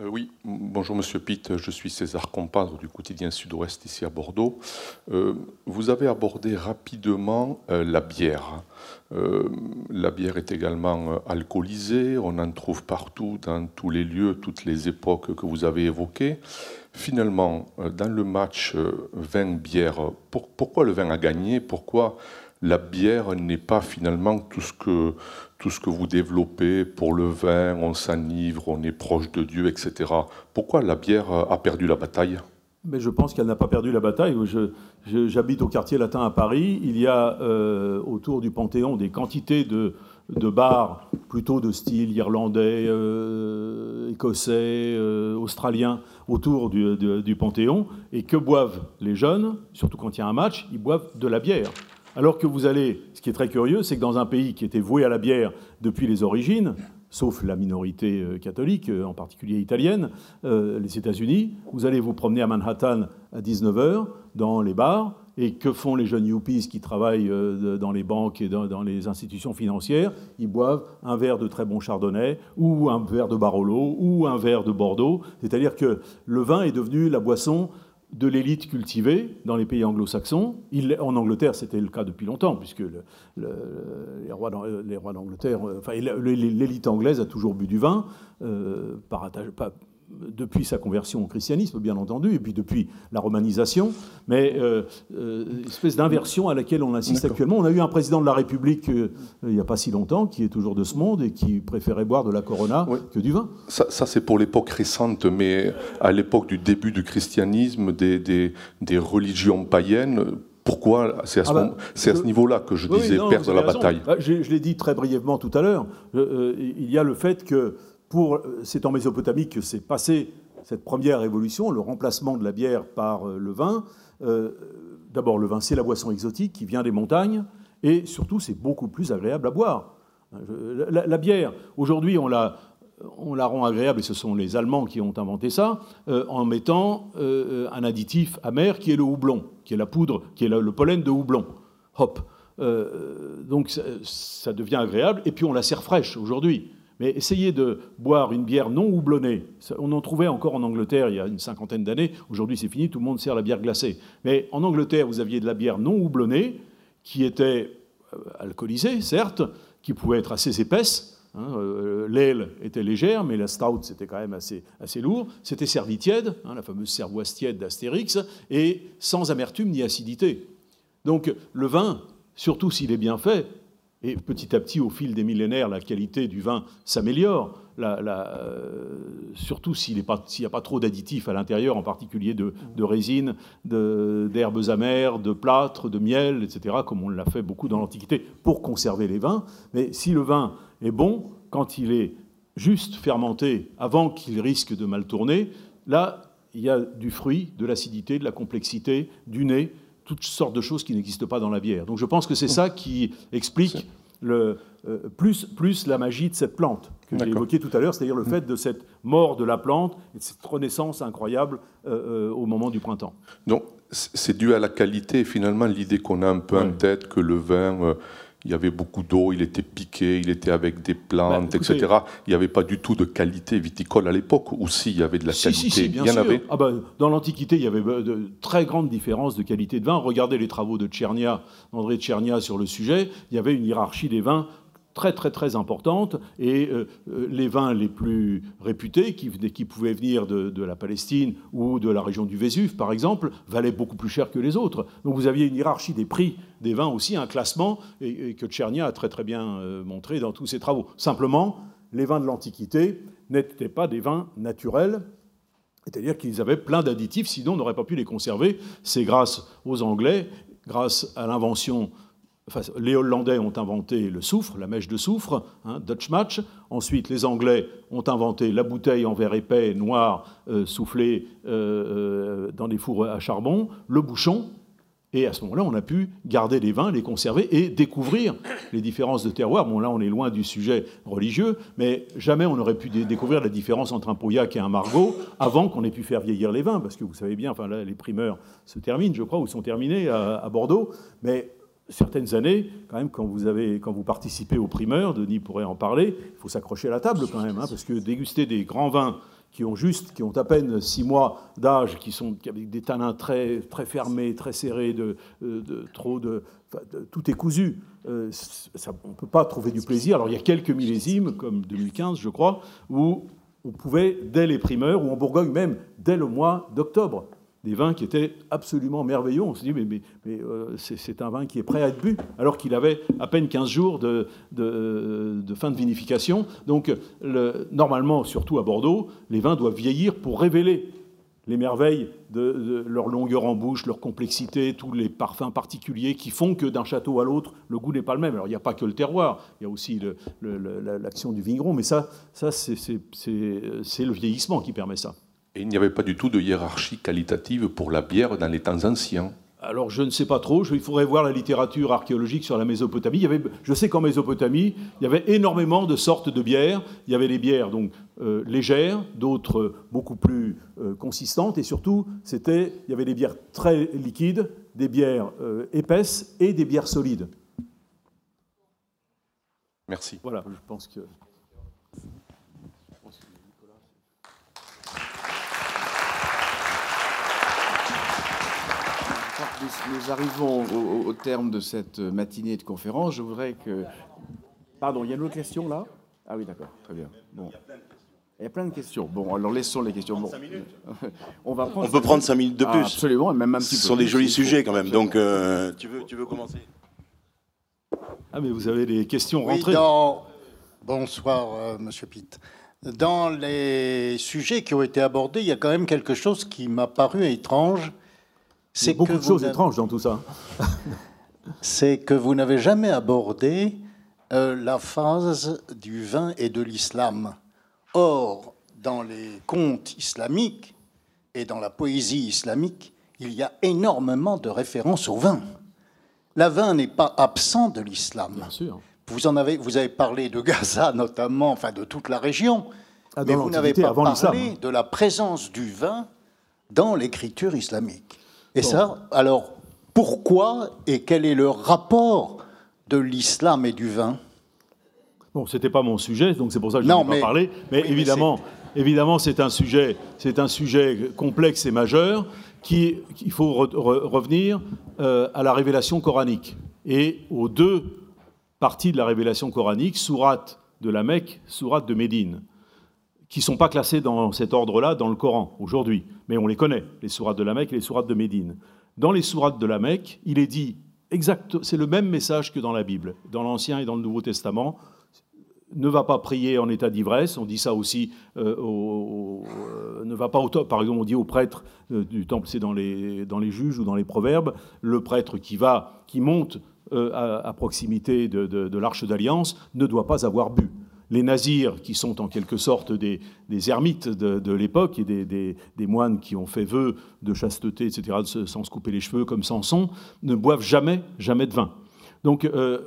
Euh, oui, bonjour Monsieur Pitt, je suis César Compadre du quotidien Sud-Ouest ici à Bordeaux. Euh, vous avez abordé rapidement euh, la bière. la bière est également alcoolisée, on en trouve partout, dans tous les lieux, toutes les époques que vous avez évoquées. Finalement, dans le match vin-bière, pourquoi le vin a gagné? Pourquoi la bière n'est pas finalement tout ce que tout ce que vous développez pour le vin, on s'enivre, on est proche de Dieu, etc. Pourquoi la bière a perdu la bataille? Mais je pense qu'elle n'a pas perdu la bataille. J'habite au quartier latin à Paris. Il y a euh, autour du Panthéon des quantités de, bars plutôt de style irlandais, euh, écossais, euh, australien autour du, du, Panthéon. Et que boivent les jeunes, surtout quand il y a un match Ils boivent de la bière. Alors que vous allez, ce qui est très curieux, c'est que dans un pays qui était voué à la bière depuis les origines, sauf la minorité euh, catholique, en particulier italienne, les États-Unis, vous allez vous promener à Manhattan à 19h dans les bars, et que font les jeunes yuppies qui travaillent euh, dans les banques et dans les institutions financières? Ils boivent un verre de très bon chardonnay, ou un verre de Barolo, ou un verre de Bordeaux. C'est-à-dire que le vin est devenu la boisson de l'élite cultivée dans les pays anglo-saxons. En Angleterre, c'était le cas depuis longtemps, puisque les rois d'Angleterre, euh, enfin, l'élite anglaise a toujours bu du vin, euh, par, depuis sa conversion au christianisme, bien entendu, et puis depuis la romanisation, mais euh, euh espèce d'inversion à laquelle on assiste actuellement. On a eu un président de la République euh, il n'y a pas si longtemps, qui est toujours de ce monde et qui préférait boire de la Corona que du vin. Ça, c'est pour l'époque récente, mais à l'époque du début du christianisme, des, des, religions païennes, pourquoi c'est à ce, ah bah, ce niveau-là que je disais perdre la bataille bah, je, je l'ai dit très brièvement tout à l'heure. Euh, il y a le fait que c'est en Mésopotamie que s'est passée cette première évolution, le remplacement de la bière par euh, le vin. Euh, d'abord, le vin, c'est la boisson exotique qui vient des montagnes, et surtout, c'est beaucoup plus agréable à boire. La, bière, aujourd'hui, on la, rend agréable, et ce sont les Allemands qui ont inventé ça, euh, en mettant un additif amer qui est le houblon, qui est la poudre, qui est le, pollen de houblon. Hop. donc ça, devient agréable, et puis on la sert fraîche aujourd'hui. Mais essayez de boire une bière non houblonnée. On en trouvait encore en Angleterre il y a une cinquantaine d'années. Aujourd'hui, c'est fini, tout le monde sert la bière glacée. Mais en Angleterre, vous aviez de la bière non houblonnée qui était euh, alcoolisée, certes, qui pouvait être assez épaisse. Hein, euh, l'aile était légère, mais la stout, c'était quand même assez, assez lourd. C'était servi tiède, hein, la fameuse cervoise tiède d'Astérix, et sans amertume ni acidité. Donc le vin, surtout s'il est bien fait, et petit à petit, au fil des millénaires, la qualité du vin s'améliore. Euh, surtout s'il n'y a pas trop d'additifs à l'intérieur, en particulier de, résine, d'herbes amères, de plâtre, de miel, etc., comme on l'a fait beaucoup dans l'Antiquité, pour conserver les vins. Mais si le vin est bon, quand il est juste fermenté, avant qu'il risque de mal tourner, là, il y a du fruit, de l'acidité, de la complexité, du nez, toutes sortes de choses qui n'existent pas dans la bière. Donc je pense que c'est ça qui explique le, euh, plus, plus la magie de cette plante que j'ai évoquée tout à l'heure, c'est-à-dire le mm. fait de cette mort de la plante et de cette renaissance incroyable euh, euh, au moment du printemps. Donc c'est dû à la qualité, finalement, l'idée qu'on a un peu en tête que le vin il y avait beaucoup d'eau, il était piqué, il était avec des plantes, bah, etc. Il n'y avait pas du tout de qualité viticole à l'époque, ou si, il y avait de la qualité bien il y en avait ah bah, Dans l'Antiquité, il y avait bah, de très grandes différences de qualité de vin. Regardez les travaux de Tchernia, André Tchernia sur le sujet. Il y avait une hiérarchie des vins très très très importante et euh, euh, les vins les plus réputés qui, pouvaient venir de, la Palestine ou de la région du Vésuve par exemple valaient beaucoup plus cher que les autres. Donc vous aviez une hiérarchie des prix des vins aussi, un classement et, que Tchernia a très très bien euh, montré dans tous ses travaux. Simplement, les vins de l'Antiquité n'étaient pas des vins naturels. C'est-à-dire qu'ils avaient plein d'additifs, sinon on n'aurait pas pu les conserver. C'est grâce aux Anglais, grâce à l'invention les Hollandais ont inventé le soufre, la mèche de soufre, hein, Dutch Match. Ensuite, les Anglais ont inventé la bouteille en verre épais, noir, euh, soufflé euh, euh, dans des fours à charbon, le bouchon. Et à ce moment-là, on a pu garder les vins, les conserver et découvrir les différences de terroir. Bon, là, on est loin du sujet religieux, mais jamais on n'aurait pu découvrir la différence entre un Pauillac et un Margaux avant qu'on ait pu faire vieillir les vins, parce que vous savez bien, enfin là, les primeurs se terminent, je crois, ou sont terminés à, à Bordeaux, mais certaines années, quand même, quand vous, participez aux primeurs, Denis pourrait en parler, il faut s'accrocher à la table quand même, hein, parce que déguster des grands vins qui ont juste, qui ont à peine six mois d'âge, qui sont avec des tanins très, fermés, très serrés, de, tout est cousu. Euh, on ne peut pas trouver du plaisir. Alors il y a quelques millésimes, comme 2015, je crois, où on pouvait, dès les primeurs, ou en Bourgogne même, dès le mois d'octobre, des vins qui étaient absolument merveilleux. On se dit, mais, euh, c'est un vin qui est prêt à être bu, alors qu'il avait à peine 15 jours de, de, fin de vinification. Donc, le, normalement, surtout à Bordeaux, les vins doivent vieillir pour révéler les merveilles de, leur longueur en bouche, leur complexité, tous les parfums particuliers qui font que d'un château à l'autre, le goût n'est pas le même. Alors il n'y a pas que le terroir, il y a aussi l'action du vigneron, mais ça, ça c'est le vieillissement qui permet ça. Et il n'y avait pas du tout de hiérarchie qualitative pour la bière dans les temps anciens alors je ne sais pas trop, il faudrait voir la littérature archéologique sur la Mésopotamie. Il y avait, je sais qu'en Mésopotamie, il y avait énormément de sortes de bières. Il y avait des bières donc euh, légères, d'autres beaucoup plus euh, consistantes, et surtout, c'était, il y avait des bières très liquides, des bières euh, épaisses et des bières solides. Merci. Voilà, je pense que. Nous arrivons au, terme de cette matinée de conférence. Je voudrais que. Pardon, il y a une autre question là? Ah oui, d'accord, très bien. Bon. Il y a plein de questions. Bon, alors laissons les questions. Bon. On, va prendre On peut prendre cinq minutes de ah, plus. absolument, même un petit peu. Ce sont des jolis sujets quand même. Donc, euh, tu, veux, tu veux commencer? Ah, mais vous avez des questions rentrées. dans... Bonsoir, euh, monsieur Pitt. Dans les sujets qui ont été abordés, il y a quand même quelque chose qui m'a paru étrange c'est beaucoup de choses étranges dans tout ça. c'est que vous n'avez jamais abordé euh, la phase du vin et de l'islam. Or, dans les contes islamiques et dans la poésie islamique, il y a énormément de références au vin. La vin n'est pas absent de l'islam. Bien sûr. Vous en avez, vous avez parlé de Gaza notamment, enfin de toute la région, ah, mais vous n'avez pas parlé de la présence du vin dans l'écriture islamique. Et ça, alors, pourquoi et quel est le rapport de l'islam et du vin? Bon, c'était pas mon sujet, donc c'est pour ça que je n'en ai pas parlé. Mais évidemment, évidemment, c'est un sujet, c'est un sujet complexe et majeur qui, il faut revenir euh, à la révélation coranique. Et aux deux parties de la révélation coranique, sourate de la Mecque, sourate de Médine qui ne sont pas classés dans cet ordre-là dans le Coran aujourd'hui, mais on les connaît, les sourates de la Mecque et les sourates de Médine. Dans les sourates de la Mecque, il est dit exact, c'est le même message que dans la Bible, dans l'Ancien et dans le Nouveau Testament. Ne va pas prier en état d'ivresse, on dit ça aussi, euh, euh, ne va pas au top, par exemple on dit au prêtre euh, du temple, c'est dans les, dans les juges ou dans les proverbes, le prêtre qui va, qui monte à, proximité de, de l'arche d'alliance ne doit pas avoir bu les nazirs, qui sont en quelque sorte des, ermites de, l'époque et des, moines qui ont fait vœu de chasteté, etc., sans se couper les cheveux comme Samson, ne boivent jamais, jamais de vin. Donc, euh,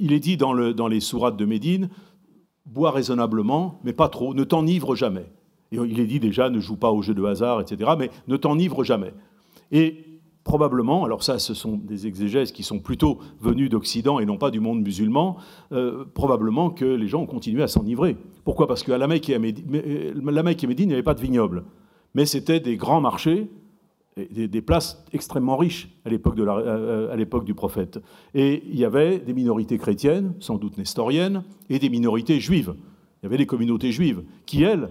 il est dit dans, les sourates de Médine, bois raisonnablement, mais pas trop, ne t'enivre jamais. Et il est dit déjà, ne joue pas au jeu de hasard, etc., mais ne t'enivre jamais. Et probablement, alors ça ce sont des exégèses qui sont plutôt venus d'Occident et non pas du monde musulman, euh, probablement que les gens ont continué à s'enivrer. Pourquoi? Parce qu'à la Mecque et Médine, il n'y avait pas de vignobles, mais c'était des grands marchés, des, places extrêmement riches à l'époque, de la, à l'époque du prophète. Et il y avait des minorités chrétiennes, sans doute nestoriennes, et des minorités juives. Il y avait des communautés juives qui, elles,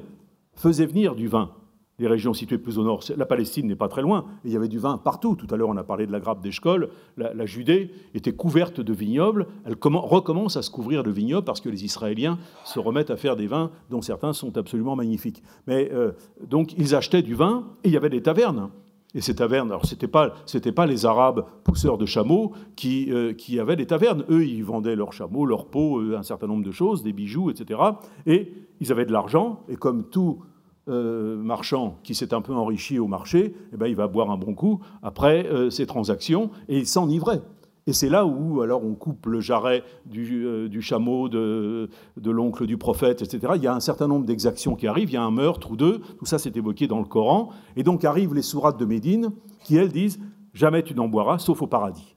faisaient venir du vin les régions situées plus au nord. La Palestine n'est pas très loin, il y avait du vin partout. Tout à l'heure, on a parlé de la grappe d'Eshkol. La, Judée était couverte de vignobles. Elle recommence à se couvrir de vignobles parce que les Israéliens se remettent à faire des vins dont certains sont absolument magnifiques. Mais euh, donc, ils achetaient du vin, et il y avait des tavernes. Et ces tavernes, alors ce n'étaient pas, pas les Arabes pousseurs de chameaux qui, euh, qui avaient des tavernes. Eux, ils vendaient leurs chameaux, leurs peaux, un certain nombre de choses, des bijoux, etc. Et ils avaient de l'argent, et comme tout euh, marchand qui s'est un peu enrichi au marché, eh ben, il va boire un bon coup après euh, ces transactions et il s'enivrait. Et c'est là où alors on coupe le jarret du, euh, chameau, de, de l'oncle du prophète, etc. Il y a un certain nombre d'exactions qui arrivent, il y a un meurtre ou deux, tout ça c'est évoqué dans le Coran. Et donc arrivent les sourates de Médine qui, elles, disent Jamais tu n'en boiras, sauf au paradis.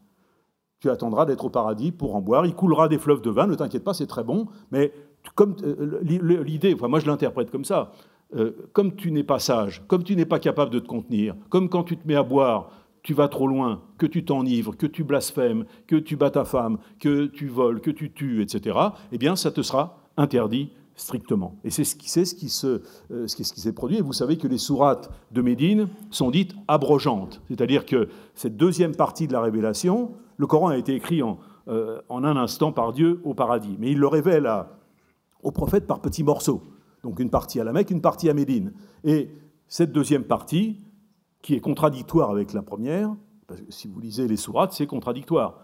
Tu attendras d'être au paradis pour en boire. Il coulera des fleuves de vin, ne t'inquiète pas, c'est très bon. Mais comme l'idée, enfin, moi je l'interprète comme ça, euh, comme tu n'es pas sage, comme tu n'es pas capable de te contenir, comme quand tu te mets à boire, tu vas trop loin, que tu t'enivres, que tu blasphèmes, que tu bats ta femme, que tu voles, que tu tues, etc., eh bien, ça te sera interdit strictement. Et c'est ce qui, ce qui euh, s'est produit. Et vous savez que les sourates de Médine sont dites abrogeantes. C'est-à-dire que cette deuxième partie de la révélation, le Coran a été écrit en, euh, en un instant par Dieu au paradis. Mais il le révèle au prophète par petits morceaux. Donc une partie à la Mecque, une partie à Médine. Et cette deuxième partie, qui est contradictoire avec la première, parce que si vous lisez les sourates, c'est contradictoire.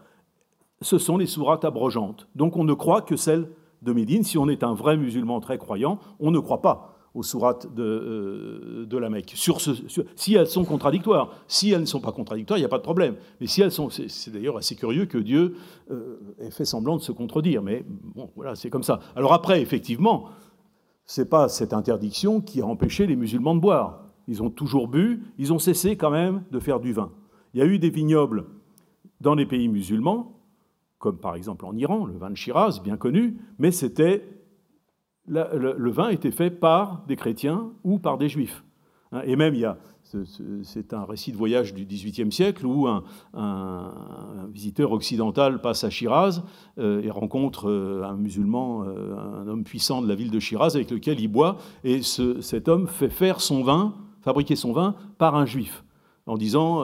Ce sont les sourates abrogeantes. Donc on ne croit que celles de Médine. Si on est un vrai musulman très croyant, on ne croit pas aux sourates de, euh, la Mecque. Sur ce, si elles sont contradictoires, si elles ne sont pas contradictoires, il n'y a pas de problème. Mais si elles sont, c'est d'ailleurs assez curieux que Dieu euh, ait fait semblant de se contredire. Mais bon, voilà, c'est comme ça. Alors après, effectivement, c'est pas cette interdiction qui a empêché les musulmans de boire. Ils ont toujours bu, ils ont cessé quand même de faire du vin. Il y a eu des vignobles dans les pays musulmans, comme par exemple en Iran, le vin de Shiraz, bien connu, mais c'était le, vin était fait par des chrétiens ou par des juifs. Hein, et même, il y a, c'est un récit de voyage du XVIIIe siècle où un, visiteur occidental passe à Shiraz euh, et rencontre euh, un musulman, euh, un homme puissant de la ville de Shiraz avec lequel il boit. Et cet homme fait faire son vin, fabriquer son vin par un juif en disant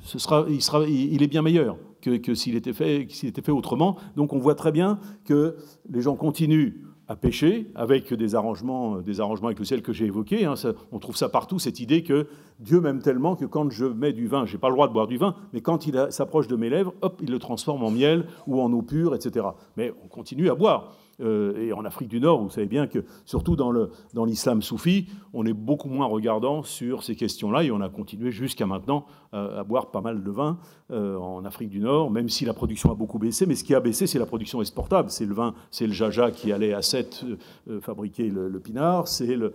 ce sera, il, est bien meilleur que, s'il était, fait, était fait autrement. Donc on voit très bien que les gens continuent à pêcher avec des arrangements, des arrangements avec le ciel que j'ai évoqués. Hein. on trouve ça partout, cette idée que Dieu m'aime tellement que quand je mets du vin, je n'ai pas le droit de boire du vin, mais quand il s'approche de mes lèvres, hop, il le transforme en miel ou en eau pure, etc. Mais on continue à boire. Euh, et en Afrique du Nord, vous savez bien que, surtout dans l'islam soufi, on est beaucoup moins regardant sur ces questions-là, et on a continué jusqu'à maintenant euh, à boire pas mal de vin euh, en Afrique du Nord, même si la production a beaucoup baissé. Mais ce qui a baissé, c'est la production exportable. C'est le vin, c'est le jaja qui allait à 7 fabriquer le, pinard. Le,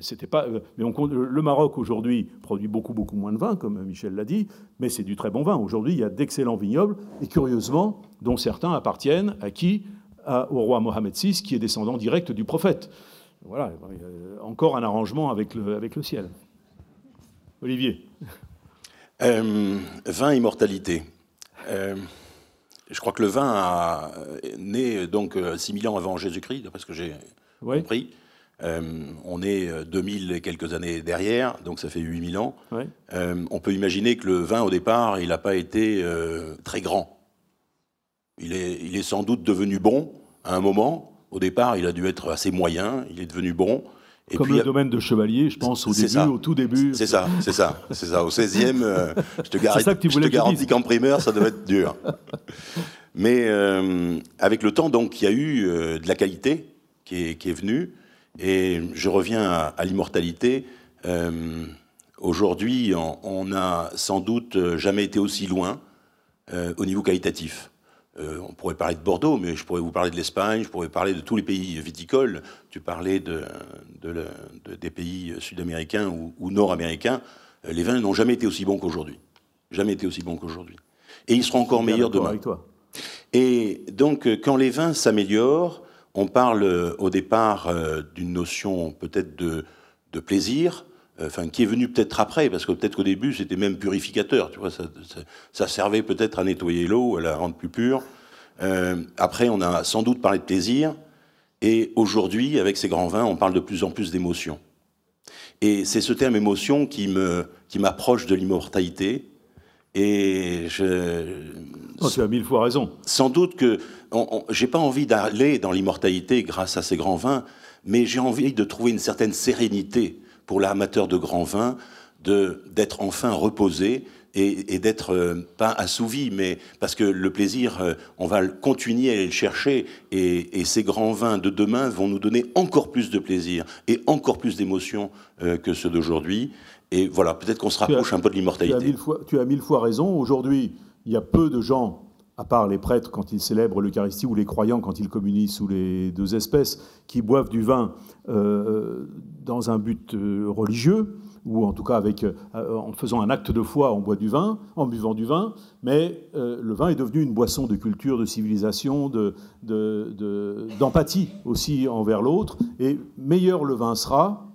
c'était pas, mais le Maroc aujourd'hui produit beaucoup beaucoup moins de vin, comme Michel l'a dit, mais c'est du très bon vin. Aujourd'hui, il y a d'excellents vignobles, et curieusement, dont certains appartiennent à qui au roi Mohamed VI, qui est descendant direct du prophète. Voilà, encore un arrangement avec le, avec le ciel. Olivier. Euh, vin immortalité. Euh, je crois que le vin a né donc 6000 ans avant Jésus-Christ, d'après ce que j'ai compris. Euh, on est 2000 et quelques années derrière, donc ça fait 8000 ans. on peut imaginer que le vin, au départ, il n'a pas été très grand. Il est, il est sans doute devenu bon à un moment. Au départ, il a dû être assez moyen. Il est devenu bon. Et Comme le domaine de Chevalier, je pense, au début, au tout début. C'est ça, c'est ça, c'est ça. Au 16e, euh, je te, garantis qu'en primeur, ça devait être dur. Mais euh, avec le temps, donc, il y a eu euh, de la qualité qui est, qui est, venue. Et je reviens à, l'immortalité. Aujourd'hui, on n'a sans doute jamais été aussi loin au niveau qualitatif. Euh, on pourrait parler de Bordeaux, mais je pourrais vous parler de l'Espagne, je pourrais parler de tous les pays viticoles. Tu parlais de, des pays sud-américains ou, nord-américains. Euh, les vins n'ont jamais été aussi bons qu'aujourd'hui. Jamais été aussi bons qu'aujourd'hui. Et ils seront encore meilleurs demain. Et donc, euh, quand les vins s'améliorent, on parle au départ d'une notion peut-être de, plaisir, enfin qui est venu peut-être après, parce que peut-être qu'au début c'était même purificateur, tu vois, ça, servait peut-être à nettoyer l'eau, à la rendre plus pure. Euh, après, on a sans doute parlé de plaisir, et aujourd'hui, avec ces grands vins, on parle de plus en plus d'émotion. Et c'est ce terme émotion qui me qui m'approche de l'immortalité. Et je. Oh, tu as mille fois raison. Sans doute que j'ai pas envie d'aller dans l'immortalité grâce à ces grands vins, mais j'ai envie de trouver une certaine sérénité pour l'amateur de grand vin d'être enfin reposé et, d'être euh, pas assouvi, mais parce que le plaisir, euh, on va continuer à aller le chercher, et, ces grands vins de demain vont nous donner encore plus de plaisir et encore plus d'émotion euh, que ceux d'aujourd'hui. Et voilà, peut-être qu'on se rapproche un peu de l'immortalité. Tu as mille fois raison. Aujourd'hui, il y a peu de gens à part les prêtres quand ils célèbrent l'Eucharistie ou les croyants quand ils communient sous les deux espèces, qui boivent du vin euh, dans un but euh, religieux, ou en tout cas avec, euh, en faisant un acte de foi, on boit du vin, en buvant du vin, mais le vin est devenu une boisson de culture, de civilisation, d'empathie de, aussi envers l'autre, et meilleur le vin sera,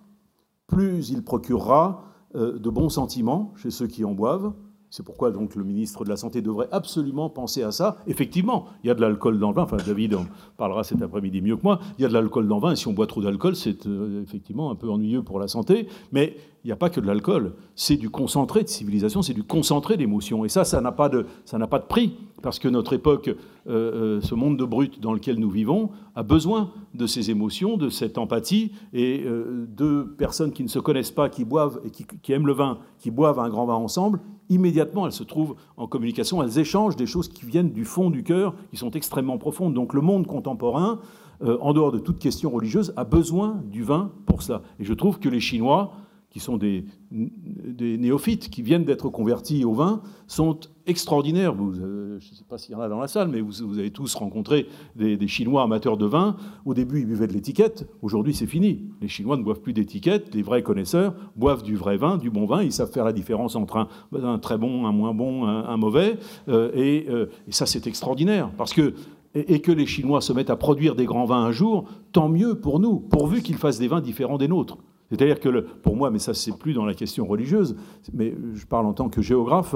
plus il procurera de bons sentiments chez ceux qui en boivent, C'est pourquoi donc le ministre de la Santé devrait absolument penser à ça. Effectivement, il y a de l'alcool dans le vin. Enfin, David en parlera cet après-midi mieux que moi. Il y a de l'alcool dans le vin, et si on boit trop d'alcool, c'est euh, effectivement un peu ennuyeux pour la santé. Mais il n'y a pas que de l'alcool. C'est du concentré de civilisation, c'est du concentré d'émotions. Et ça, ça n'a pas de, ça n'a pas de prix, parce que notre époque, euh, euh, ce monde de brut dans lequel nous vivons, a besoin de ces émotions, de cette empathie, et euh, deux personnes qui ne se connaissent pas, qui boivent et qui, qui aiment le vin, qui boivent un grand vin ensemble, immédiatement elles se trouvent en communication, elles échangent des choses qui viennent du fond du cœur, qui sont extrêmement profondes. Donc le monde contemporain, en dehors de toute question religieuse, a besoin du vin pour cela. Et je trouve que les Chinois qui sont des, néophytes, qui viennent d'être convertis au vin, sont extraordinaires. Euh, je ne sais pas s'il y en a dans la salle, mais vous, avez tous rencontré des, Chinois amateurs de vin. Au début, ils buvaient de l'étiquette. Aujourd'hui, c'est fini. Les Chinois ne boivent plus d'étiquette. Les vrais connaisseurs boivent du vrai vin, du bon vin. Ils savent faire la différence entre un, très bon, un moins bon, un, mauvais. Euh, euh, et, ça, c'est extraordinaire. Parce que et, que les Chinois se mettent à produire des grands vins un jour, tant mieux pour nous, pourvu qu'ils fassent des vins différents des nôtres. C'est-à-dire que, pour moi, mais ça c'est plus dans la question religieuse, mais je parle en tant que géographe,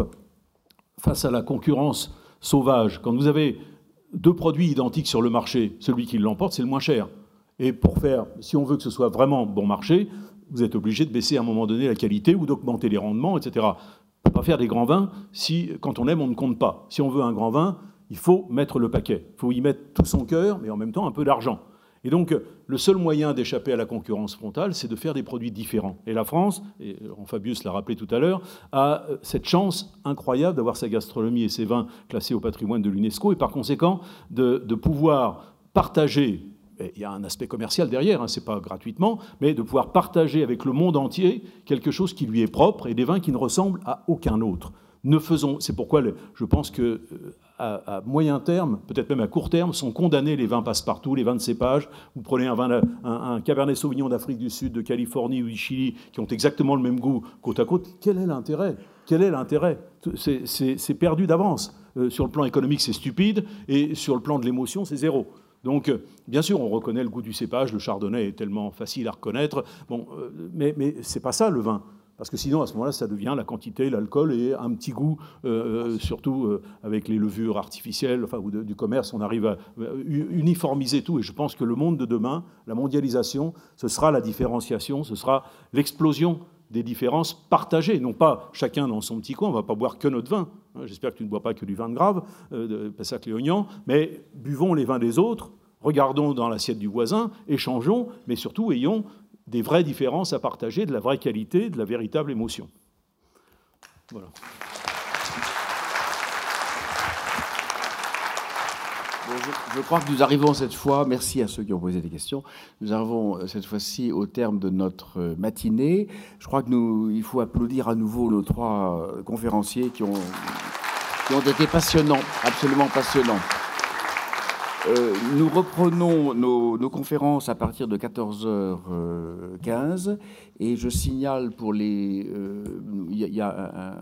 face à la concurrence sauvage, quand vous avez deux produits identiques sur le marché, celui qui l'emporte, c'est le moins cher. Et pour faire, si on veut que ce soit vraiment bon marché, vous êtes obligé de baisser à un moment donné la qualité ou d'augmenter les rendements, etc. On ne pas faire des grands vins si, quand on aime, on ne compte pas. Si on veut un grand vin, il faut mettre le paquet. Il faut y mettre tout son cœur, mais en même temps un peu d'argent. Et donc, le seul moyen d'échapper à la concurrence frontale, c'est de faire des produits différents. Et la France, et Fabius l'a rappelé tout à l'heure, a euh, cette chance incroyable d'avoir sa gastronomie et ses vins classés au patrimoine de l'UNESCO, et par conséquent de, pouvoir partager il y a un aspect commercial derrière, hein, ce n'est pas gratuitement, mais de pouvoir partager avec le monde entier quelque chose qui lui est propre et des vins qui ne ressemblent à aucun autre. Ne faisons, c'est pourquoi je pense que à, moyen terme, peut-être même à court terme, sont condamnés les vins passe-partout, les vins de cépage. Vous prenez un, vin, un, Cabernet Sauvignon d'Afrique du Sud, de Californie ou du Chili, qui ont exactement le même goût côte à côte. Quel est l'intérêt? Quel est l'intérêt? C'est perdu d'avance. Euh, sur le plan économique, c'est stupide, et sur le plan de l'émotion, c'est zéro. Donc, euh, bien sûr, on reconnaît le goût du cépage. Le chardonnay est tellement facile à reconnaître. Bon, euh, mais, mais c'est pas ça le vin. Parce que sinon, à ce moment-là, ça devient la quantité, l'alcool et un petit goût, euh, euh, surtout euh, avec les levures artificielles du commerce, on arrive à uniformiser tout. Et je pense que le monde de demain, la mondialisation, ce sera la différenciation, ce sera l'explosion des différences partagées, non pas chacun dans son petit coin, on ne va pas boire que notre vin. Hein, j'espère que tu ne bois pas que du vin de grave, de Pessac-Léognan, mais buvons les vins des autres, regardons dans l'assiette du voisin, échangeons, mais surtout ayons des vraies différences à partager, de la vraie qualité, de la véritable émotion. Voilà. je, crois que nous arrivons cette fois, merci à ceux qui ont posé des questions, nous arrivons euh, cette fois-ci au terme de notre euh, matinée. Je crois que nous, il faut applaudir à nouveau nos trois euh, conférenciers qui ont, qui ont été passionnants, absolument passionnants. Euh, nous reprenons nos, conférences à partir de 14h15 et je signale pour les... Euh, il y a,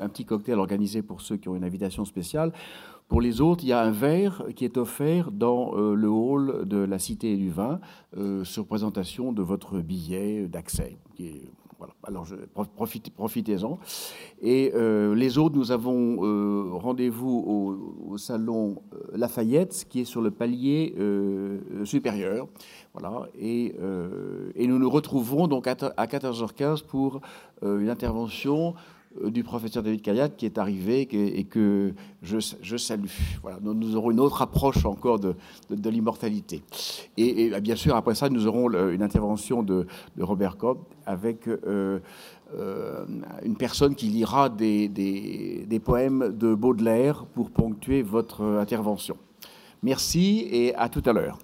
un, petit cocktail organisé pour ceux qui ont une invitation spéciale. Pour les autres, il y a un verre qui est offert dans euh, le hall de la Cité du Vin sur présentation de votre billet d'accès, Alors, profitez-en. Et euh, les autres, nous avons euh, rendez-vous au, salon euh, Lafayette, qui est sur le palier supérieur. Voilà. Et, nous nous retrouverons donc à, 14h15 pour une intervention du professeur David Kayat qui est arrivé et que je, je salue. Voilà, nous, aurons une autre approche encore de, de, l'immortalité. Et, bien sûr, après ça, nous aurons une intervention de, de Robert Cobb avec euh, euh, une personne qui lira des, des poèmes de Baudelaire pour ponctuer votre intervention. Merci et à tout à l'heure.